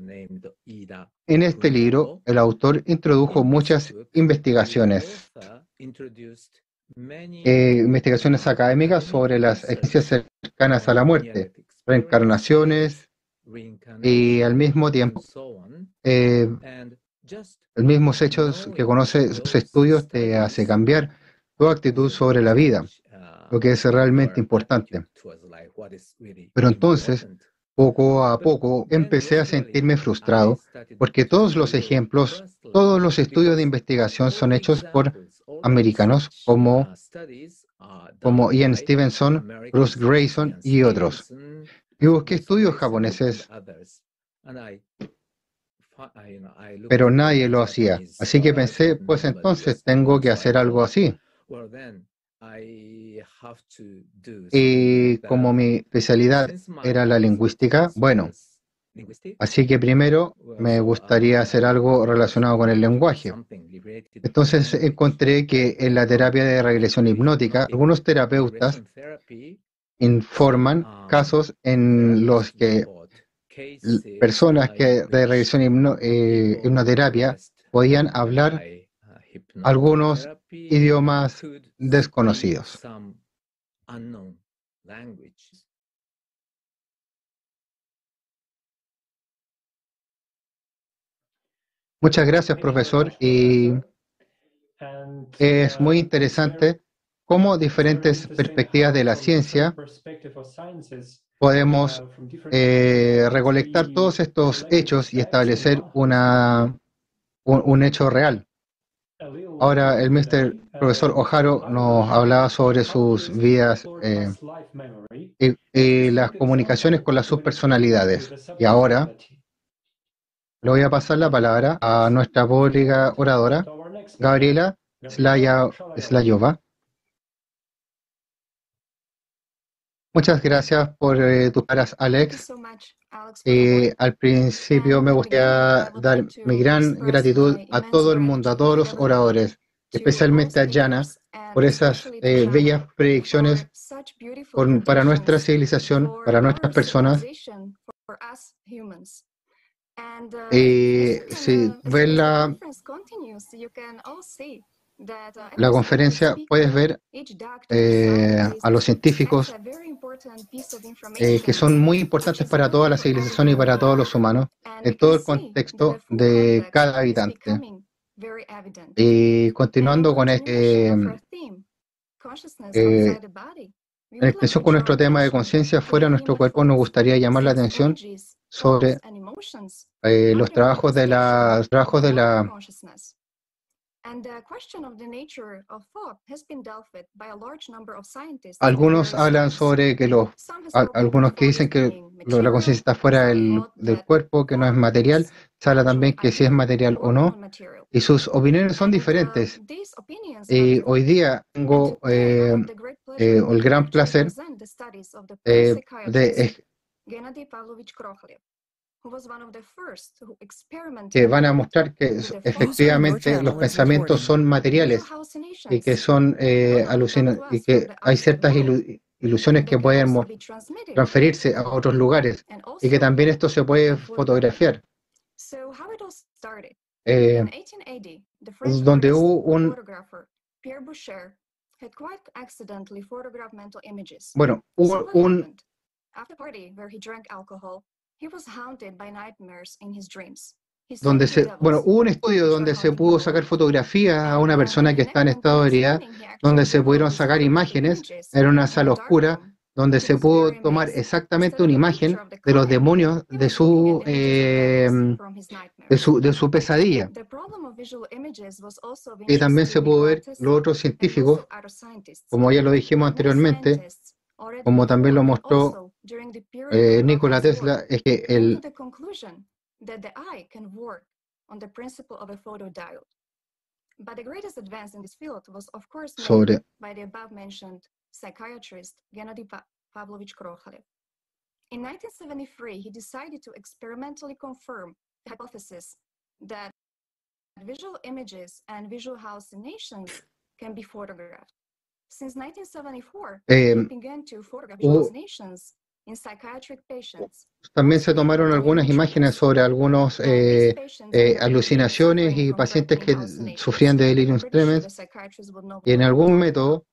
En este libro, el autor introdujo muchas investigaciones, eh, investigaciones académicas sobre las experiencias cercanas a la muerte, reencarnaciones y al mismo tiempo eh, los mismos hechos que conoce sus estudios te hace cambiar tu actitud sobre la vida lo que es realmente importante. Pero entonces, poco a poco, empecé a sentirme frustrado porque todos los ejemplos, todos los estudios de investigación son hechos por americanos como, como Ian Stevenson, Bruce Grayson y otros. Y busqué estudios japoneses, pero nadie lo hacía. Así que pensé, pues entonces tengo que hacer algo así. Y como mi especialidad era la lingüística, bueno, así que primero me gustaría hacer algo relacionado con el lenguaje. Entonces encontré que en la terapia de regresión hipnótica, algunos terapeutas informan um, casos en los que personas que de regresión eh, hipnoterapia podían hablar uh, algunos idiomas desconocidos. Muchas gracias, profesor. Y es muy interesante cómo diferentes perspectivas de la ciencia podemos eh, recolectar todos estos hechos y establecer una, un hecho real. Ahora el Mr. Profesor Ojaro nos hablaba sobre sus vidas eh, y, las comunicaciones con las subpersonalidades. Y ahora le voy a pasar la palabra a nuestra pública oradora, Gabriela Slayova. Muchas gracias por eh, tus palabras, Alex. Eh, al principio me gustaría dar mi gran gratitud a todo el mundo, a todos los oradores, especialmente a Jana, por esas eh, bellas predicciones para nuestra civilización, para nuestras personas. Y si ven la, la conferencia puedes ver eh, a los científicos eh, que son muy importantes para toda la civilización y para todos los humanos, en todo el contexto de cada habitante. Y continuando con este, eh, en extensión con nuestro tema de conciencia fuera de nuestro cuerpo, nos gustaría llamar la atención sobre eh, los trabajos de la, trabajos de la algunos hablan sobre que los, algunos que dicen que la conciencia está fuera del, del, cuerpo, que no es material, se habla también que si es material o no, y sus opiniones son diferentes. Y hoy día tengo eh, eh, el gran placer eh, de que van a mostrar que efectivamente los pensamientos son materiales y que son eh, alucinantes y que hay ciertas ilusiones que pueden transferirse a otros lugares y que también esto se puede fotografiar. Eh, donde hubo un bueno, hubo un donde se, bueno, hubo un estudio donde se pudo sacar fotografías a una persona que está en estado de ebriedad, donde se pudieron sacar imágenes, era una sala oscura, donde se pudo tomar exactamente una imagen de los demonios de su, eh, de su, de su pesadilla. Y también se pudo ver los otros científicos, como ya lo dijimos anteriormente, como también lo mostró eh, Nikola Tesla, es que el that the eye can work on the principle of a photodiode. But the greatest advance in this field was, of course, made sobre by the above-mentioned psychiatrist Gennady Pavlovich Krokalev. In 1973, he decided to experimentally confirm the hypothesis that visual images and visual hallucinations can be photographed. Since 1974, eh, he began to photograph hallucinations También se tomaron algunas imágenes sobre algunas eh, eh, alucinaciones y pacientes que sufrían de delirium tremens. y en algún método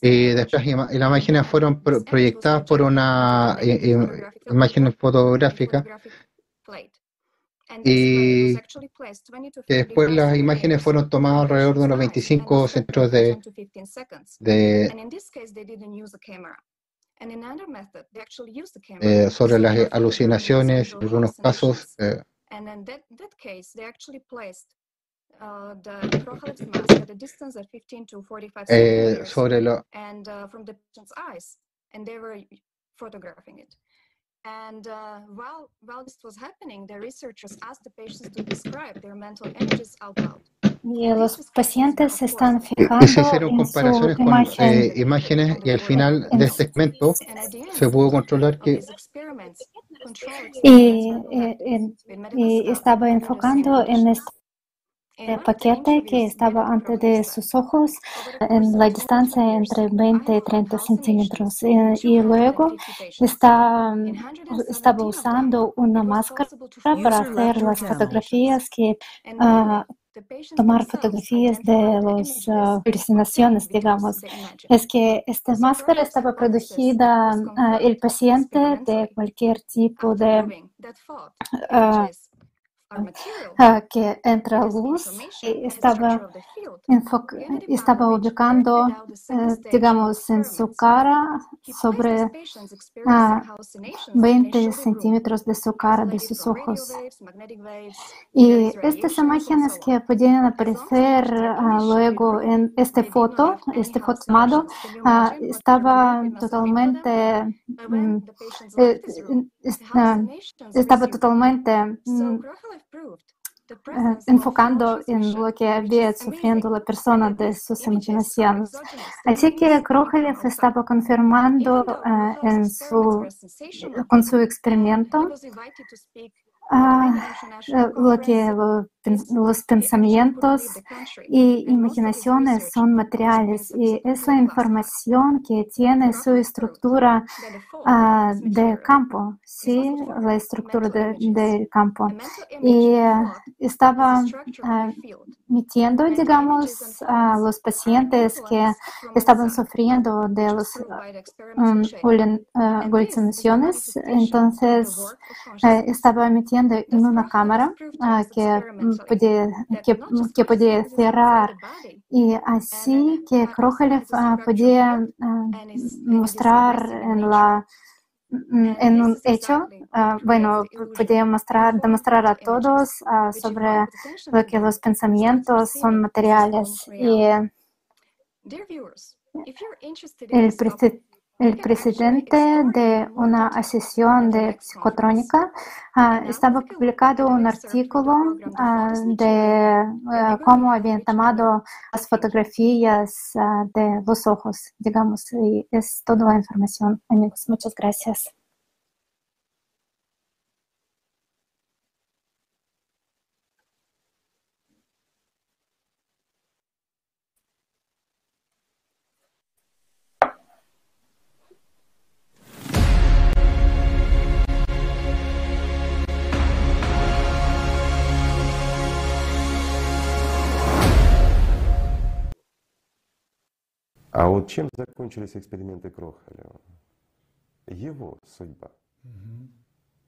y después y las imágenes fueron proyectadas por una eh, imagen fotográfica y que después las imágenes fueron tomadas alrededor de unos 25 centros de, de eh, sobre las alucinaciones, en algunos casos. Eh, eh, sobre lo And uh, while, while this was happening, the researchers asked the patients to describe their mental images out loud. Y los pacientes se están fijando se hicieron comparaciones con imagen. eh, imágenes y al final de este segmento se pudo controlar que y, y, y estaba enfocando en este el paquete que estaba antes de sus ojos en la distancia entre 20 y 30 centímetros eh, y luego está, estaba usando una máscara para hacer las fotografías que uh, tomar fotografías de las uh, alucinaciones, digamos. Es que esta máscara estaba producida uh, el paciente de cualquier tipo de uh, que entra luz y estaba, estaba ubicando, eh, digamos, en su cara sobre 20 centímetros de su cara, de sus ojos. Y estas imágenes que podían aparecer luego en esta foto, este foto tomado, estaba totalmente, eh, estaba totalmente mm, eh, enfocando en lo que había sufriendo la persona de sus imaginaciones. Así que Krokalev estaba confirmando uh, en su, con su experimento lo que los pensamientos y imaginaciones son materiales y esa información que tiene su estructura uh, de campo, sí, la estructura del de campo. Y uh, estaba uh, metiendo, digamos, a los pacientes que estaban sufriendo de las um. Entonces, estaba metiendo en una cámara que podía, que, que podía cerrar y así que Krokalev podía mostrar en la en un hecho, uh, bueno, podía mostrar, demostrar a todos uh, sobre lo que los pensamientos son materiales. Y el, el presidente de una asociación de psicotrónica uh, estaba publicado un artículo uh, de uh, cómo habían tomado las fotografías de los ojos, digamos, y es toda la información, amigos. Muchas gracias. А вот чем закончились эксперименты Крохалева? Его судьба. Угу.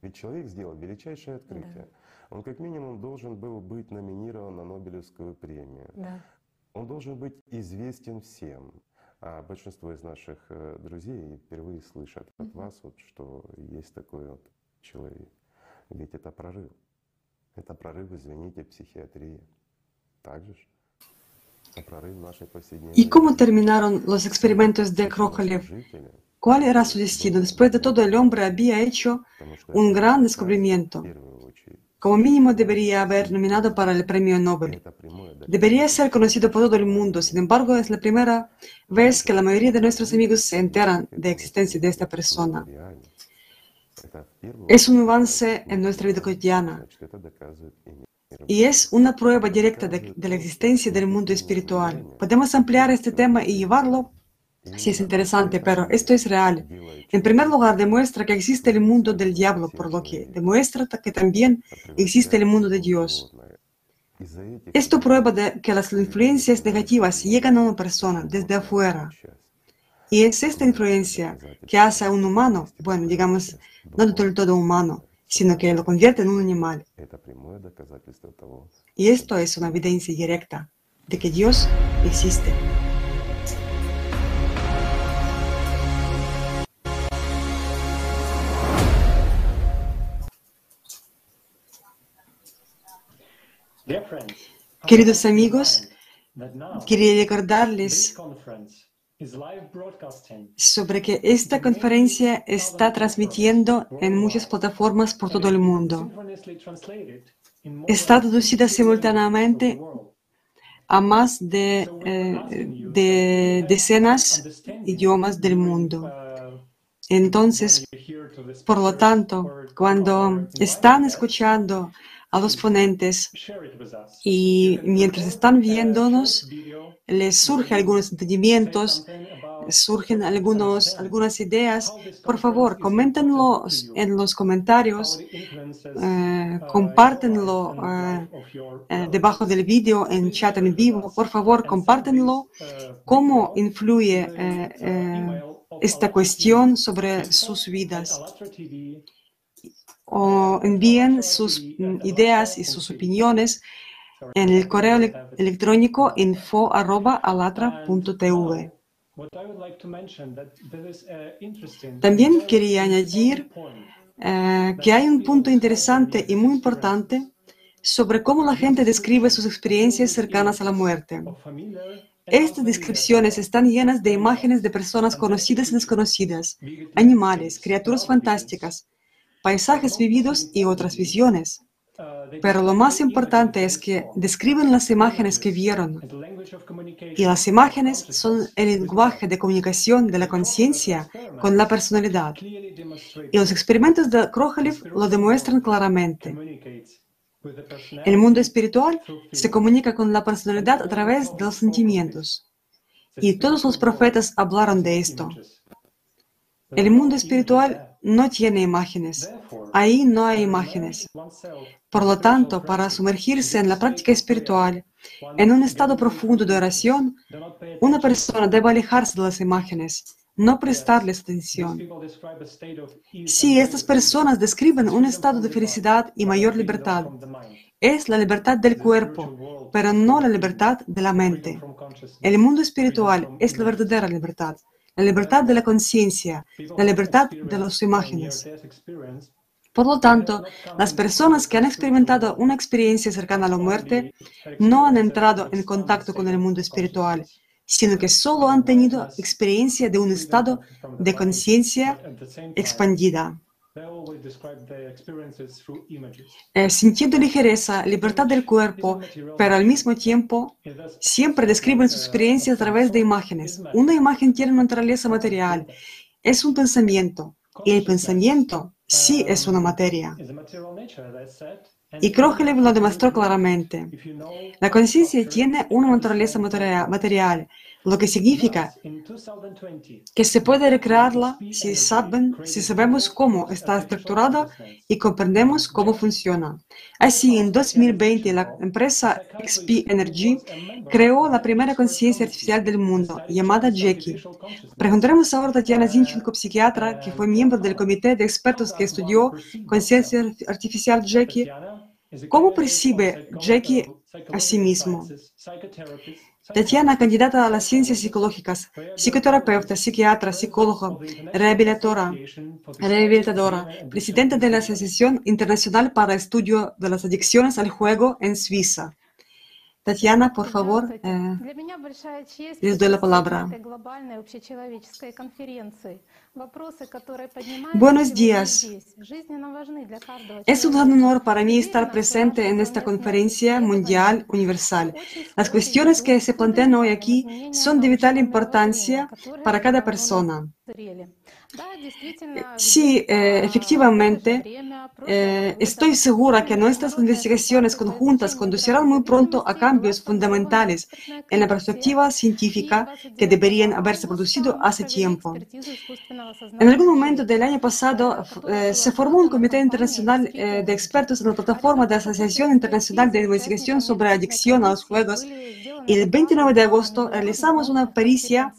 Ведь человек сделал величайшее открытие. Да. Он как минимум должен был быть номинирован на Нобелевскую премию. Да. Он должен быть известен всем. А большинство из наших э, друзей впервые слышат от угу. вас, вот, что есть такой вот человек. Ведь это прорыв. Это прорыв, извините, психиатрии. Так же? ¿Y cómo terminaron los experimentos de Krokalev? ¿Cuál era su destino? Después de todo, el hombre había hecho un gran descubrimiento. Como mínimo debería haber nominado para el premio Nobel. Debería ser conocido por todo el mundo. Sin embargo, es la primera vez que la mayoría de nuestros amigos se enteran de la existencia de esta persona. Es un avance en nuestra vida cotidiana y es una prueba directa de, la existencia del mundo espiritual. Podemos ampliar este tema y llevarlo si es interesante, pero esto es real. En primer lugar, demuestra que existe el mundo del diablo, por lo que demuestra que también existe el mundo de Dios. Esto prueba de que las influencias negativas llegan a una persona desde afuera. Y es esta influencia que hace a un humano, bueno, digamos, no del todo humano, sino que lo convierte en un animal. Y esto es una evidencia directa de que Dios existe. Queridos amigos, quería recordarles sobre que esta conferencia está transmitiendo en muchas plataformas por todo el mundo. Está traducida simultáneamente a más de, eh, de decenas de idiomas del mundo. Entonces, por lo tanto, cuando están escuchando a los ponentes. Y mientras están viéndonos, les surgen algunos entendimientos, surgen algunos, algunas ideas, por favor, coméntenlo en los comentarios, eh, eh, eh, debajo del vídeo en chat en vivo, por favor, compártenlo, cómo influye esta cuestión sobre sus vidas o envíen sus mm, ideas y sus opiniones en el correo electrónico info.alatra.tv. También quería añadir eh, que hay un punto interesante y muy importante sobre cómo la gente describe sus experiencias cercanas a la muerte. Estas descripciones están llenas de imágenes de personas conocidas y desconocidas, animales, criaturas fantásticas, paisajes vividos y otras visiones. Pero lo más importante es que describen las imágenes que vieron. Y las imágenes son el lenguaje de comunicación de la conciencia con la personalidad. Y los experimentos de Krohalev lo demuestran claramente. El mundo espiritual se comunica con la personalidad a través de los sentimientos. Y todos los profetas hablaron de esto. El mundo espiritual no tiene imágenes. Ahí no hay imágenes. Por lo tanto, para sumergirse en la práctica espiritual, en un estado profundo de oración, una persona debe alejarse de las imágenes, no prestarles atención. Si estas personas describen un estado de felicidad y mayor libertad, es la libertad del cuerpo, pero no la libertad de la mente. El mundo espiritual es la verdadera libertad, la libertad de la conciencia, la libertad de las imágenes. Por lo tanto, las personas que han experimentado una experiencia cercana a la muerte no han entrado en contacto con el mundo espiritual, sino que solo han tenido experiencia de un estado de conciencia expandida. Sintiendo ligereza, libertad del cuerpo, pero al mismo tiempo siempre describen su experiencia a través de imágenes. Una imagen tiene una naturaleza material, es un pensamiento, y el pensamiento sí es una materia. Y Krohelev lo demostró claramente. La conciencia tiene una naturaleza material, lo que significa que se puede recrearla si, saben, si sabemos cómo está estructurada y comprendemos cómo funciona. Así, en 2020, la empresa XP Energy creó la primera conciencia artificial del mundo, llamada Jackie. Preguntaremos ahora a Tatiana Zinchenko, psiquiatra, que fue miembro del comité de expertos que estudió conciencia artificial Jackie, ¿cómo percibe Jackie a sí mismo? Tatiana, candidata a las ciencias psicológicas, psicoterapeuta, psiquiatra, psicóloga, rehabilitadora, rehabilitadora, presidenta de la Asociación Internacional para Estudio de las Adicciones al Juego en Suiza. Tatiana, por favor, eh, les doy la palabra. Buenos días. Es un gran honor para mí estar presente en esta conferencia mundial universal. Las cuestiones que se plantean hoy aquí son de vital importancia para cada persona. Sí, eh, efectivamente, eh, estoy segura que nuestras investigaciones conjuntas conducirán muy pronto a cambios fundamentales en la perspectiva científica que deberían haberse producido hace tiempo. En algún momento del año pasado eh, se formó un comité internacional de expertos en la plataforma de la Asociación Internacional de Investigación sobre Adicción a los Juegos y el 29 de agosto realizamos una pericia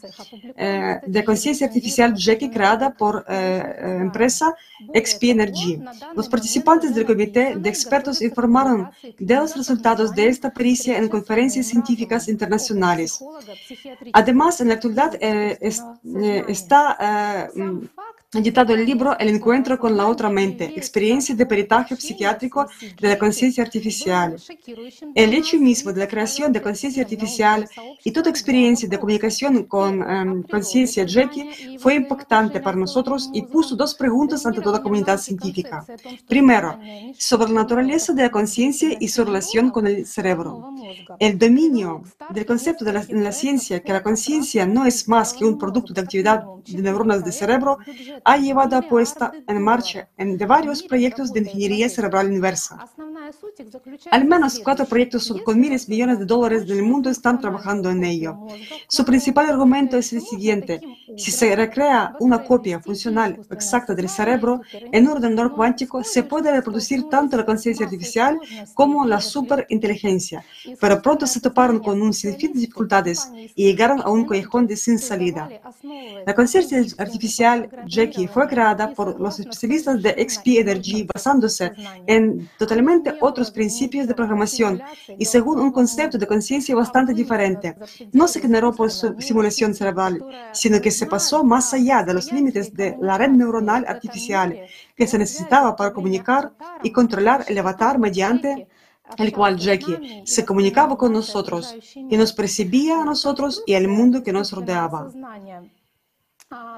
de conciencia artificial Jackie por eh, eh, empresa XP Energy. Los participantes del comité de expertos informaron de los resultados de esta pericia en conferencias científicas internacionales. Además, en la actualidad eh, está editado el libro El encuentro con la otra mente, experiencia de peritaje psiquiátrico de la conciencia artificial. El hecho mismo de la creación de conciencia artificial y toda experiencia de comunicación con em, conciencia Jackie fue impactante para nosotros y puso dos preguntas ante toda la comunidad científica. Primero, sobre la naturaleza de la conciencia y su relación con el cerebro. El dominio del concepto de la, en la ciencia que la conciencia no es más que un producto de actividad de neuronas del cerebro ha llevado puesta en marcha en de varios proyectos de ingeniería cerebral inversa. Al menos cuatro proyectos con miles de millones de dólares del mundo están trabajando en ello. Su principal argumento es el siguiente. Si se recrea una copia funcional exacta del cerebro en un ordenador cuántico, se puede reproducir tanto la conciencia artificial como la superinteligencia. Pero pronto se toparon con un sinfín de dificultades y llegaron a un callejón de sin salida. La conciencia artificial Jackie fue creada por los especialistas de XP Energy basándose en totalmente otros principios de programación y según un concepto de conciencia bastante diferente. No se generó por simulación cerebral, sino que se pasó más allá de los límites de la red neuronal artificial que se necesitaba para comunicar y controlar el avatar mediante el cual Jackie se comunicaba con nosotros y nos percibía a nosotros y al mundo que nos rodeaba.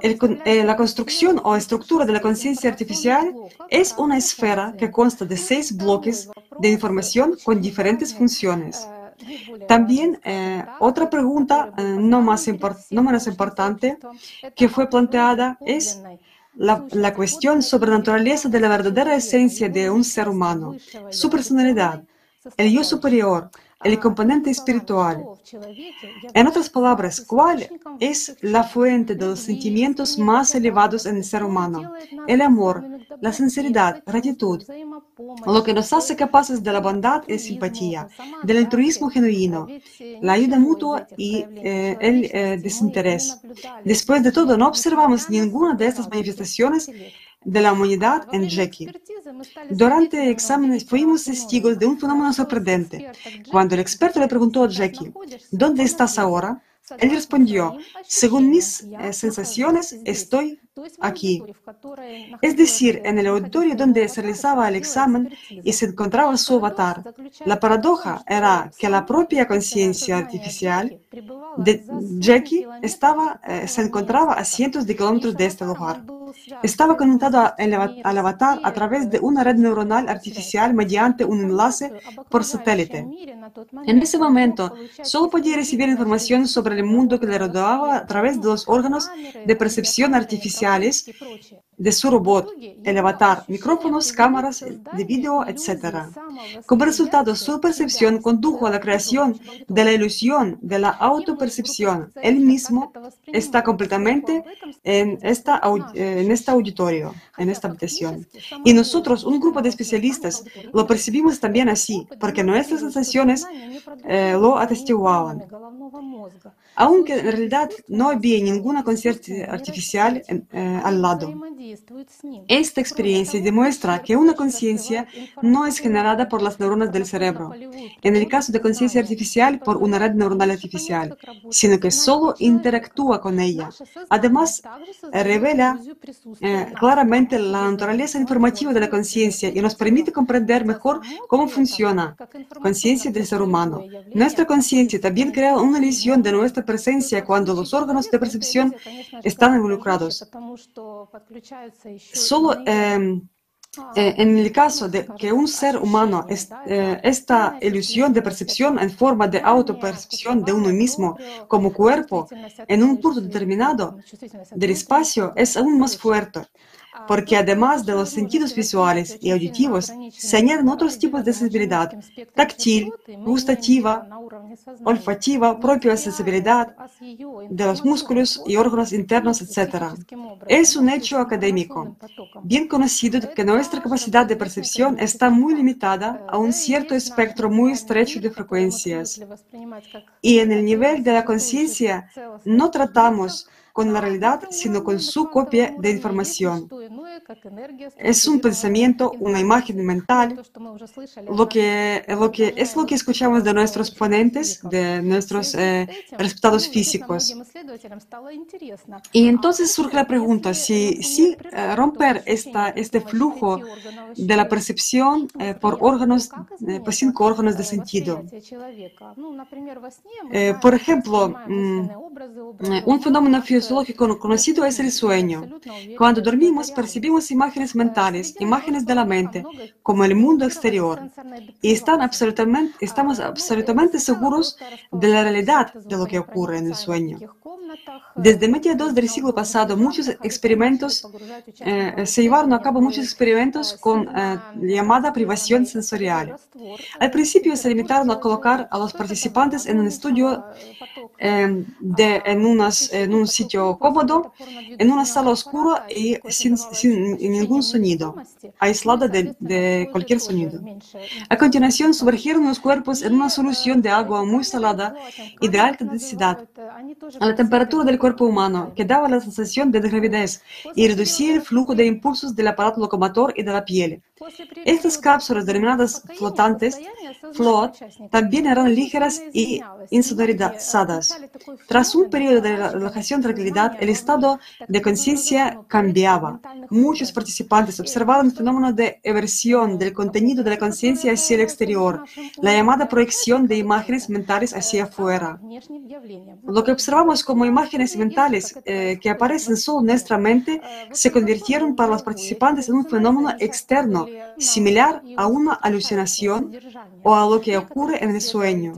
Eh, la construcción o estructura de la conciencia artificial es una esfera que consta de seis bloques de información con diferentes funciones. También eh, otra pregunta eh, no, más no menos importante que fue planteada es la, la, cuestión sobre la naturaleza de la verdadera esencia de un ser humano, su personalidad, el yo superior, el componente espiritual. En otras palabras, ¿cuál es la fuente de los sentimientos más elevados en el ser humano? El amor, la sinceridad, gratitud, lo que nos hace capaces de la bondad y simpatía, del altruismo genuino, la ayuda mutua y eh, el eh, desinterés. Después de todo, no observamos ninguna de estas manifestaciones de la humanidad en Jackie. Durante exámenes fuimos testigos de un fenómeno sorprendente. Cuando el experto le preguntó a Jackie, ¿dónde estás ahora? Él respondió, según mis eh, sensaciones, estoy aquí. Es decir, en el auditorio donde se realizaba el examen y se encontraba su avatar. La paradoja era que la propia conciencia artificial de Jackie estaba, eh, se encontraba a cientos de kilómetros de este lugar. Estaba conectado al avatar a través de una red neuronal artificial mediante un enlace por satélite. En ese momento, solo podía recibir información sobre el mundo que le rodeaba a través de los órganos de percepción artificiales de su robot, el avatar, micrófonos, cámaras de vídeo, etc. Como resultado, su percepción condujo a la creación de la ilusión de la autopercepción. Él mismo está completamente en, esta, en este auditorio, en esta habitación. Y nosotros, un grupo de especialistas, lo percibimos también así, porque nuestras sensaciones eh, lo atestiguaban. Aunque en realidad no había ninguna conciencia artificial eh, al lado. Esta experiencia demuestra que una conciencia no es generada por las neuronas del cerebro, en el caso de conciencia artificial por una red neuronal artificial, sino que solo interactúa con ella. Además, revela eh, claramente la naturaleza informativa de la conciencia y nos permite comprender mejor cómo funciona conciencia del ser humano. Nuestra conciencia también crea una ilusión de nuestra presencia cuando los órganos de percepción están involucrados. Solo em, eh, en el caso de que un ser humano, eh, esta ilusión de percepción en forma de autopercepción de uno mismo como cuerpo en un punto determinado del espacio es aún más fuerte porque además de los sentidos visuales y auditivos, se añaden otros tipos de sensibilidad, táctil, gustativa, olfativa, propia sensibilidad de los músculos y órganos internos, etc. Es un hecho académico, bien conocido que nuestra capacidad de percepción está muy limitada a un cierto espectro muy estrecho de frecuencias. Y en el nivel de la conciencia no tratamos con la realidad, sino con su copia de información. Es un pensamiento, una imagen mental, lo que, lo que es lo que escuchamos de nuestros ponentes, de nuestros eh, resultados físicos. Y entonces surge la pregunta, si, si eh, romper esta, este flujo de la percepción eh, por órganos, por cinco órganos de sentido. por ejemplo, un fenómeno fisiológico conocido es el sueño. Cuando dormimos percibimos imágenes mentales, imágenes de la mente, como el mundo exterior, y están absolutamente, estamos absolutamente seguros de la realidad de lo que ocurre en el sueño. Desde mediados del siglo pasado, muchos experimentos eh, se llevaron a cabo muchos experimentos con eh, llamada privación sensorial. Al principio se limitaron a colocar a los participantes en un estudio eh, en un sitio cómodo, en una sala oscura y sin, sin ningún sonido, aislada de, de cualquier sonido. A continuación, sumergieron los cuerpos en una solución de agua muy salada y de alta densidad. a la temperatura del cuerpo humano, que daba la sensación de gravidez y reducía el flujo de impulsos del aparato locomotor y de la piel. Estas cápsulas denominadas flotantes, float, también eran ligeras y insonorizadas. Tras un periodo de relajación realidad, el estado de conciencia cambiaba. Muchos participantes observaron el fenómeno de eversión del contenido de la conciencia hacia el exterior, la llamada proyección de imágenes mentales hacia afuera. Lo que observamos como imágenes mentales eh, que aparecen solo en nuestra mente se convirtieron para los participantes en un fenómeno externo, similar a una alucinación o a lo que ocurre en el sueño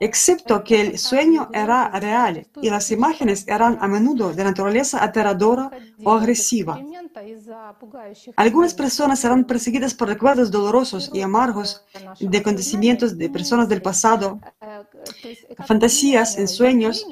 excepto que el sueño era real y las imágenes eran a menudo de naturaleza aterradora o agresiva. Algunas personas eran perseguidas por recuerdos dolorosos y amargos de acontecimientos de personas del pasado, fantasías en sueños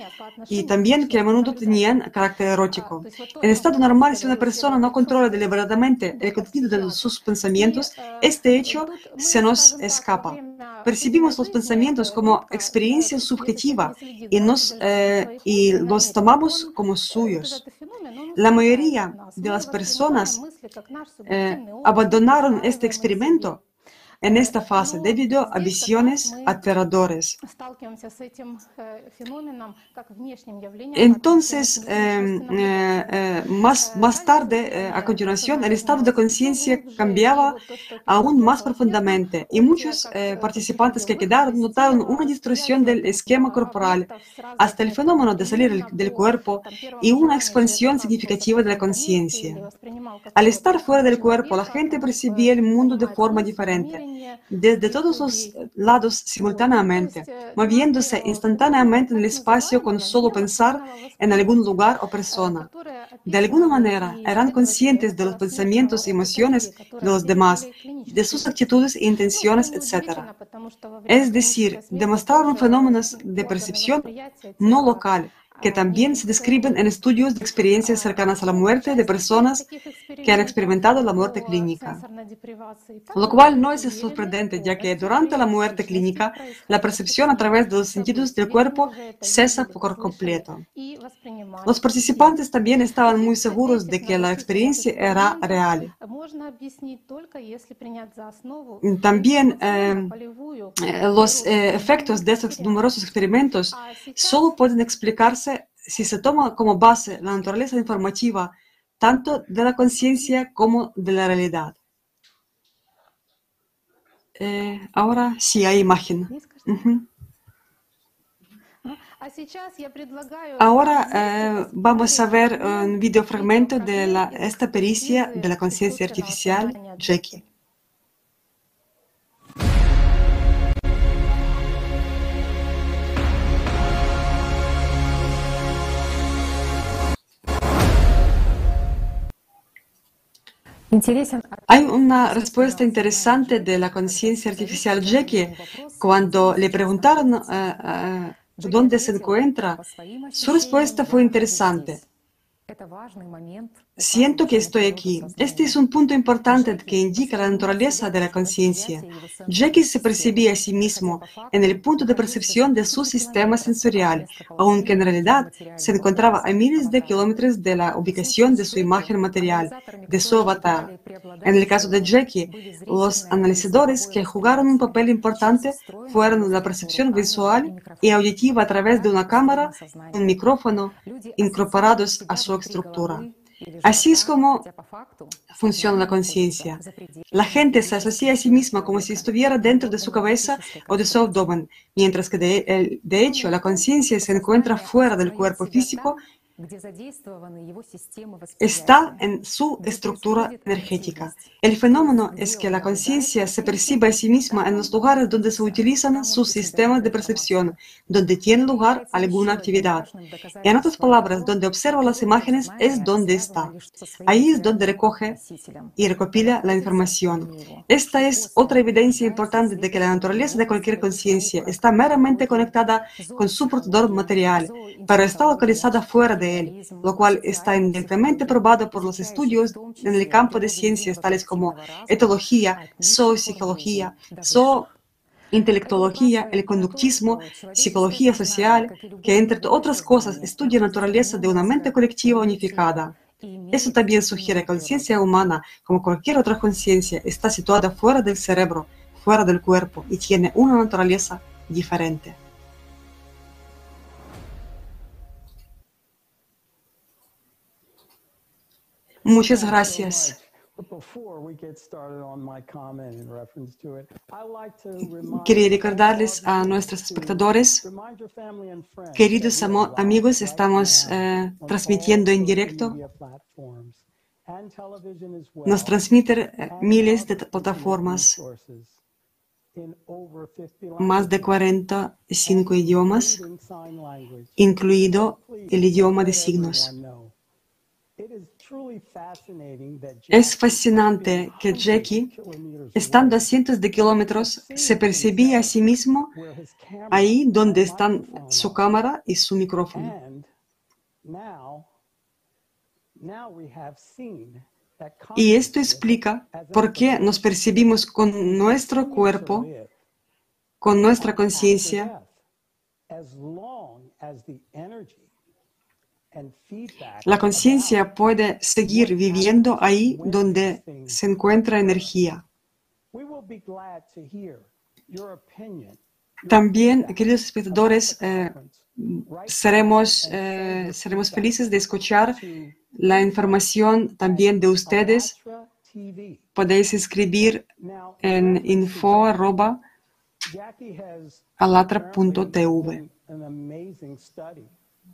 y también que a menudo tenían carácter erótico. En estado normal, si una persona no controla deliberadamente el contenido de sus pensamientos, este hecho se nos escapa. Percibimos los pensamientos como experiencia subjetiva y, eh, los tomamos como suyos. La mayoría de las personas eh, abandonaron este experimento en esta fase debido a visiones aterradores. Entonces, eh, eh, más, más tarde, a continuación, el estado de conciencia cambiaba aún más profundamente y muchos participantes que quedaron notaron una distorsión del esquema corporal hasta el fenómeno de salir del cuerpo y una expansión significativa de la conciencia. Al estar fuera del cuerpo, la gente percibía el mundo de forma diferente desde todos los lados simultáneamente, moviéndose instantáneamente en el espacio con solo pensar en algún lugar o persona. De alguna manera, eran conscientes de los pensamientos y emociones de los demás, de sus actitudes e intenciones, etc. Es decir, demostraron fenómenos de percepción no local, que también se describen en estudios de experiencias cercanas a la muerte de personas que han experimentado la muerte clínica. Lo cual no es sorprendente, ya que durante la muerte clínica, la percepción a través de los sentidos del cuerpo cesa por completo. Los participantes también estaban muy seguros de que la experiencia era real. También eh, los eh, efectos de estos numerosos experimentos solo pueden explicarse si se toma como base la naturaleza informativa tanto de la conciencia como de la realidad. Eh, ahora sí hay imagen. Ahora eh, vamos a ver un video fragmento de la, esta pericia de la conciencia artificial, Jackie. Hay una respuesta interesante de la conciencia artificial Jackie cuando le preguntaron uh, uh, dónde se encuentra. Su respuesta fue interesante. Siento que estoy aquí. Este es un punto importante que indica la naturaleza de la conciencia. Jackie se percibía a sí mismo en el punto de percepción de su sistema sensorial, aunque en realidad se encontraba a miles de kilómetros de la ubicación de su imagen material, de su avatar. En el caso de Jackie, los analizadores que jugaron un papel importante fueron la percepción visual y auditiva a través de una cámara, un micrófono, incorporados a su estructura. Así es como funciona la conciencia. La gente se asocia a sí misma como si estuviera dentro de su cabeza o de su abdomen, mientras que de, de hecho la conciencia se encuentra fuera del cuerpo físico está en su estructura energética. El fenómeno es que la conciencia se percibe a sí misma en los lugares donde se utilizan sus sistemas de percepción, donde tiene lugar alguna actividad. En otras palabras, donde observa las imágenes es donde está. Ahí es donde recoge y recopila la información. Esta es otra evidencia importante de que la naturaleza de cualquier conciencia está meramente conectada con su portador material, pero está localizada fuera de él, lo cual está indirectamente probado por los estudios en el campo de ciencias tales como etología, zoopsicología, intelectología, el conductismo, psicología social, que entre otras cosas estudia la naturaleza de una mente colectiva unificada. Eso también sugiere que la conciencia humana, como cualquier otra conciencia, está situada fuera del cerebro, fuera del cuerpo y tiene una naturaleza diferente. Muchas gracias. Quería recordarles a nuestros espectadores, queridos amigos, estamos eh, transmitiendo en directo. Nos transmiten eh, miles de plataformas, más de 45 idiomas, incluido el idioma de signos. Es fascinante que Jackie, estando a cientos de kilómetros, se percibía a sí mismo ahí donde están su cámara y su micrófono. Y esto explica por qué nos percibimos con nuestro cuerpo, con nuestra conciencia, la conciencia puede seguir viviendo ahí donde se encuentra energía. También, queridos espectadores, eh, seremos, eh, seremos felices de escuchar la información también de ustedes. Podéis escribir en info.alatra.tv.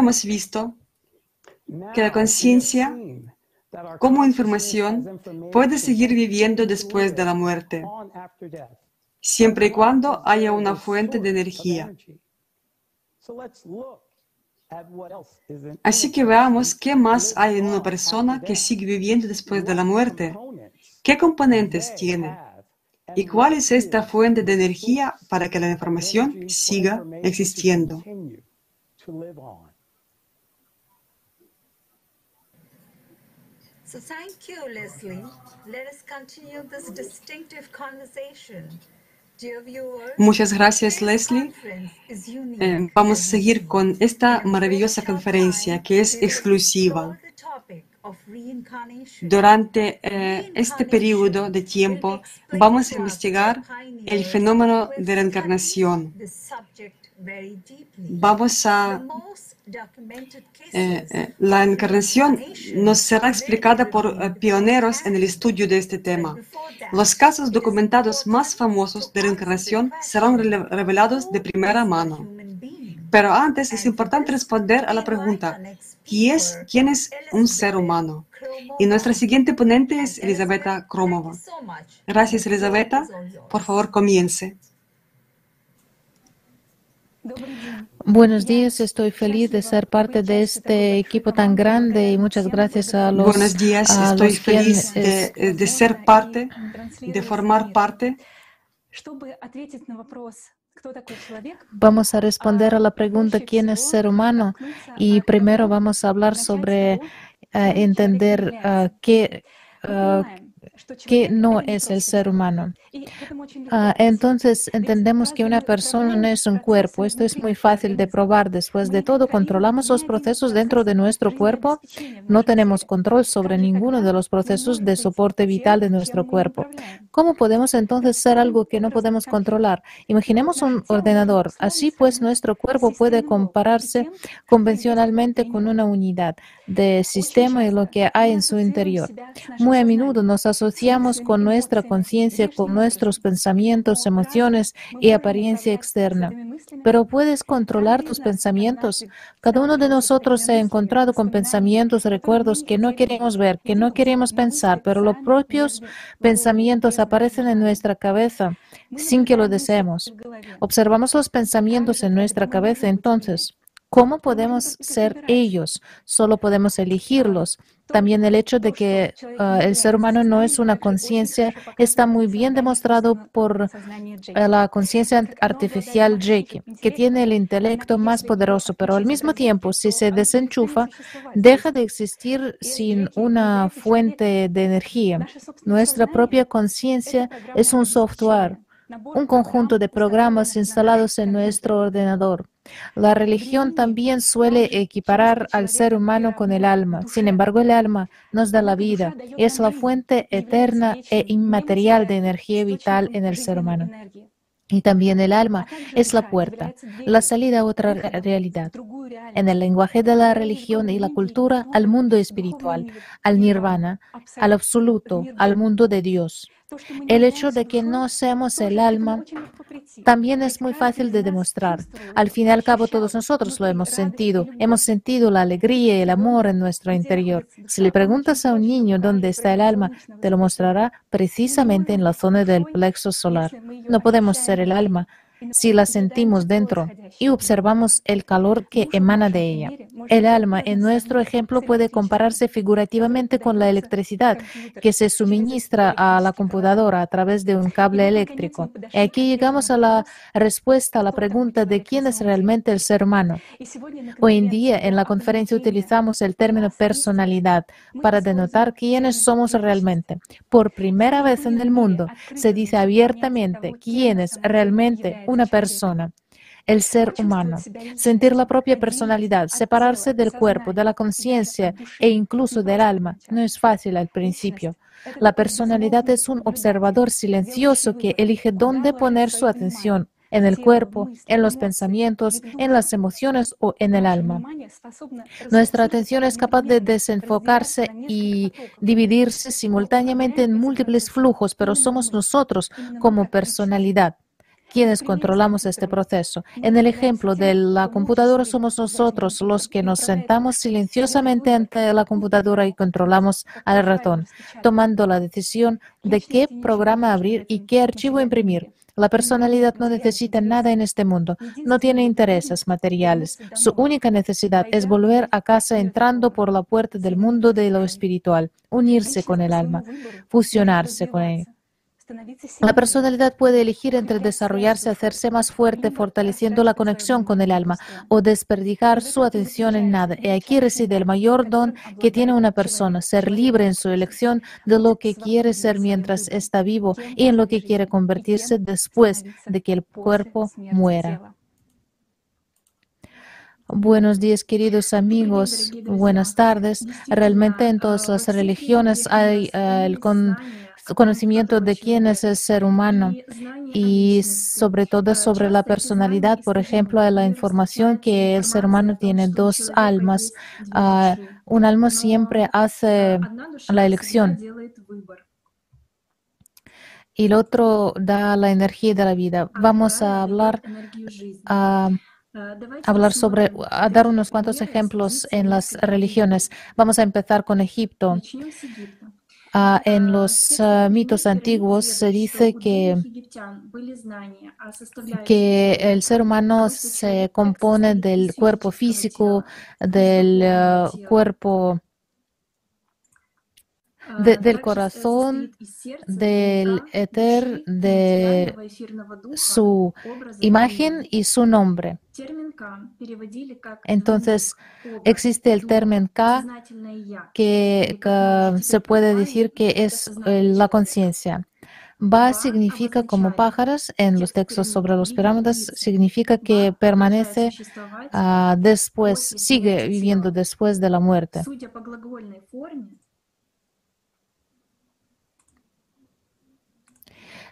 hemos visto que la conciencia como información puede seguir viviendo después de la muerte, siempre y cuando haya una fuente de energía. Así que veamos qué más hay en una persona que sigue viviendo después de la muerte. ¿Qué componentes tiene? ¿Y cuál es esta fuente de energía para que la información siga existiendo? So thank you, Leslie. Let us continue this distinctive conversation. Muchas gracias, Leslie. Eh, vamos a seguir con esta maravillosa conferencia que es exclusiva. Durante eh, este periodo de tiempo vamos a investigar el fenómeno de la encarnación. Vamos a eh, eh, la encarnación nos será explicada por eh, pioneros en el estudio de este tema. Los casos documentados más famosos de la encarnación serán revelados de primera mano. Pero antes es importante responder a la pregunta, ¿quién es, quién es un ser humano? Y nuestra siguiente ponente es Elizabeth Kromova. Gracias, Elizabeth. Por favor, comience. Buenos días, estoy feliz de ser parte de este equipo tan grande y muchas gracias a los. Buenos días, estoy feliz de, de, ser parte, de formar parte. Vamos a responder a la pregunta quién es ser humano y primero vamos a hablar sobre uh, entender uh, qué, uh, que no es el ser humano. Ah, entonces entendemos que una persona no es un cuerpo. Esto es muy fácil de probar. Después de todo, controlamos los procesos dentro de nuestro cuerpo. No tenemos control sobre ninguno de los procesos de soporte vital de nuestro cuerpo. ¿Cómo podemos entonces ser algo que no podemos controlar? Imaginemos un ordenador. Así pues, nuestro cuerpo puede compararse convencionalmente con una unidad de sistema y lo que hay en su interior. Muy a menudo nos asociamos con nuestra conciencia, con nuestros pensamientos, emociones y apariencia externa. Pero puedes controlar tus pensamientos. Cada uno de nosotros se ha encontrado con pensamientos, recuerdos que no queremos ver, que no queremos pensar, pero los propios pensamientos aparecen en nuestra cabeza sin que lo deseemos. Observamos los pensamientos en nuestra cabeza, entonces ¿Cómo podemos ser ellos? Solo podemos elegirlos. También el hecho de que uh, el ser humano no es una conciencia está muy bien demostrado por uh, la conciencia artificial Jake, que tiene el intelecto más poderoso, pero al mismo tiempo, si se desenchufa, deja de existir sin una fuente de energía. Nuestra propia conciencia es un software un conjunto de programas instalados en nuestro ordenador. La religión también suele equiparar al ser humano con el alma. Sin embargo, el alma nos da la vida, es la fuente eterna e inmaterial de energía vital en el ser humano. Y también el alma es la puerta, la salida a otra realidad. En el lenguaje de la religión y la cultura, al mundo espiritual, al nirvana, al absoluto, al mundo de Dios. El hecho de que no seamos el alma también es muy fácil de demostrar. Al fin y al cabo, todos nosotros lo hemos sentido. Hemos sentido la alegría y el amor en nuestro interior. Si le preguntas a un niño dónde está el alma, te lo mostrará precisamente en la zona del plexo solar. No podemos ser el alma si la sentimos dentro y observamos el calor que emana de ella. El alma, en nuestro ejemplo, puede compararse figurativamente con la electricidad que se suministra a la computadora a través de un cable eléctrico. Y aquí llegamos a la respuesta a la pregunta de quién es realmente el ser humano. Hoy en día, en la conferencia utilizamos el término personalidad para denotar quiénes somos realmente. Por primera vez en el mundo se dice abiertamente quién es realmente una persona, el ser humano, sentir la propia personalidad, separarse del cuerpo, de la conciencia e incluso del alma. No es fácil al principio. La personalidad es un observador silencioso que elige dónde poner su atención, en el cuerpo, en los pensamientos, en las emociones o en el alma. Nuestra atención es capaz de desenfocarse y dividirse simultáneamente en múltiples flujos, pero somos nosotros como personalidad quienes controlamos este proceso. En el ejemplo de la computadora somos nosotros los que nos sentamos silenciosamente ante la computadora y controlamos al ratón, tomando la decisión de qué programa abrir y qué archivo imprimir. La personalidad no necesita nada en este mundo, no tiene intereses materiales. Su única necesidad es volver a casa entrando por la puerta del mundo de lo espiritual, unirse con el alma, fusionarse con él. La personalidad puede elegir entre desarrollarse, hacerse más fuerte, fortaleciendo la conexión con el alma, o desperdigar su atención en nada. Y aquí reside el mayor don que tiene una persona, ser libre en su elección de lo que quiere ser mientras está vivo y en lo que quiere convertirse después de que el cuerpo muera. Buenos días, queridos amigos. Buenas tardes. Realmente en todas las religiones hay eh, el con conocimiento de quién es el ser humano y sobre todo sobre la personalidad. Por ejemplo, la información que el ser humano tiene dos almas. Ah, un alma siempre hace la elección y el otro da la energía de la vida. Vamos a hablar, a hablar sobre, a dar unos cuantos ejemplos en las religiones. Vamos a empezar con Egipto. Ah, en los ah, mitos antiguos se dice que, que el ser humano se compone del cuerpo físico, del ah, cuerpo del corazón, del éter, de su imagen y su nombre. Entonces, existe el término K que, se puede decir que es la conciencia. Ba significa como pájaros en los textos sobre los pirámides, significa que permanece ah, después, sigue viviendo después de la muerte.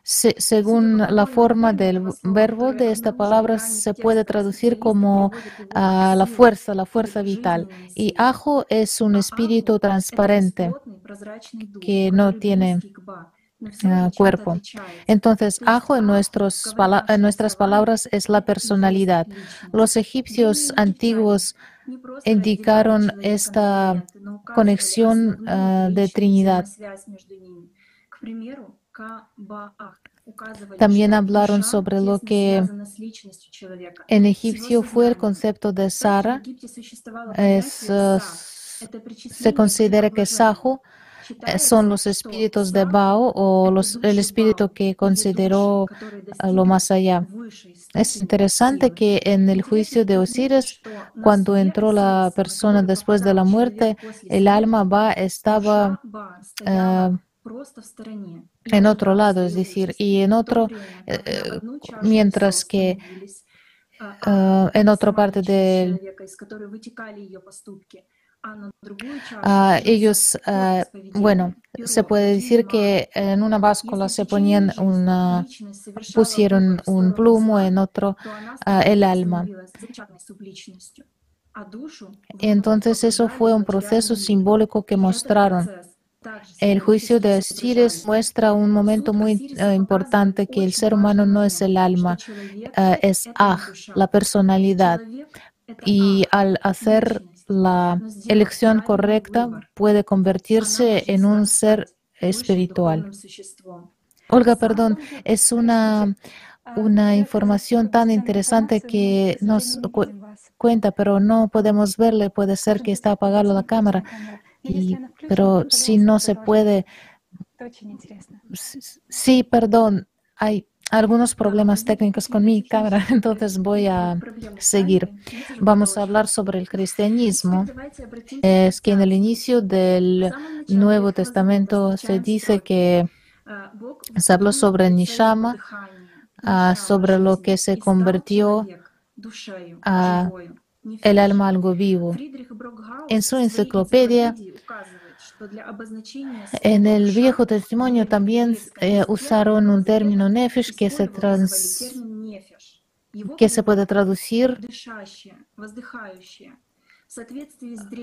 Según la forma del verbo de esta palabra, se puede traducir como ah, la fuerza, la fuerza vital. Y ajo es un espíritu transparente que no tiene ah, cuerpo. Entonces, ajo en, en nuestras palabras es la personalidad. Los egipcios antiguos indicaron esta conexión uh, de Trinidad. También hablaron sobre lo que en egipcio fue el concepto de Sara. Es, uh, se considera que Sahu son los espíritus de Bao o los, el espíritu que consideró lo más allá. Es interesante que en el juicio de Osiris, cuando entró la persona después de la muerte, el alma Ba estaba uh, en otro lado, es decir, y en otro, eh, mientras que uh, en otra parte del Uh, ellos, uh, bueno, se puede decir que en una báscula se ponían una, pusieron un plumo, en otro el alma. Entonces eso fue un proceso simbólico que mostraron. El juicio de Osiris muestra un momento muy importante que el ser humano no es el alma, es Ah, la personalidad. Y al hacer la elección correcta puede convertirse en un ser espiritual. Olga, perdón, es una, una información tan interesante que nos cuenta, pero no podemos verle. Puede ser que está apagada la cámara, y, pero si no se puede. Sí, perdón, hay algunos problemas técnicos con mi cámara, entonces voy a seguir. Vamos a hablar sobre el cristianismo. Es que en el inicio del Nuevo Testamento se dice que se habló sobre Nishama, ah, sobre lo que se convirtió a el alma algo vivo. En su enciclopedia en el Viejo Testimonio también eh, usaron un término nefesh que se, trans, que se puede traducir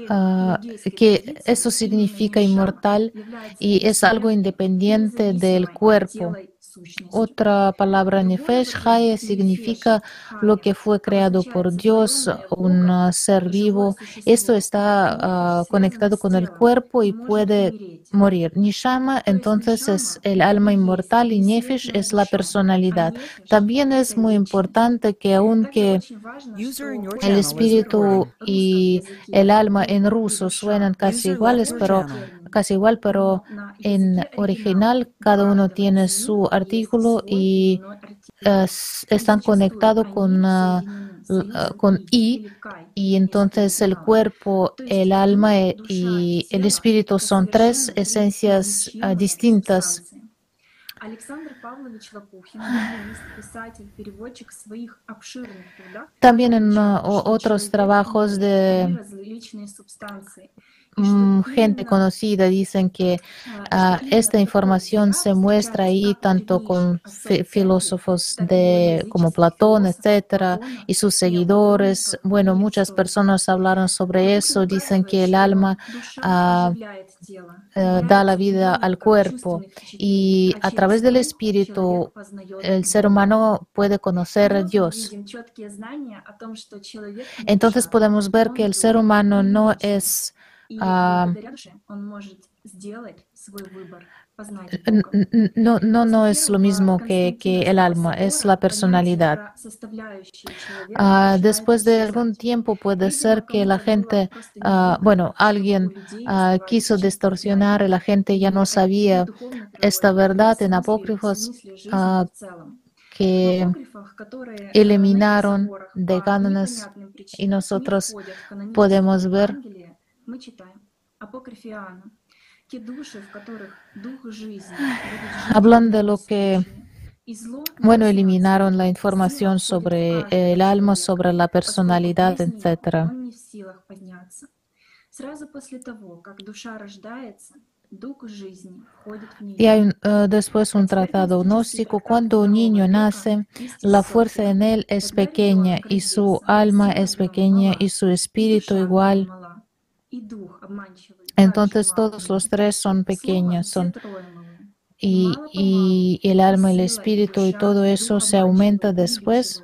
uh, que eso significa inmortal y es algo independiente del cuerpo. Otra palabra nefesh, haya, significa lo que fue creado por Dios, un ser vivo. Esto está uh, conectado con el cuerpo y puede morir. Nishama entonces es el alma inmortal y nefesh es la personalidad. También es muy importante que aunque el espíritu y el alma en ruso suenan casi iguales, pero casi igual, pero en original cada uno tiene su artículo y están conectados con, uh, con I y entonces el cuerpo, el alma e, y el espíritu son tres esencias uh, distintas. También en otros trabajos de gente conocida dicen que uh, esta información se muestra ahí tanto con filósofos de como Platón, etcétera, y sus seguidores. Bueno, muchas personas hablaron sobre eso. Dicen que el alma uh, uh, da la vida al cuerpo y a través del espíritu el ser humano puede conocer a Dios. Entonces podemos ver que el ser humano no es no, no, no es lo mismo que, que el alma, es la personalidad. Uh, después de algún tiempo puede ser que la gente, uh, bueno, alguien uh, quiso distorsionar y la gente ya no sabía esta verdad en apócrifos que eliminaron de cánones y nosotros podemos ver Hablan de lo que, bueno, eliminaron la información sobre el alma, sobre la personalidad, etc. Y hay uh, después un tratado gnóstico. Cuando un niño nace, la fuerza en él es pequeña y su alma es pequeña y su espíritu igual. Entonces todos los tres son pequeños, son y, y, el alma, el espíritu y todo eso se aumenta después.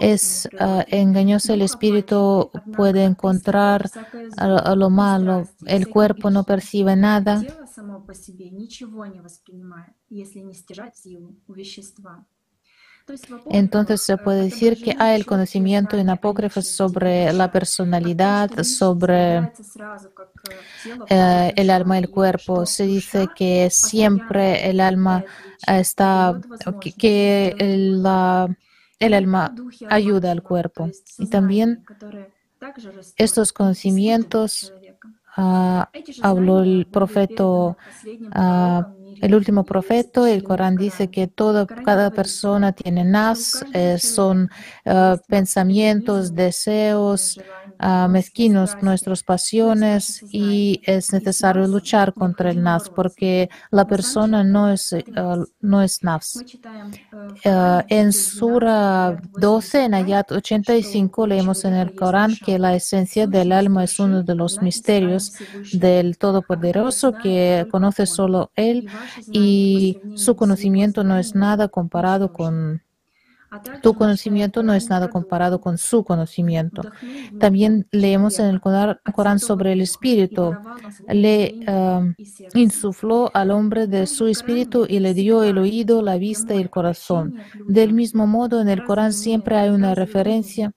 Es uh, engañoso el espíritu puede encontrar a lo malo, el cuerpo no percibe nada. Entonces se puede decir que hay el conocimiento en apócrifos sobre la personalidad, sobre eh, el alma y el cuerpo. Se dice que siempre el alma está, que, el, el alma ayuda al cuerpo. Y también estos conocimientos uh, habló el profeta uh, el último profeta, el Corán dice que toda, cada persona tiene nas, eh, son uh, pensamientos, deseos uh, mezquinos, nuestras pasiones y es necesario luchar contra el nas porque la persona no es, uh, no es nas. en Sura 12, en Ayat 85, leemos en el Corán que la esencia del alma es uno de los misterios del Todopoderoso que conoce solo Él y su conocimiento no es nada comparado con tu conocimiento no es nada comparado con su conocimiento. También leemos en el Corán sobre el espíritu. Le um, insufló al hombre de su espíritu y le dio el oído, la vista y el corazón. Del mismo modo, en el Corán siempre hay una referencia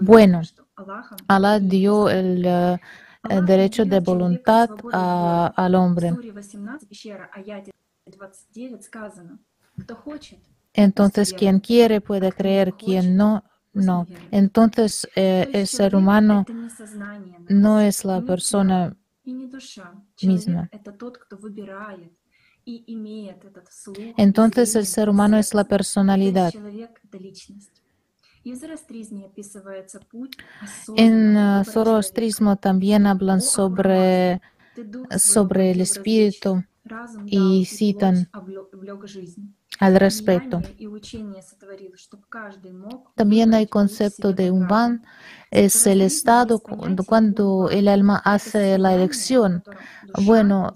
bueno, Allah dio el, uh, derecho de voluntad a, al hombre. Entonces, quien quiere puede creer, quien no, no. Entonces, eh, el ser humano no es la persona misma. Entonces el ser humano es la personalidad. En Zoroastrismo también hablan sobre, sobre el espíritu y citan al respecto. También hay concepto de Umban, es el estado cuando el alma hace la elección. Bueno,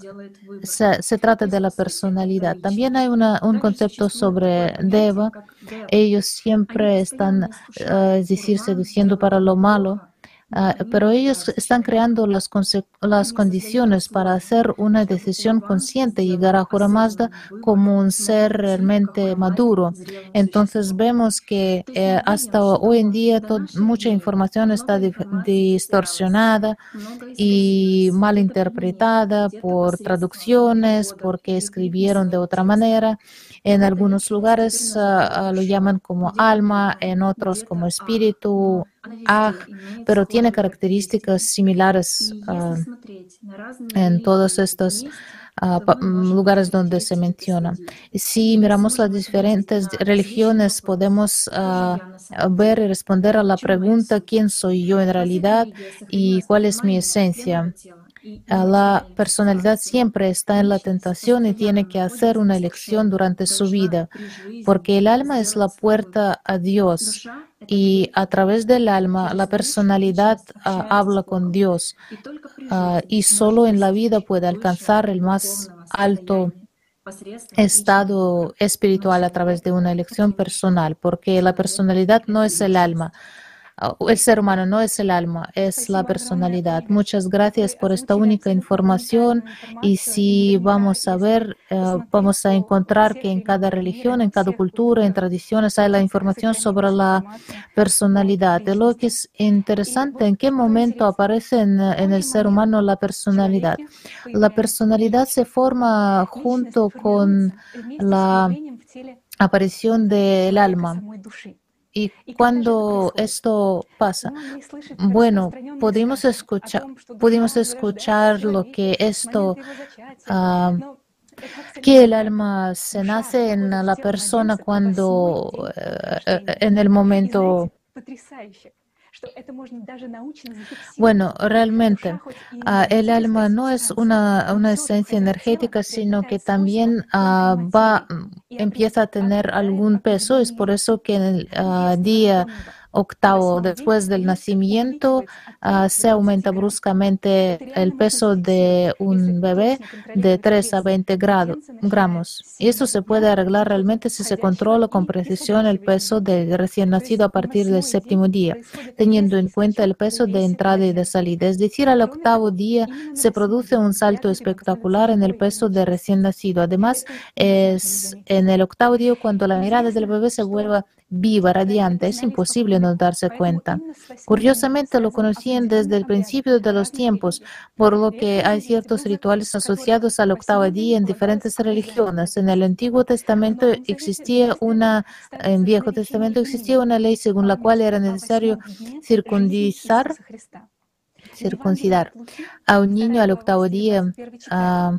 se, trata de la personalidad. También hay un concepto sobre Deva. Ellos siempre están, uh, es decir, seduciendo para lo malo. Ah, pero ellos están creando las, las, condiciones para hacer una decisión consciente, llegar a Juramazda como un ser realmente maduro. Entonces vemos que eh, hasta hoy en día mucha información está distorsionada y mal interpretada por traducciones, porque escribieron de otra manera. En algunos lugares ah, ah, lo llaman como alma, en otros como espíritu, ah, pero tiene características similares en todos estos mm, lugares donde se menciona. Si miramos las diferentes religiones, podemos ver y responder a la pregunta quién soy yo en realidad y cuál es mi esencia. La personalidad siempre está en la tentación y tiene que hacer una elección durante su vida, porque el alma es la puerta a Dios y a través del alma la personalidad ah, habla con Dios ah, y solo en la vida puede alcanzar el más alto estado espiritual a través de una elección personal, porque la personalidad no es el alma. El ser humano no es el alma, es la personalidad. Muchas gracias por esta única información y si vamos a ver, eh, vamos a encontrar que en cada religión, en cada cultura, en tradiciones hay la información sobre la personalidad. De lo que es interesante, ¿en qué momento aparece en, en el ser humano la personalidad? La personalidad se forma junto con la aparición del alma. Y cuando esto pasa, bueno, pudimos escuchar, pudimos escuchar lo que esto, uh, que el alma se nace en la persona cuando, uh, en el momento bueno, realmente uh, el alma no es una, una, esencia energética, sino que también uh, va, empieza a tener algún peso. Es por eso que en el uh, día octavo después del nacimiento uh, se aumenta bruscamente el peso de un bebé de 3 a 20 grado, gramos. Y esto se puede arreglar realmente si se controla con precisión el peso del recién nacido a partir del séptimo día, teniendo en cuenta el peso de entrada y de salida. Es decir, al octavo día se produce un salto espectacular en el peso de recién nacido. Además, es en el octavo día cuando la mirada del bebé se vuelva viva, radiante, es imposible no darse cuenta. Curiosamente lo conocían desde el principio de los tiempos, por lo que hay ciertos rituales asociados al octavo día en diferentes religiones. En el Antiguo Testamento existía una, en Viejo Testamento existía una ley según la cual era necesario circundizar, circuncidar a un niño al octavo día. Uh,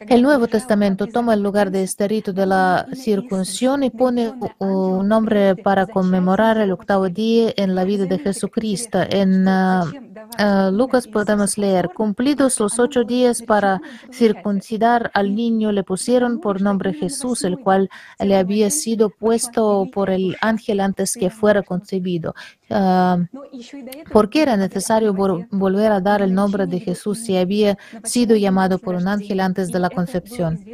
el Nuevo Testamento toma el lugar de este rito de la circuncisión y pone un nombre para conmemorar el octavo día en la vida de Jesucristo. En uh, uh, Lucas podemos leer, cumplidos los ocho días para circuncidar al niño, le pusieron por nombre Jesús, el cual le había sido puesto por el ángel antes que fuera concebido. Uh, ¿Por qué era necesario volver a dar el nombre de Jesús si había sido llamado por un ángel antes de la concepción?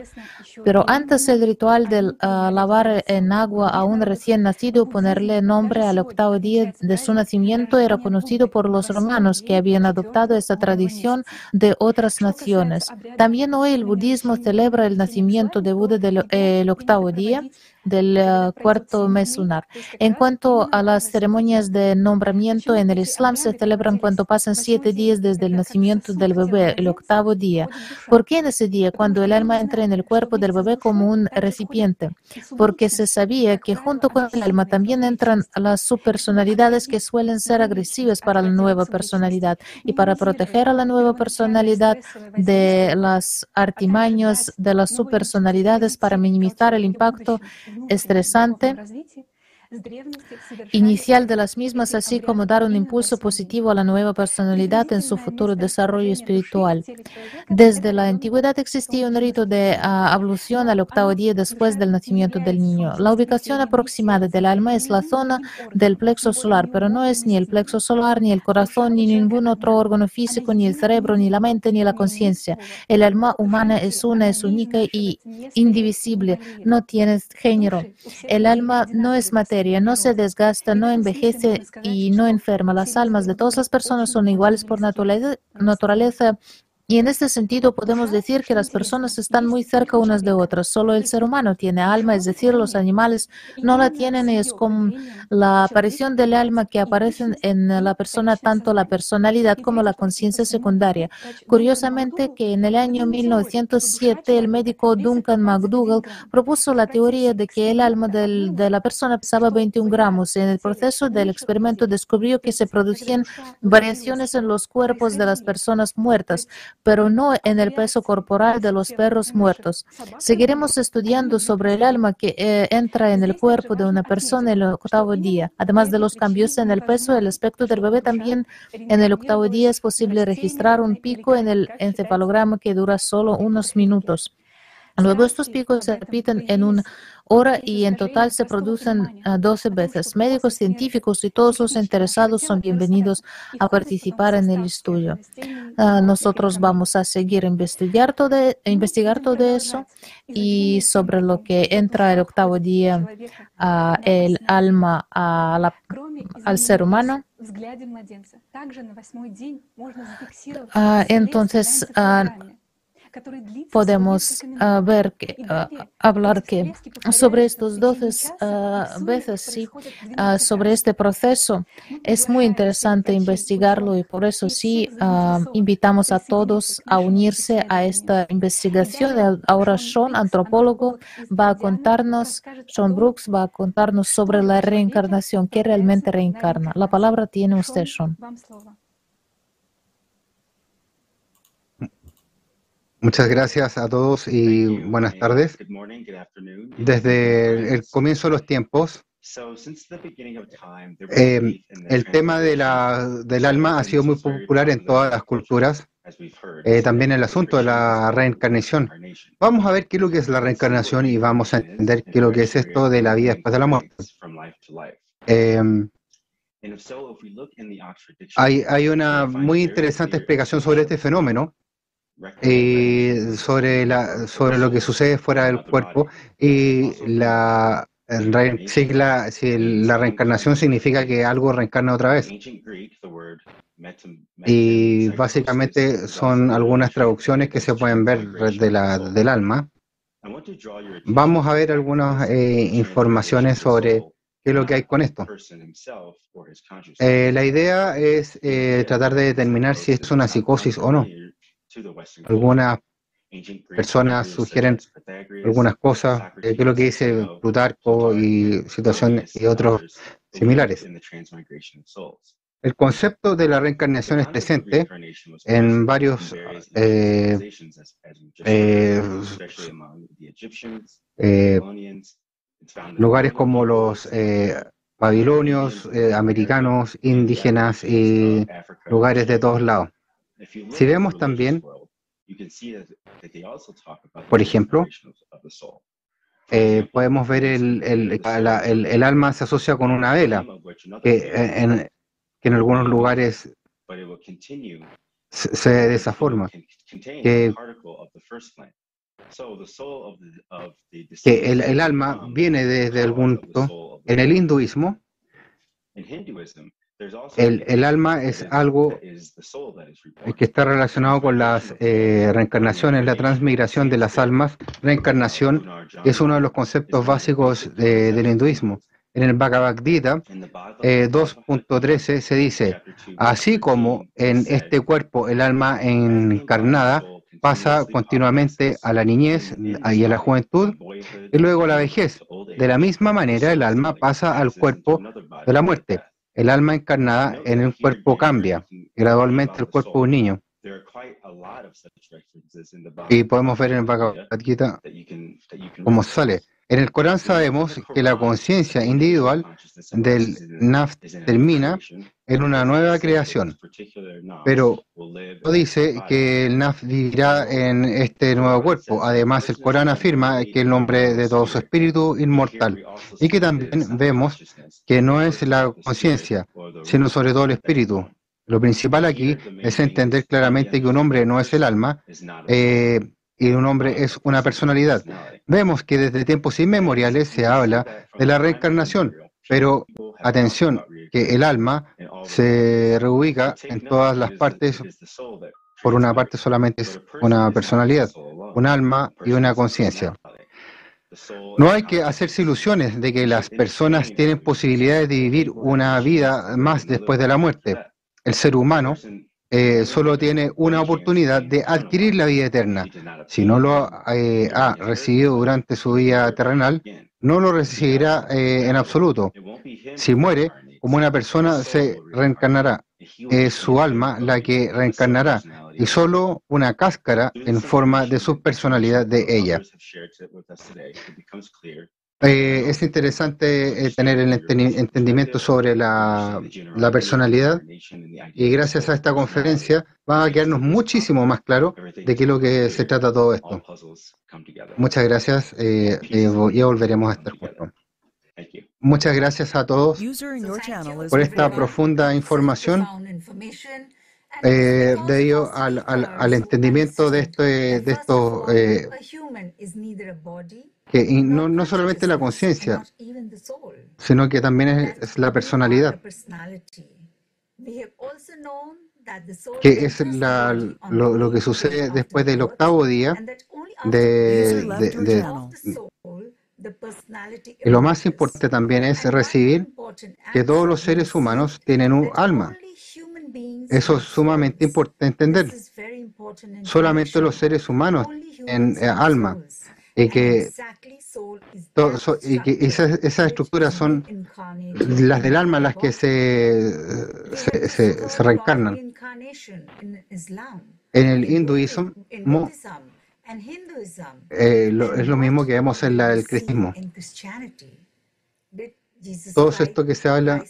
Pero antes el ritual de uh, lavar en agua a un recién nacido, ponerle nombre al octavo día de su nacimiento, era conocido por los romanos que habían adoptado esta tradición de otras naciones. También hoy el budismo celebra el nacimiento de Buda del el octavo día del uh, cuarto mes lunar. En cuanto a las ceremonias de nombramiento en el Islam, se celebran cuando pasan siete días desde el nacimiento del bebé, el octavo día. ¿Por qué en ese día, cuando el alma entra en el cuerpo del bebé como un recipiente? Porque se sabía que junto con el alma también entran las subpersonalidades que suelen ser agresivas para la nueva personalidad y para proteger a la nueva personalidad de las artimañas de las subpersonalidades para minimizar el impacto estresante inicial de las mismas, así como dar un impulso positivo a la nueva personalidad en su futuro desarrollo espiritual. Desde la antigüedad existía un rito de ablución al octavo día después del nacimiento del niño. La ubicación aproximada del alma es la zona del plexo solar, pero no es ni el plexo solar, ni el corazón, ni ningún otro órgano físico, ni el cerebro, ni la mente, ni la conciencia. El alma humana es una, es única y indivisible, no tiene género. El alma no es materia no se desgasta, no envejece y no enferma. Las almas de todas las personas son iguales por naturaleza, y en este sentido podemos decir que las personas están muy cerca unas de otras. Solo el ser humano tiene alma, es decir, los animales no la tienen y es como la aparición del alma que aparece en la persona tanto la personalidad como la conciencia secundaria. Curiosamente que en el año 1907 el médico Duncan McDougall propuso la teoría de que el alma del, de la persona pesaba 21 gramos. En el proceso del experimento descubrió que se producían variaciones en los cuerpos de las personas muertas pero no en el peso corporal de los perros muertos. Seguiremos estudiando sobre el alma que eh, entra en el cuerpo de una persona el octavo día. Además de los cambios en el peso, el aspecto del bebé también en el octavo día es posible registrar un pico en el encefalograma que dura solo unos minutos. Luego estos picos se repiten en una hora y en total se producen 12 veces. Médicos, científicos y todos los interesados son bienvenidos a participar en el estudio. Ah, nosotros vamos a seguir investigar todo, investigar todo eso y sobre lo que entra el octavo día uh, el alma al ser humano. Entonces, podemos uh, ver que, uh, hablar que sobre estos 12 uh, veces, sí, sobre este proceso. Es muy interesante investigarlo y por eso sí invitamos a todos a unirse a esta investigación. Ahora Sean, antropólogo, va a contarnos, Sean Brooks va a contarnos sobre la reencarnación, qué realmente reencarna. La palabra tiene usted, Sean. Muchas gracias a todos y buenas tardes. Desde el comienzo de los tiempos, eh, el tema de la, del alma ha sido muy popular en todas las culturas eh, también el asunto de la reencarnación. Vamos a ver qué es lo que es la reencarnación y vamos a entender qué es lo que es esto de la vida después de la muerte. Em, hay, hay, una muy interesante explicación sobre este fenómeno y sobre, la, sobre lo que sucede fuera del cuerpo y la, si la, si la reencarnación significa que algo reencarna otra vez. Y básicamente son algunas traducciones que se pueden ver de la, del alma. Vamos a ver algunas eh, informaciones sobre qué es lo que hay con esto. Eh, la idea es eh, tratar de determinar si es una psicosis o no. Algunas personas sugieren algunas cosas, qué es lo que dice Plutarco y situaciones y otros similares. El concepto de la reencarnación es presente en varios eh, eh, eh, lugares como los babilonios, americanos, indígenas y lugares de todos lados. Si vemos también, por ejemplo, podemos ver el, el, el, alma se asocia con una vela, que en, que en algunos lugares se, de esa forma, que, que el, el, alma viene desde algún punto. En el hinduismo, el, el, alma es algo que está relacionado con las eh, reencarnaciones, la transmigración de las almas. Reencarnación es uno de los conceptos básicos del hinduismo. En el Bhagavad Gita 2.13 eh, se dice, así como en este cuerpo el alma encarnada pasa continuamente a la niñez y a la juventud y luego a la vejez. De la misma manera el alma pasa al cuerpo de la muerte. El alma encarnada en el cuerpo cambia gradualmente el cuerpo de un niño. Y podemos ver en el Bhagavad Gita cómo sale. En el Corán sabemos que la conciencia individual del NAF termina en una nueva creación, pero no dice que el NAF vivirá en este nuevo cuerpo. Además, el Corán afirma que el nombre de todo su espíritu inmortal y que también vemos que no es la conciencia, sino sobre todo el espíritu. Lo principal aquí es entender claramente que un hombre no es el alma, eh, y un hombre es una personalidad. Vemos que desde tiempos inmemoriales se habla de la reencarnación, pero atención, que el alma se reubica en todas las partes, por una parte solamente es una personalidad, un alma y una conciencia. No hay que hacerse ilusiones de que las personas tienen posibilidades de vivir una vida más después de la muerte. El ser humano eh, solo tiene una oportunidad de adquirir la vida eterna. Si no lo eh, ha recibido durante su vida terrenal, no lo recibirá eh, en absoluto. Si muere, como una persona se reencarnará. Es su alma la que reencarnará y solo una cáscara en forma de su personalidad de ella. Eh, es interesante eh, tener el entendimiento sobre la, personalidad y gracias a esta conferencia va a quedarnos muchísimo más claro de qué es lo que se trata todo esto. Muchas gracias eh, ya volveremos a estar juntos. Muchas gracias a todos por esta profunda información eh, debido al, al, al, entendimiento de, esto, de esto que no, no solamente la conciencia, sino que también es, la personalidad, que es la, lo, lo, que sucede después del octavo día de, de, y lo más importante también es recibir que todos los seres humanos tienen un alma. Eso es sumamente importante entender. Solamente los seres humanos tienen eh, alma y que, y que esas, estructuras son las del alma las que se, se, se, reencarnan. En el hinduismo eh, es lo mismo que vemos en la, el cristianismo. Todo esto que se habla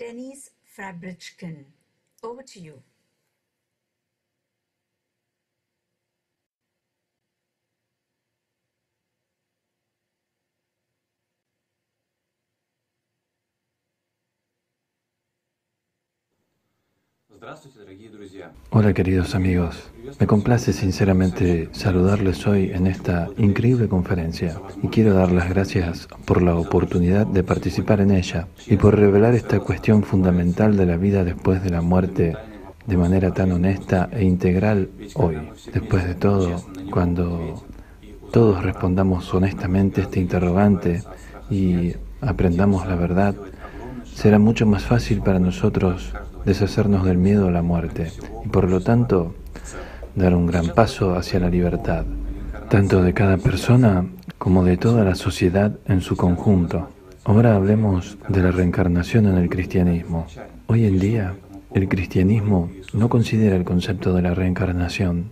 Denise Fabrichkin. Over to you. Hola queridos amigos, me complace sinceramente saludarles hoy en esta increíble conferencia y quiero dar las gracias por la oportunidad de participar en ella y por revelar esta cuestión fundamental de la vida después de la muerte de manera tan honesta e integral hoy. Después de todo, cuando todos respondamos honestamente este interrogante y aprendamos la verdad, será mucho más fácil para nosotros deshacernos del miedo a la muerte y por lo tanto dar un gran paso hacia la libertad, tanto de cada persona como de toda la sociedad en su conjunto. Ahora hablemos de la reencarnación en el cristianismo. Hoy en día, el cristianismo no considera el concepto de la reencarnación,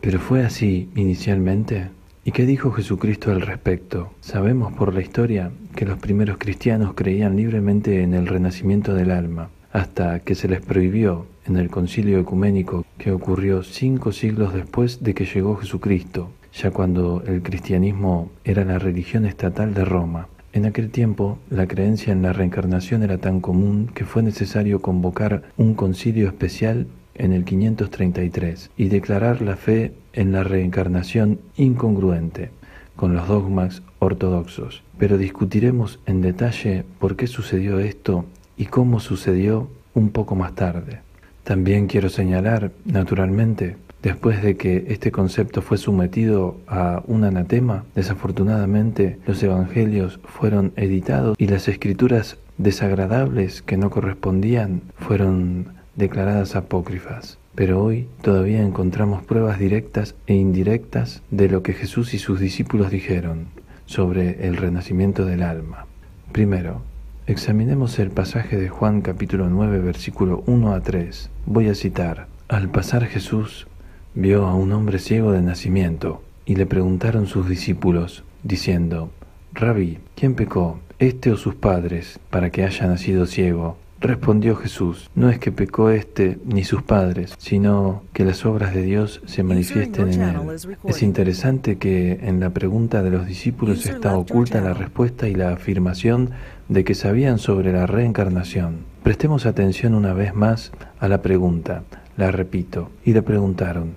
pero fue así inicialmente. ¿Y qué dijo Jesucristo al respecto? Sabemos por la historia que los primeros cristianos creían libremente en el renacimiento del alma, hasta que se les prohibió en el concilio ecuménico que ocurrió cinco siglos después de que llegó Jesucristo, ya cuando el cristianismo era la religión estatal de Roma. En aquel tiempo, la creencia en la reencarnación era tan común que fue necesario convocar un concilio especial en el 533 y declarar la fe en la reencarnación incongruente con los dogmas ortodoxos. Pero discutiremos en detalle por qué sucedió esto y cómo sucedió un poco más tarde. También quiero señalar, naturalmente, después de que este concepto fue sometido a un anatema, desafortunadamente los evangelios fueron editados y las escrituras desagradables que no correspondían fueron declaradas apócrifas. Pero hoy todavía encontramos pruebas directas e indirectas de lo que Jesús y sus discípulos dijeron sobre el renacimiento del alma. Primero, Examinemos el pasaje de Juan capítulo 9 versículo 1 a 3. Voy a citar. Al pasar Jesús vio a un hombre ciego de nacimiento y le preguntaron sus discípulos, diciendo, Rabí, ¿quién pecó, este o sus padres, para que haya nacido ciego? Respondió Jesús, no es que pecó este ni sus padres, sino que las obras de Dios se manifiesten en él. Es interesante que en la pregunta de los discípulos está oculta la respuesta y la afirmación de que sabían sobre la reencarnación. Prestemos atención una vez más a la pregunta, la repito, y le preguntaron,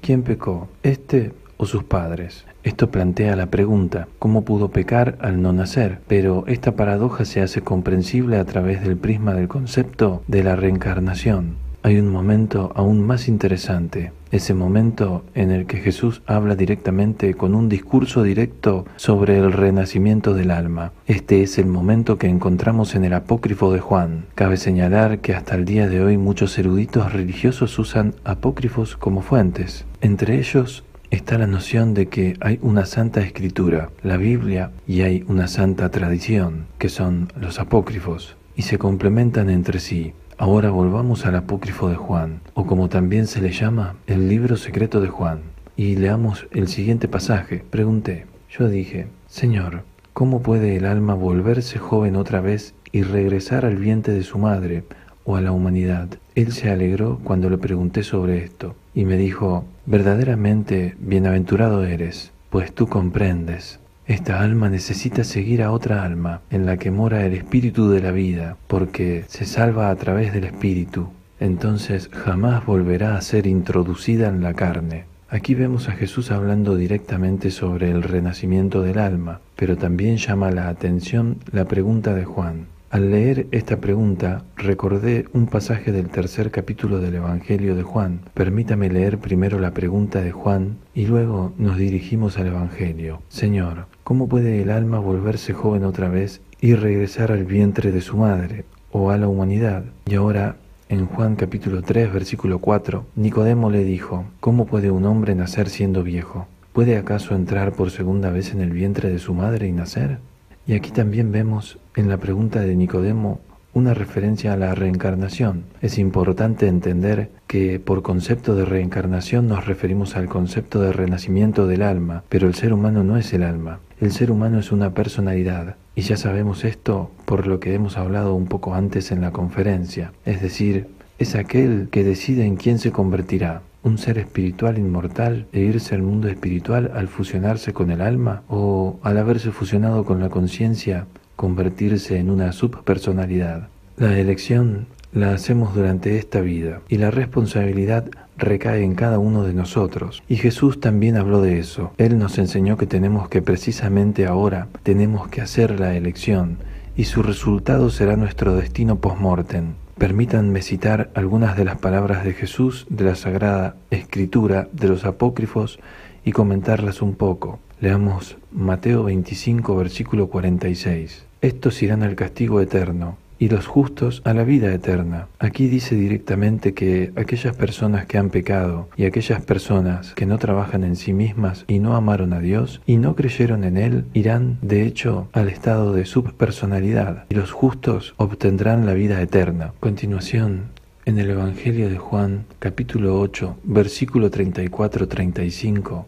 ¿quién pecó, este o sus padres? Esto plantea la pregunta, ¿cómo pudo pecar al no nacer? Pero esta paradoja se hace comprensible a través del prisma del concepto de la reencarnación. Hay un momento aún más interesante, ese momento en el que Jesús habla directamente con un discurso directo sobre el renacimiento del alma. Este es el momento que encontramos en el apócrifo de Juan. Cabe señalar que hasta el día de hoy muchos eruditos religiosos usan apócrifos como fuentes. Entre ellos está la noción de que hay una santa escritura, la Biblia, y hay una santa tradición, que son los apócrifos, y se complementan entre sí. Ahora volvamos al apócrifo de Juan, o como también se le llama, el libro secreto de Juan, y leamos el siguiente pasaje. Pregunté, yo dije, Señor, ¿cómo puede el alma volverse joven otra vez y regresar al vientre de su madre o a la humanidad? Él se alegró cuando le pregunté sobre esto y me dijo, verdaderamente bienaventurado eres, pues tú comprendes. Esta alma necesita seguir a otra alma en la que mora el espíritu de la vida, porque se salva a través del espíritu. Entonces jamás volverá a ser introducida en la carne. Aquí vemos a Jesús hablando directamente sobre el renacimiento del alma, pero también llama la atención la pregunta de Juan. Al leer esta pregunta, recordé un pasaje del tercer capítulo del Evangelio de Juan. Permítame leer primero la pregunta de Juan y luego nos dirigimos al Evangelio. Señor, ¿cómo puede el alma volverse joven otra vez y regresar al vientre de su madre o a la humanidad? Y ahora en Juan capítulo 3 versículo 4, Nicodemo le dijo, ¿cómo puede un hombre nacer siendo viejo? ¿Puede acaso entrar por segunda vez en el vientre de su madre y nacer? Y aquí también vemos en la pregunta de Nicodemo una referencia a la reencarnación. Es importante entender que por concepto de reencarnación nos referimos al concepto de renacimiento del alma, pero el ser humano no es el alma. El ser humano es una personalidad, Y ya sabemos esto por lo que hemos hablado un poco antes en la conferencia, es decir, es aquel que decide en quién se convertirá, un ser espiritual inmortal e irse al mundo espiritual al fusionarse con el alma o al haberse fusionado con la conciencia convertirse en una subpersonalidad. La elección la hacemos durante esta vida y la responsabilidad recae en cada uno de nosotros. Y Jesús también habló de eso. Él nos enseñó que tenemos que precisamente ahora tenemos que hacer la elección y su resultado será nuestro destino post-mortem. Permítanme citar algunas de las palabras de Jesús de la Sagrada Escritura de los Apócrifos y comentarlas un poco. Leamos Mateo 25, versículo 46. Estos irán al castigo eterno, y los justos a la vida eterna. Aquí dice directamente que aquellas personas que han pecado y aquellas personas que no trabajan en sí mismas y no amaron a Dios y no creyeron en Él irán de hecho al estado de subpersonalidad y los justos obtendrán la vida eterna. Continuación, en el Evangelio de Juan capítulo 8 versículo 34-35,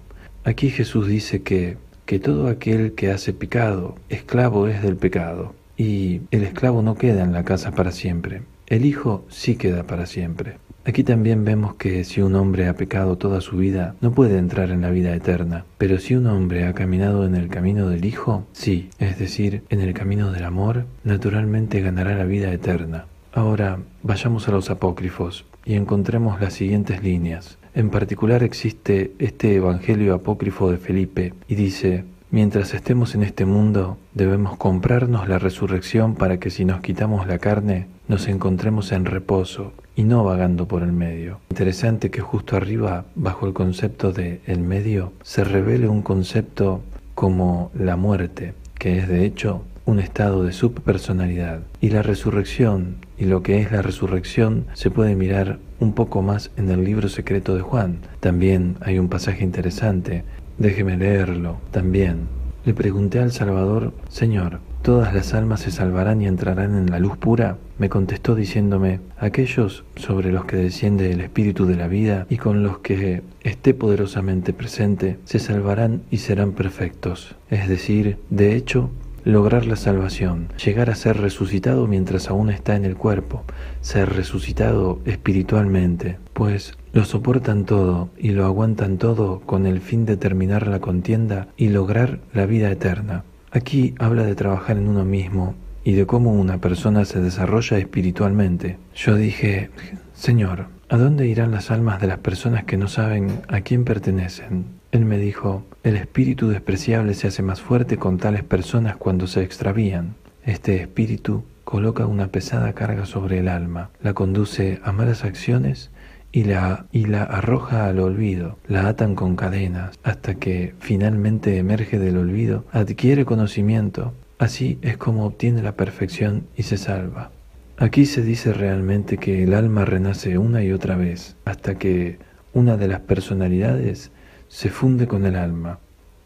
aquí Jesús dice que que todo aquel que hace pecado, esclavo es del pecado. Y el esclavo no queda en la casa para siempre, el hijo sí queda para siempre. Aquí también vemos que si un hombre ha pecado toda su vida, no puede entrar en la vida eterna. Pero si un hombre ha caminado en el camino del Hijo, sí, es decir, en el camino del amor, naturalmente ganará la vida eterna. Ahora, vayamos a los apócrifos y encontremos las siguientes líneas. En particular existe este Evangelio apócrifo de Felipe y dice, Mientras estemos en este mundo, debemos comprarnos la resurrección para que si nos quitamos la carne, nos encontremos en reposo y no vagando por el medio. Interesante que justo arriba, bajo el concepto de el medio, se revele un concepto como la muerte, que es de hecho un estado de subpersonalidad. Y la resurrección y lo que es la resurrección se puede mirar un poco más en el libro secreto de Juan. También hay un pasaje interesante Déjeme leerlo también. Le pregunté al Salvador, Señor, ¿todas las almas se salvarán y entrarán en la luz pura? Me contestó diciéndome, aquellos sobre los que desciende el Espíritu de la vida y con los que esté poderosamente presente, se salvarán y serán perfectos. Es decir, de hecho, lograr la salvación, llegar a ser resucitado mientras aún está en el cuerpo, ser resucitado espiritualmente, pues lo soportan todo y lo aguantan todo con el fin de terminar la contienda y lograr la vida eterna. Aquí habla de trabajar en uno mismo y de cómo una persona se desarrolla espiritualmente. Yo dije, Señor, ¿a dónde irán las almas de las personas que no saben a quién pertenecen? Él me dijo, el espíritu despreciable se hace más fuerte con tales personas cuando se extravían. Este espíritu coloca una pesada carga sobre el alma, la conduce a malas acciones y la, y la arroja al olvido, la atan con cadenas, hasta que finalmente emerge del olvido, adquiere conocimiento, así es como obtiene la perfección y se salva. Aquí se dice realmente que el alma renace una y otra vez, hasta que una de las personalidades se funde con el alma,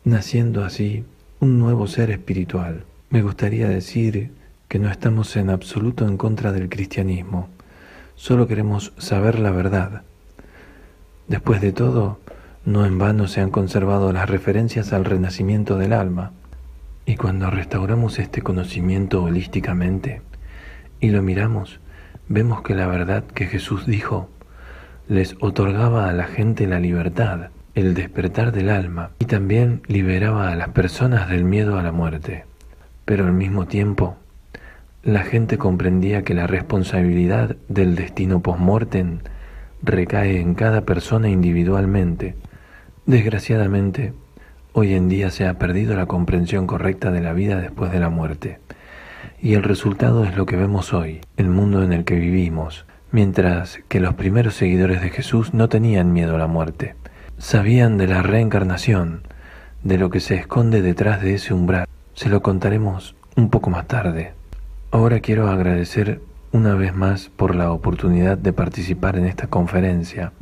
naciendo así un nuevo ser espiritual. Me gustaría decir que no estamos en absoluto en contra del cristianismo, Solo queremos saber la verdad. Después de todo, no en vano se han conservado las referencias al renacimiento del alma. Y cuando restauramos este conocimiento holísticamente y lo miramos, vemos que la verdad que Jesús dijo les otorgaba a la gente la libertad, el despertar del alma y también liberaba a las personas del miedo a la muerte. Pero al mismo tiempo, la gente comprendía que la responsabilidad del destino post-mortem recae en cada persona individualmente. Desgraciadamente, hoy en día se ha perdido la comprensión correcta de la vida después de la muerte. Y el resultado es lo que vemos hoy, el mundo en el que vivimos, mientras que los primeros seguidores de Jesús no tenían miedo a la muerte. Sabían de la reencarnación, de lo que se esconde detrás de ese umbral. Se lo contaremos un poco más tarde. Ahora quiero agradecer una vez más por la oportunidad de participar en esta conferencia,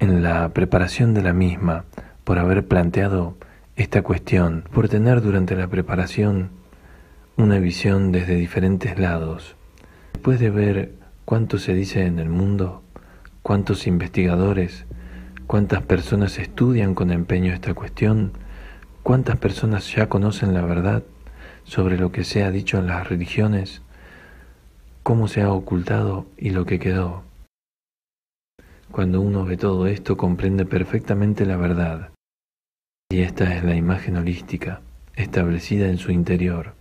en la preparación de la misma, por haber planteado esta cuestión, por tener durante la preparación una visión desde diferentes lados. Después de ver cuánto se dice en el mundo, cuántos investigadores, cuántas personas estudian con empeño esta cuestión, cuántas personas ya conocen la verdad, sobre lo que se ha dicho en las religiones, cómo se ha ocultado y lo que quedó. Cuando uno ve todo esto comprende perfectamente la verdad. Y esta es la imagen holística, establecida en su interior.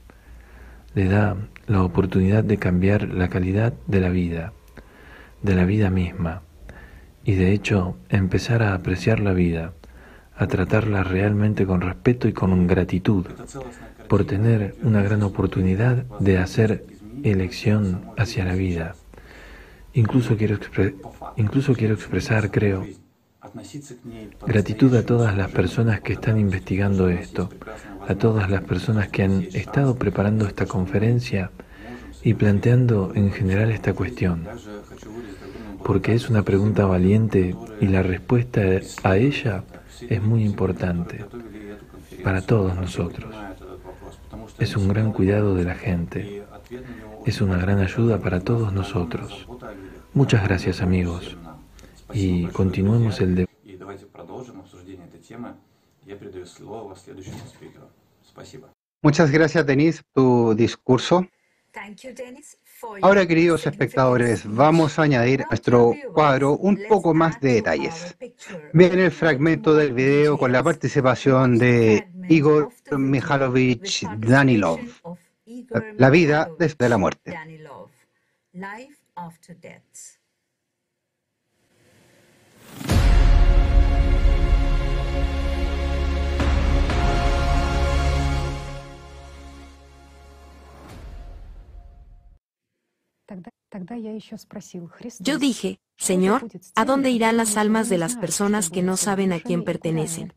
Le da la oportunidad de cambiar la calidad de la vida, de la vida misma, y de hecho empezar a apreciar la vida, a tratarla realmente con respeto y con gratitud, por tener una gran oportunidad de hacer elección hacia la vida. Incluso quiero, expresar, creo, gratitud a todas las personas que están investigando esto, a todas las personas que han estado preparando esta conferencia y planteando en general esta cuestión, porque es una pregunta valiente y la respuesta a ella es muy importante para todos nosotros. Es un gran cuidado de la gente. Es una gran ayuda para todos nosotros. Muchas gracias amigos. Y continuemos el debate. Muchas gracias, Denis, tu discurso. Ahora, queridos espectadores, vamos a añadir a nuestro cuadro un poco más de detalles. Vean el fragmento del video con la participación de Igor Mikhailovich Danilov. La vida después de la muerte. Yo dije, Señor, ¿a dónde irán las almas de las personas que no saben a quién pertenecen?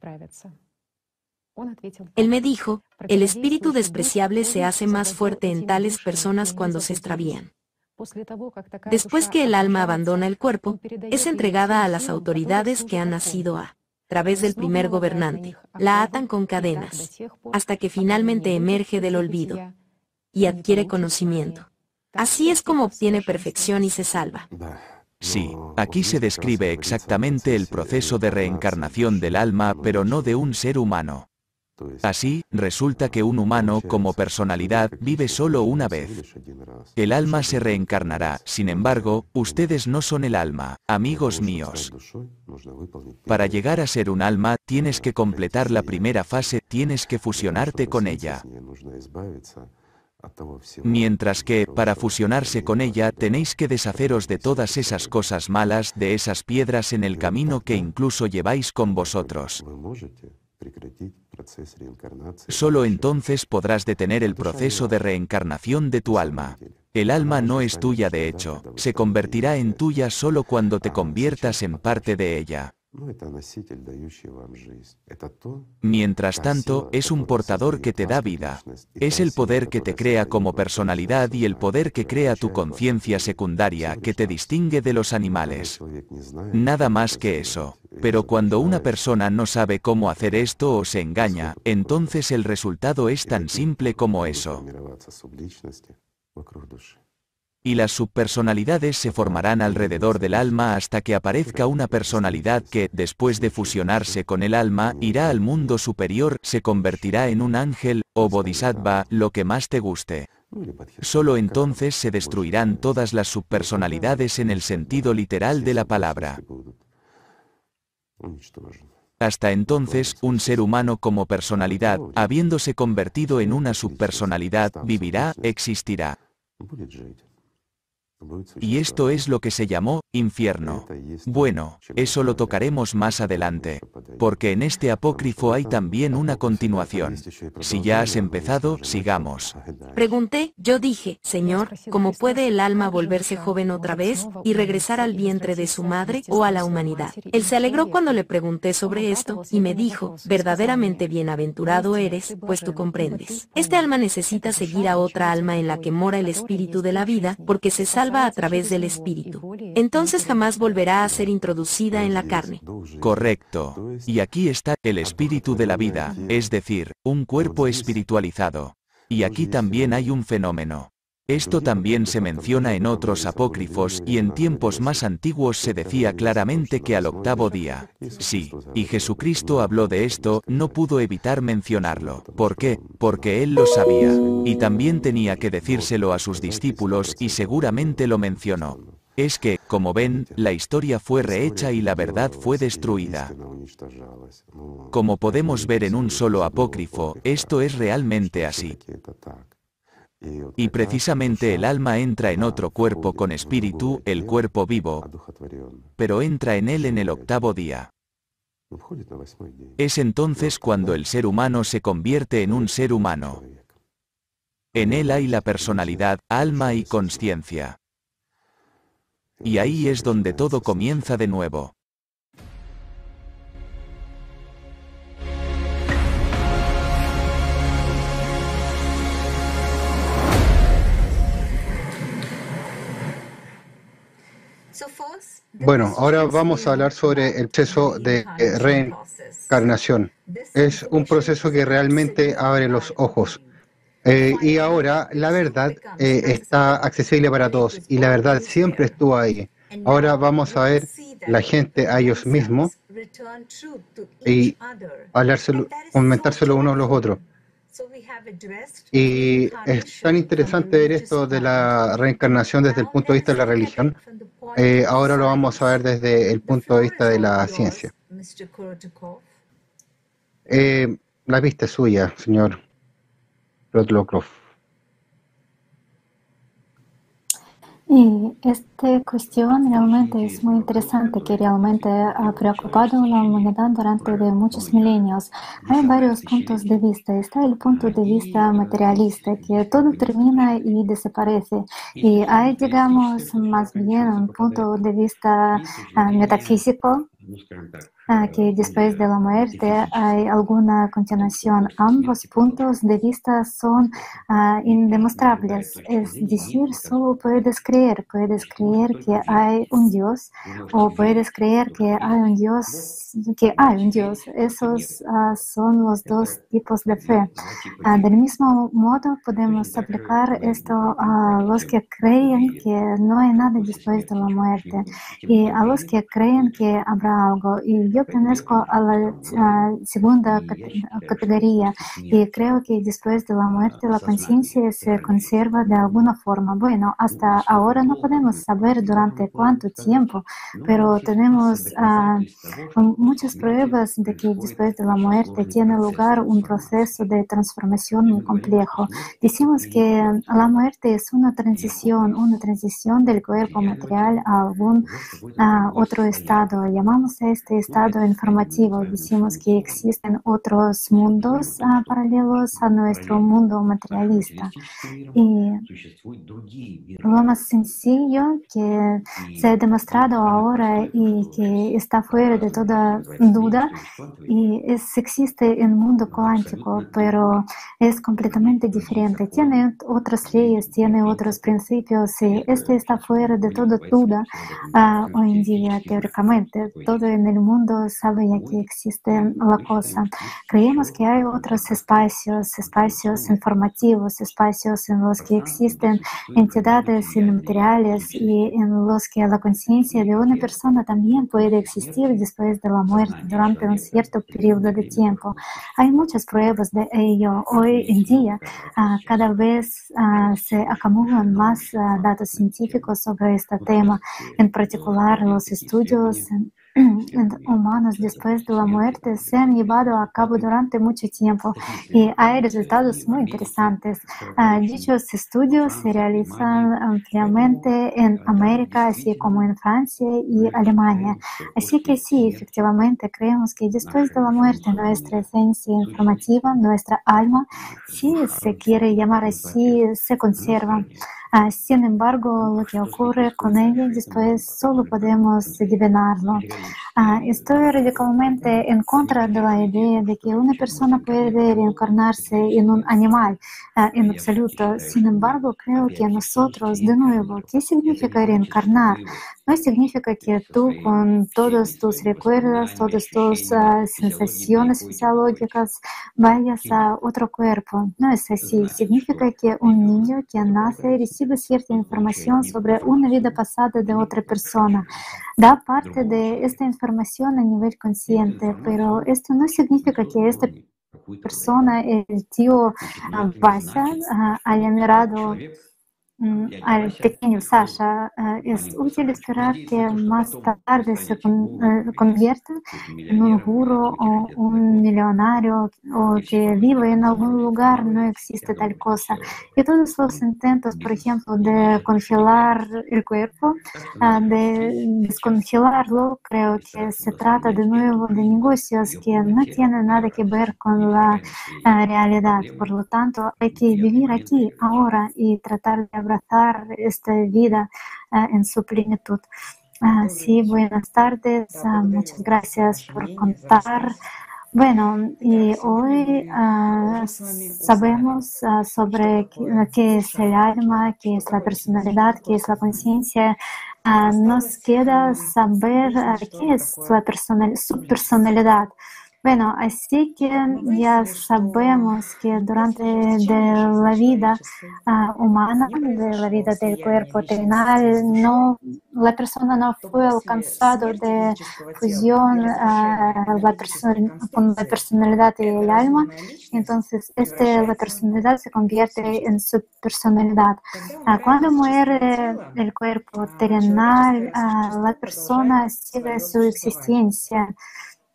Él me dijo, el espíritu despreciable se hace más fuerte en tales personas cuando se extravían. Después que el alma abandona el cuerpo, es entregada a las autoridades que han nacido a través del primer gobernante. La atan con cadenas, hasta que finalmente emerge del olvido y adquiere conocimiento. Así es como obtiene perfección y se salva. Sí, aquí se describe exactamente el proceso de reencarnación del alma, pero no de un ser humano. Así, resulta que un humano como personalidad vive solo una vez. El alma se reencarnará, sin embargo, ustedes no son el alma, amigos míos. Para llegar a ser un alma, tienes que completar la primera fase, tienes que fusionarte con ella. Mientras que, para fusionarse con ella, tenéis que deshaceros de todas esas cosas malas, de esas piedras en el camino que incluso lleváis con vosotros. Solo entonces podrás detener el proceso de reencarnación de tu alma. El alma no es tuya de hecho, se convertirá en tuya solo cuando te conviertas en parte de ella. Mientras tanto, es un portador que te da vida. Es el poder que te crea como personalidad y el poder que crea tu conciencia secundaria que te distingue de los animales. Nada más que eso. Pero cuando una persona no sabe cómo hacer esto o se engaña, entonces el resultado es tan simple como eso y las subpersonalidades se formarán alrededor del alma hasta que aparezca una personalidad que, después de fusionarse con el alma, irá al mundo superior, se convertirá en un ángel, o bodhisattva, lo que más te guste. Solo entonces se destruirán todas las subpersonalidades en el sentido literal de la palabra. Hasta entonces, un ser humano como personalidad, habiéndose convertido en una subpersonalidad, vivirá, existirá. Y esto es lo que se llamó infierno. Bueno, eso lo tocaremos más adelante, porque en este apócrifo hay también una continuación. Si ya has empezado, sigamos. Pregunté, yo dije, Señor, ¿cómo puede el alma volverse joven otra vez y regresar al vientre de su madre o a la humanidad? Él se alegró cuando le pregunté sobre esto y me dijo, verdaderamente bienaventurado eres, pues tú comprendes. Este alma necesita seguir a otra alma en la que mora el espíritu de la vida, porque se salva a través del espíritu. Entonces jamás volverá a ser introducida en la carne. Correcto. Y aquí está el espíritu de la vida, es decir, un cuerpo espiritualizado. Y aquí también hay un fenómeno. Esto también se menciona en otros apócrifos y en tiempos más antiguos se decía claramente que al octavo día. Sí, y Jesucristo habló de esto, no pudo evitar mencionarlo. ¿Por qué? Porque él lo sabía. Y también tenía que decírselo a sus discípulos y seguramente lo mencionó. Es que, como ven, la historia fue rehecha y la verdad fue destruida. Como podemos ver en un solo apócrifo, esto es realmente así. Y precisamente el alma entra en otro cuerpo con espíritu, el cuerpo vivo, pero entra en él en el octavo día. Es entonces cuando el ser humano se convierte en un ser humano. En él hay la personalidad, alma y conciencia. Y ahí es donde todo comienza de nuevo. Bueno, ahora vamos a hablar sobre el proceso de reencarnación. Es un proceso que realmente abre los ojos. Eh, y ahora la verdad eh, está accesible para todos y la verdad siempre estuvo ahí. Ahora vamos a ver la gente a ellos mismos y hablárselo, comentárselo unos a los otros. Y es tan interesante ver esto de la reencarnación desde el punto de vista de la religión. Eh, ahora lo vamos a ver desde el punto de vista de la ciencia. Eh, la vista es suya, señor Rotlokrov. Y esta cuestión realmente es muy interesante, que realmente ha preocupado a la humanidad durante muchos milenios. Hay varios puntos de vista. Está el punto de vista materialista, que todo termina y desaparece. Y hay, digamos, más bien un punto de vista uh, metafísico, que después de la muerte hay alguna continuación. Ambos puntos de vista son uh, indemostrables, es decir, solo puedes creer, puedes creer que hay un Dios o puedes creer que hay un Dios, que hay un Dios. Esos uh, son los dos tipos de fe. Uh, del mismo modo podemos aplicar esto a los que creen que no hay nada después de la muerte y a los que creen que habrá algo. Y yo pertenezco a la segunda categoría y creo que después de la muerte la conciencia se conserva de alguna forma. Bueno, hasta ahora no podemos saber durante cuánto tiempo, pero tenemos muchas pruebas de que después de la muerte tiene lugar un proceso de transformación muy complejo. Decimos que la muerte es una transición, una transición del cuerpo material a algún otro estado. Llamamos a este estado informativo. Decimos que existen otros mundos uh, paralelos a nuestro mundo materialista. Y lo más sencillo que se ha demostrado ahora y que está fuera de toda duda y es, existe en el mundo cuántico, pero es completamente diferente. Tiene otras leyes, tiene otros principios y este está fuera de toda duda uh, hoy en día teóricamente. Todo en el mundo ya que existe la cosa. Creemos que hay otros espacios, espacios informativos, espacios en los que existen entidades inmateriales y en los que la conciencia de una persona también puede existir después de la muerte durante un cierto periodo de tiempo. Hay muchas pruebas de ello. Hoy en día cada vez se acumulan más datos científicos sobre este tema, en particular los estudios humanos después de la muerte se han llevado a cabo durante mucho tiempo y hay resultados muy interesantes. Uh, dichos estudios se realizan ampliamente en América, así como en Francia y Alemania. Así que sí, efectivamente, creemos que después de la muerte nuestra esencia informativa, nuestra alma, si se quiere llamar así, se conserva. Uh, sin embargo, lo que ocurre con ella después solo podemos adivinarlo. Ah, estoy radicalmente en contra de la idea de que una persona puede reencarnarse en un animal ah, en absoluto. Sin embargo, creo que nosotros, de nuevo, ¿qué significa reencarnar? No significa que tú con todos tus recuerdos, todas tus uh, sensaciones fisiológicas vayas a otro cuerpo. No es así. Significa que un niño que nace recibe cierta información sobre una vida pasada de otra persona. Da parte de esta información a nivel consciente, pero esto no significa que esta persona, el tío Vasa, haya mirado pequeño Sasha, es útil esperar que más tarde se convierta en un guru o un millonario o que vive en algún lugar, no existe tal cosa. Y todos los intentos, por ejemplo, de congelar el cuerpo, de descongelarlo, creo que se trata de nuevo de negocios que no tienen nada que ver con la realidad. Por lo tanto, hay que vivir aquí, ahora, y tratar de abrazar esta vida en su plenitud. sí, buenas tardes, muchas gracias por contar. Bueno, y hoy sabemos sobre qué, es el alma, qué es la personalidad, qué es la conciencia. nos queda saber qué es la su personalidad. Bueno, así que ya sabemos que durante de la vida uh, humana, de la vida del cuerpo terrenal, no, la persona no fue alcanzado de fusión uh, la con la personalidad y el alma, entonces este, la personalidad se convierte en su personalidad. Uh, cuando muere el cuerpo terrenal, la persona sigue su existencia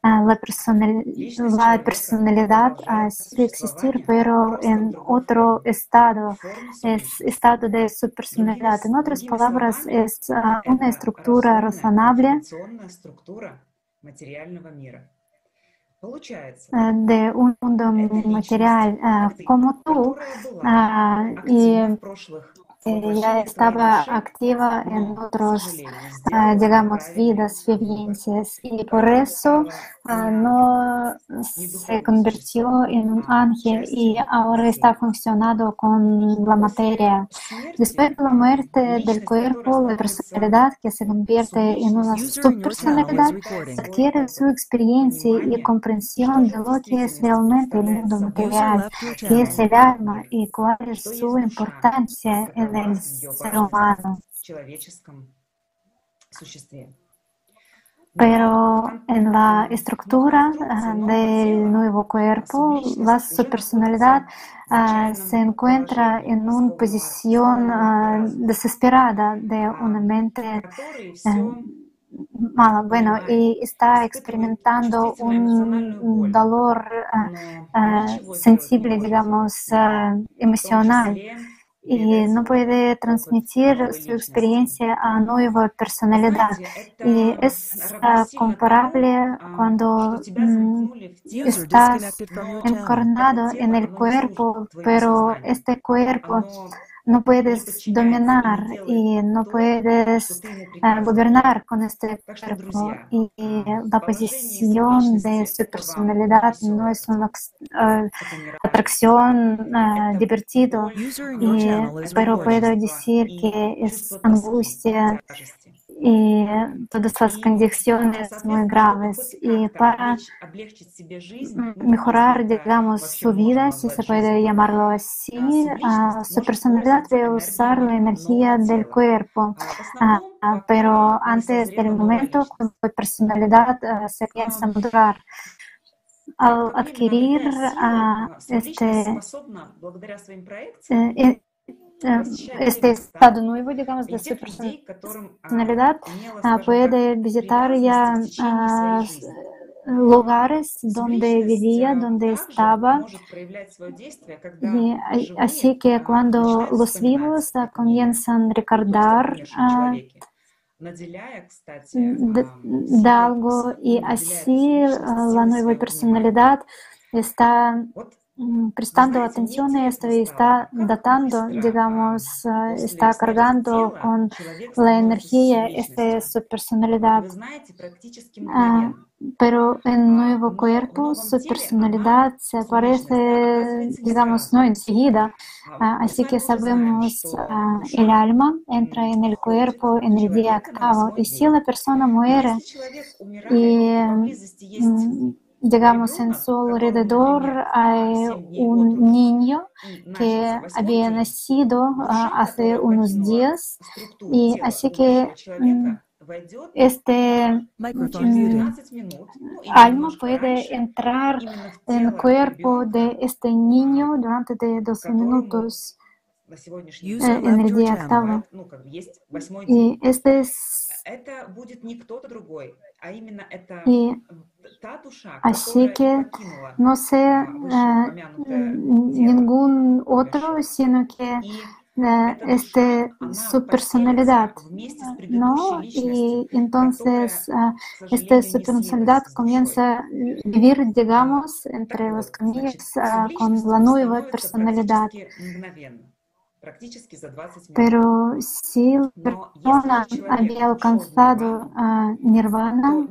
la, personal, la personalidad sigue existir, pero en otro estado, es estado de su personalidad. En otras palabras, es una estructura razonable de un mundo material como tú y ya estaba activa en otros, digamos, vidas, vivencias y por eso no se convirtió en un ángel y ahora está funcionando con la materia. Después de la muerte del cuerpo, la personalidad que se convierte en una subpersonalidad adquiere su experiencia y comprensión de lo que es realmente el mundo material, qué es el alma y cuál es su importancia en ser humano. Pero en la estructura del nuevo cuerpo, la su personalidad se encuentra en una posición desesperada de una mente mala, bueno, y está experimentando un dolor sensible, digamos, emocional y no puede transmitir su experiencia a nueva personalidad. Y es comparable cuando mm, estás encarnado en el cuerpo, pero este cuerpo no puedes dominar y no puedes uh, gobernar con este cuerpo y la posición de su personalidad no es una uh, atracción uh, divertido y, pero puedo decir que es angustia y todas las condiciones muy graves. Y para mejorar, digamos, su vida, si se puede llamarlo así, su personalidad debe usar la energía del cuerpo. pero antes del momento la personalidad se piensa madurar, al adquirir este, este estado nuevo, digamos, de su personalidad, puede visitar ya lugares donde vivía, donde estaba. Y así que cuando los vivos comienzan a recordar de, algo y así la nueva personalidad está prestando atención a esto y está datando, digamos, está cargando con la energía esta su personalidad. Pero en nuevo cuerpo su personalidad se aparece, digamos, no enseguida. Ah, así que sabemos, el alma entra en el cuerpo en el día octavo. Y si la persona muere y, mm, digamos, en su alrededor hay un niño que había nacido uh, hace unos días. y así que este alma puede entrar en el cuerpo de este niño durante de 12 minutos en el día octavo. Y este es y así que no sé ningún otro, sino que este, su personalidad, ¿no? Y entonces esta su personalidad comienza a vivir, digamos, entre los comillas, con la nueva personalidad. Pero si persona había alcanzado nirvana,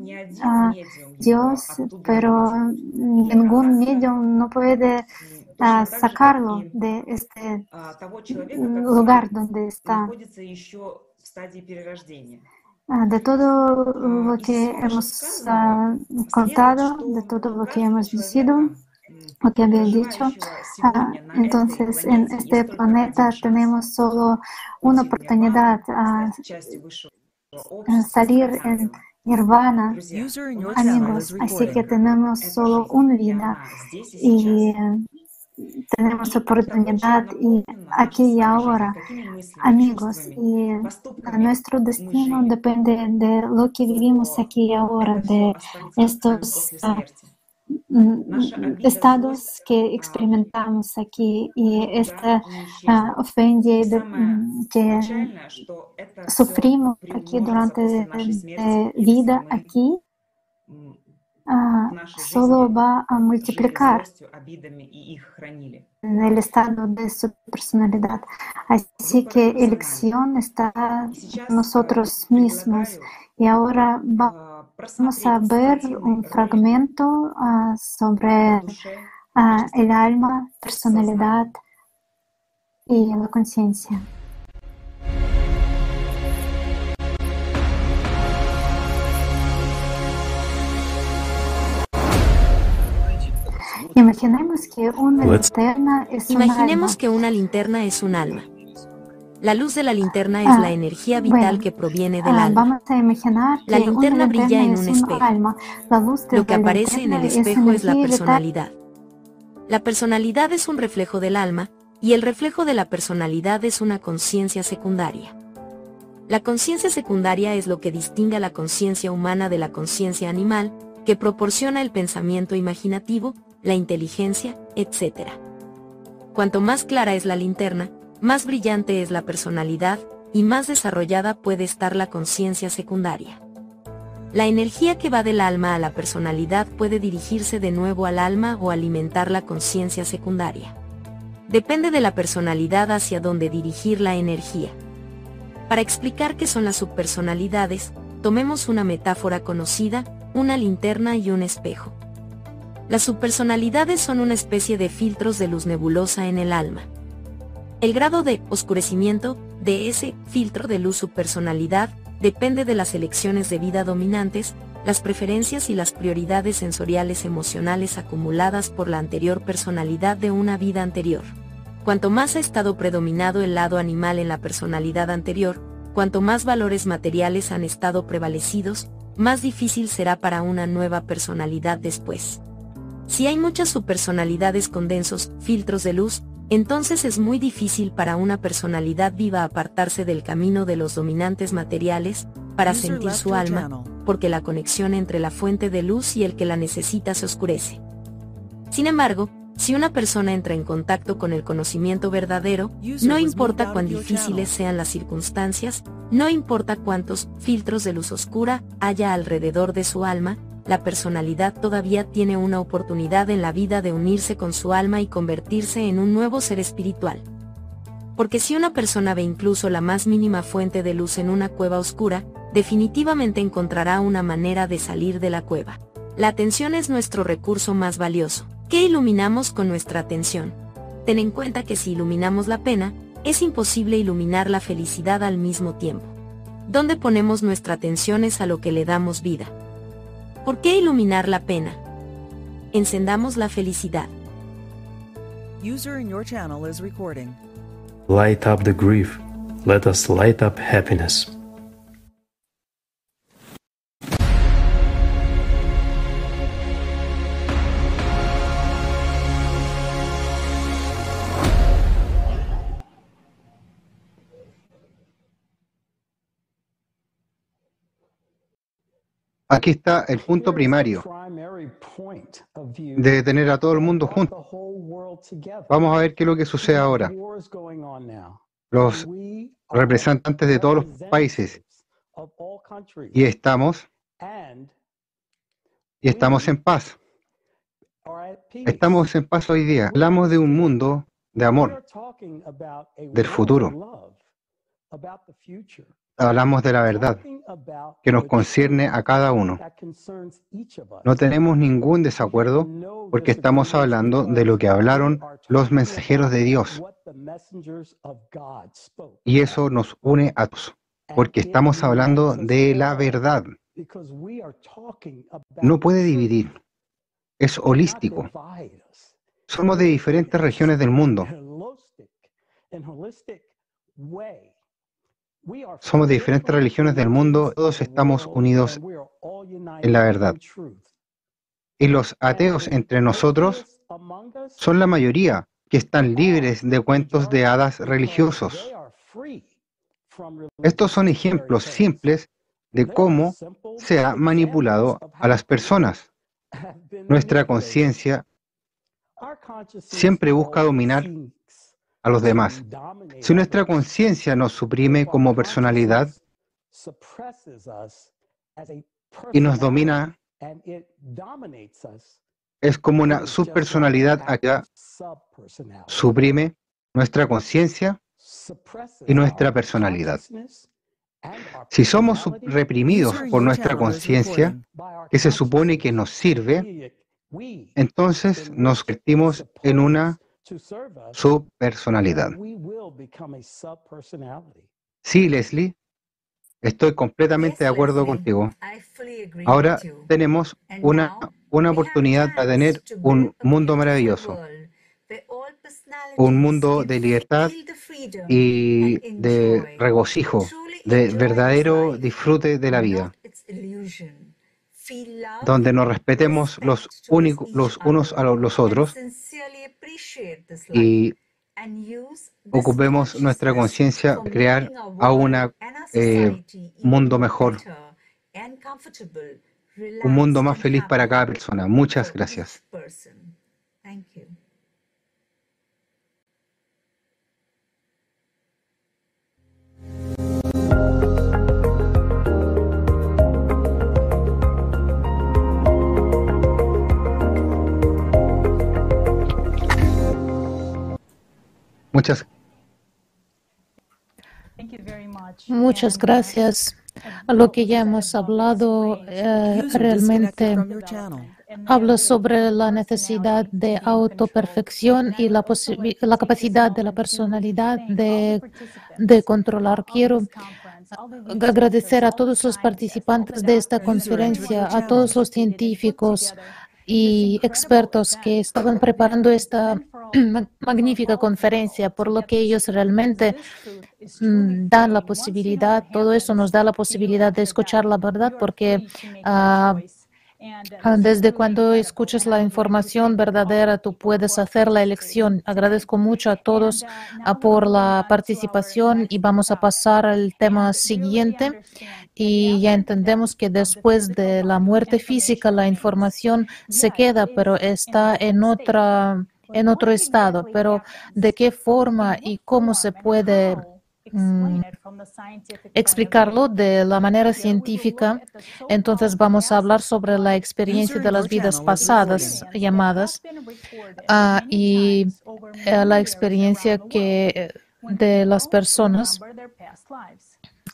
Dios, pero ningún medio no puede a sacarlo de este lugar donde está. De todo lo que hemos contado, de todo lo que hemos dicho, lo que había dicho, entonces en este planeta tenemos solo una oportunidad a salir en nirvana, amigos, así que tenemos solo una vida y tenemos oportunidad y aquí y ahora, amigos, y nuestro destino depende de lo que vivimos aquí y ahora, de estos ah, estados que experimentamos aquí y esta uh, mm, que sufrimos aquí durante la vida aquí Ah, solo va a multiplicar en el estado de su personalidad. Así que elección está en nosotros mismos. Y ahora vamos a ver un fragmento ah, sobre ah, el alma, personalidad y la conciencia. Imaginemos que una linterna es un alma. La luz de la linterna es la ah, energía vital que proviene del ah, alma. Vamos a imaginar la linterna brilla en un espejo. Lo que aparece en el espejo es, es la personalidad. La personalidad es un reflejo del alma, y el reflejo de la personalidad es una conciencia secundaria. La conciencia secundaria es lo que distingue a la conciencia humana de la conciencia animal, que proporciona el pensamiento imaginativo, la inteligencia, etc. Cuanto más clara es la linterna, más brillante es la personalidad, y más desarrollada puede estar la conciencia secundaria. La energía que va del alma a la personalidad puede dirigirse de nuevo al alma o alimentar la conciencia secundaria. Depende de la personalidad hacia dónde dirigir la energía. Para explicar qué son las subpersonalidades, tomemos una metáfora conocida, una linterna y un espejo. Las subpersonalidades son una especie de filtros de luz nebulosa en el alma. El grado de oscurecimiento de ese filtro de luz subpersonalidad depende de las elecciones de vida dominantes, las preferencias y las prioridades sensoriales emocionales acumuladas por la anterior personalidad de una vida anterior. Cuanto más ha estado predominado el lado animal en la personalidad anterior, cuanto más valores materiales han estado prevalecidos, más difícil será para una nueva personalidad después. Si hay muchas subpersonalidades con densos filtros de luz, entonces es muy difícil para una personalidad viva apartarse del camino de los dominantes materiales, para sentir su alma, porque la conexión entre la fuente de luz y el que la necesita se oscurece. Sin embargo, si una persona entra en contacto con el conocimiento verdadero, no importa cuán difíciles sean las circunstancias, no importa cuántos filtros de luz oscura haya alrededor de su alma, la personalidad todavía tiene una oportunidad en la vida de unirse con su alma y convertirse en un nuevo ser espiritual. Porque si una persona ve incluso la más mínima fuente de luz en una cueva oscura, definitivamente encontrará una manera de salir de la cueva. La atención es nuestro recurso más valioso. ¿Qué iluminamos con nuestra atención? Ten en cuenta que si iluminamos la pena, es imposible iluminar la felicidad al mismo tiempo. ¿Dónde ponemos nuestra atención es a lo que le damos vida. ¿Por qué iluminar la pena? Encendamos la felicidad. User in your channel is recording. Light up the grief. Let us light up happiness. Aquí está el punto primario de tener a todo el mundo junto. Vamos a ver qué es lo que sucede ahora. Los representantes de todos los países y estamos y estamos en paz. Estamos en paz hoy día. Hablamos de un mundo de amor, del futuro hablamos de la verdad que nos concierne a cada uno. No tenemos ningún desacuerdo porque estamos hablando de lo que hablaron los mensajeros de Dios. Y eso nos une a todos, porque estamos hablando de la verdad. No puede dividir, es holístico. Somos de diferentes regiones del mundo. Somos de diferentes religiones del mundo, todos estamos unidos en la verdad. Y los ateos entre nosotros son la mayoría que están libres de cuentos de hadas religiosos. Estos son ejemplos simples de cómo se ha manipulado a las personas. Nuestra conciencia siempre busca dominar a los demás. Si nuestra conciencia nos suprime como personalidad y nos domina, es como una subpersonalidad que suprime nuestra conciencia y nuestra personalidad. Si somos reprimidos por nuestra conciencia, que se supone que nos sirve, entonces nos convertimos en una su personalidad. Sí, Leslie, estoy completamente de acuerdo contigo. Ahora tenemos una, una oportunidad para tener un mundo maravilloso, un mundo de libertad y de regocijo, de verdadero disfrute de la vida. Donde nos respetemos los, los unos a los otros y ocupemos nuestra conciencia de crear a un eh, mundo mejor, un mundo más feliz para cada persona. Muchas gracias. Muchas Muchas gracias. A lo que ya hemos hablado eh, realmente habla sobre la necesidad de autoperfección y la, la capacidad de la personalidad de, de controlar. Quiero agradecer a todos los participantes de esta conferencia, a todos los científicos, y expertos que estaban preparando esta magnífica conferencia, por lo que ellos realmente mm, dan la posibilidad, todo eso nos da la posibilidad de escuchar la verdad, porque ah, desde cuando escuchas la información verdadera, tú puedes hacer la elección. Agradezco mucho a todos ah, por la participación y vamos a pasar al tema siguiente. y ya entendemos que después de la muerte física la información se queda, pero está en otra en otro estado, pero de qué forma y cómo se puede mm, explicarlo de la manera científica, entonces vamos a hablar sobre la experiencia de las vidas pasadas llamadas ah, y eh, la experiencia que de las personas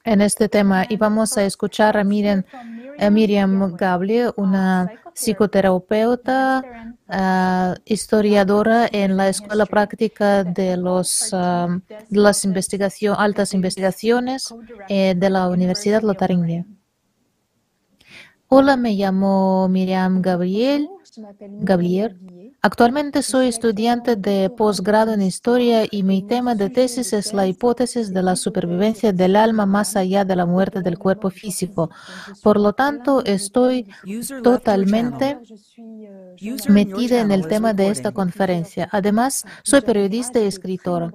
en este tema y vamos a escuchar a Miriam, a Miriam Gable, una psicoterapeuta, uh, historiadora en la Escuela Práctica de, los, de las altas investigaciones eh, de la Universidad Lotaringia. Hola, me llamo Miriam Gabriel. Gabriel. Actualmente soy estudiante de posgrado en historia y mi tema de tesis es la hipótesis de la supervivencia del alma más allá de la muerte del cuerpo físico. Por lo tanto, estoy totalmente metida en el tema de esta conferencia. Además, soy periodista y escritora.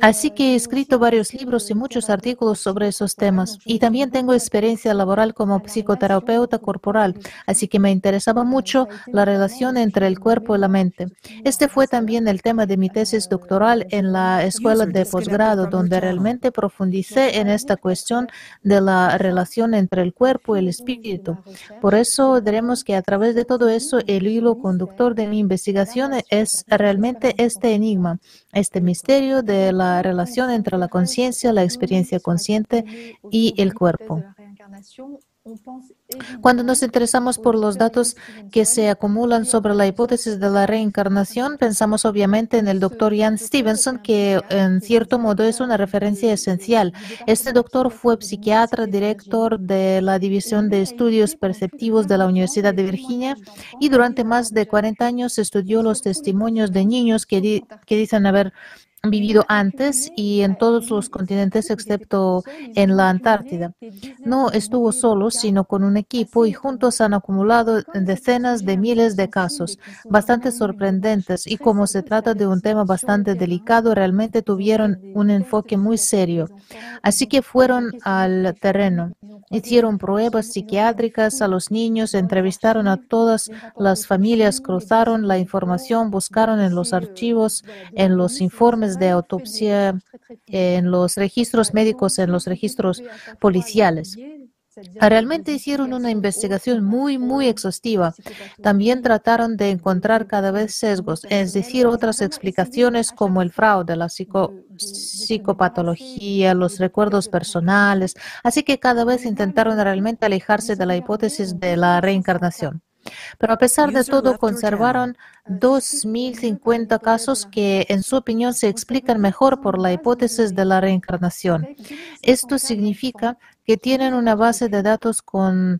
Así que he escrito varios libros y muchos artículos sobre esos temas. Y también tengo experiencia laboral como psicoterapeuta corporal, así que me interesaba mucho la relación entre el cuerpo y la mente. Este fue también el tema de mi tesis doctoral en la escuela de posgrado, donde realmente profundicé en esta cuestión de la relación entre el cuerpo y el espíritu. Por eso diremos que a través de todo eso, el hilo conductor de mi investigación es realmente este enigma, este misterio de la relación entre la conciencia, la experiencia consciente y el cuerpo. Cuando nos interesamos por los datos que se acumulan sobre la hipótesis de la reencarnación, pensamos obviamente en el doctor Jan Stevenson, que en cierto modo es una referencia esencial. Este doctor fue psiquiatra, director de la División de Estudios Perceptivos de la Universidad de Virginia y durante más de 40 años estudió los testimonios de niños que, que dicen haber vivido antes y en todos los continentes excepto en la Antártida. No estuvo solo, sino con un equipo y juntos han acumulado decenas de miles de casos, bastante sorprendentes y como se trata de un tema bastante delicado, realmente tuvieron un enfoque muy serio. Así que fueron al terreno, hicieron pruebas psiquiátricas a los niños, entrevistaron a todas las familias, cruzaron la información, buscaron en los archivos, en los informes de autopsia en los registros médicos, en los registros policiales. Realmente hicieron una investigación muy, muy exhaustiva. También trataron de encontrar cada vez sesgos, es decir, otras explicaciones como el fraude, la psicopatología, los recuerdos personales. Así que cada vez intentaron realmente alejarse de la hipótesis de la reencarnación. Pero a pesar de todo, conservaron 2.050 casos que, en su opinión, se explican mejor por la hipótesis de la reencarnación. Esto significa que tienen una base de datos con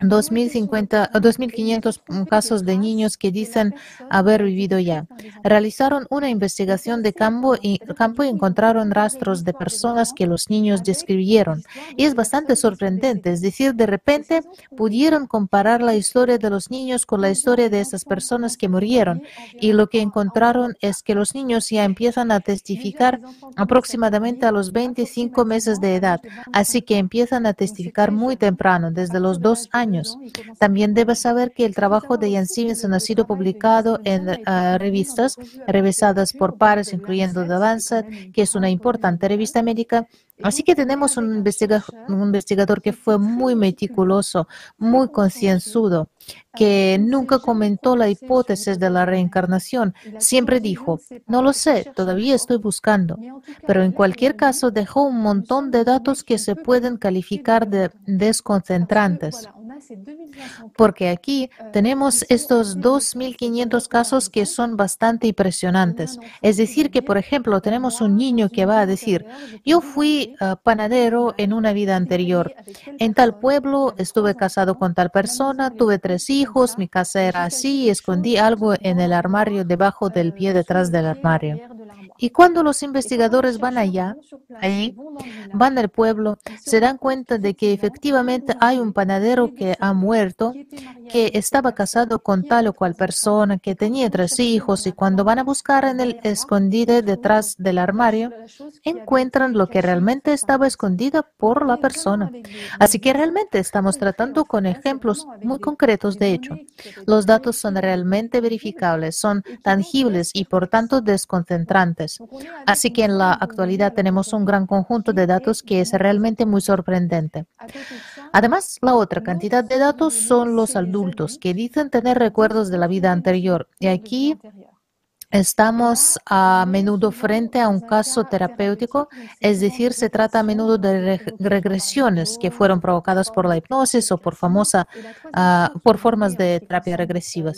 2.500 casos de niños que dicen haber vivido ya. Realizaron una investigación de campo y, encontraron rastros de personas que los niños describieron. Y es bastante sorprendente, es decir, de repente pudieron comparar la historia de los niños con la historia de esas personas que murieron. Y lo que encontraron es que los niños ya empiezan a testificar aproximadamente a los 25 meses de edad. Así que empiezan a testificar muy temprano, desde los dos años también debes saber que el trabajo de Jan Stevenson ha sido publicado en ah, revistas revisadas por pares, incluyendo The Lancet, que es una importante revista médica. Así que tenemos un, un investigador que fue muy meticuloso, muy concienzudo, que nunca comentó la hipótesis de la reencarnación. Siempre dijo, no lo sé, todavía estoy buscando. Pero en cualquier caso dejó un montón de datos que se pueden calificar de desconcentrantes. Porque aquí tenemos estos 2.500 casos que son bastante impresionantes. Es decir, que, por ejemplo, tenemos un niño que va a decir, yo fui ah, panadero en una vida anterior. En tal pueblo estuve casado con tal persona, tuve tres hijos, mi casa era así y escondí algo en el armario debajo del pie detrás del armario. Y cuando los investigadores van allá, ahí, van al pueblo, se dan cuenta de que efectivamente hay un panadero que ha muerto, que estaba casado con tal o cual persona, que tenía tres hijos y cuando van a buscar en el escondido detrás del armario, encuentran lo que realmente estaba escondido por la persona. Así que realmente estamos tratando con ejemplos muy concretos de hecho. Los datos son realmente verificables, son tangibles y por tanto desconcentrantes. Así que en la actualidad tenemos un gran conjunto de datos que es realmente muy sorprendente. Además, la otra cantidad de datos son los adultos que dicen tener recuerdos de la vida anterior. Y aquí Estamos a menudo frente a un caso terapéutico, es decir, se trata a menudo de regresiones que fueron provocadas por la hipnosis o por famosa, uh, por formas de terapia regresiva.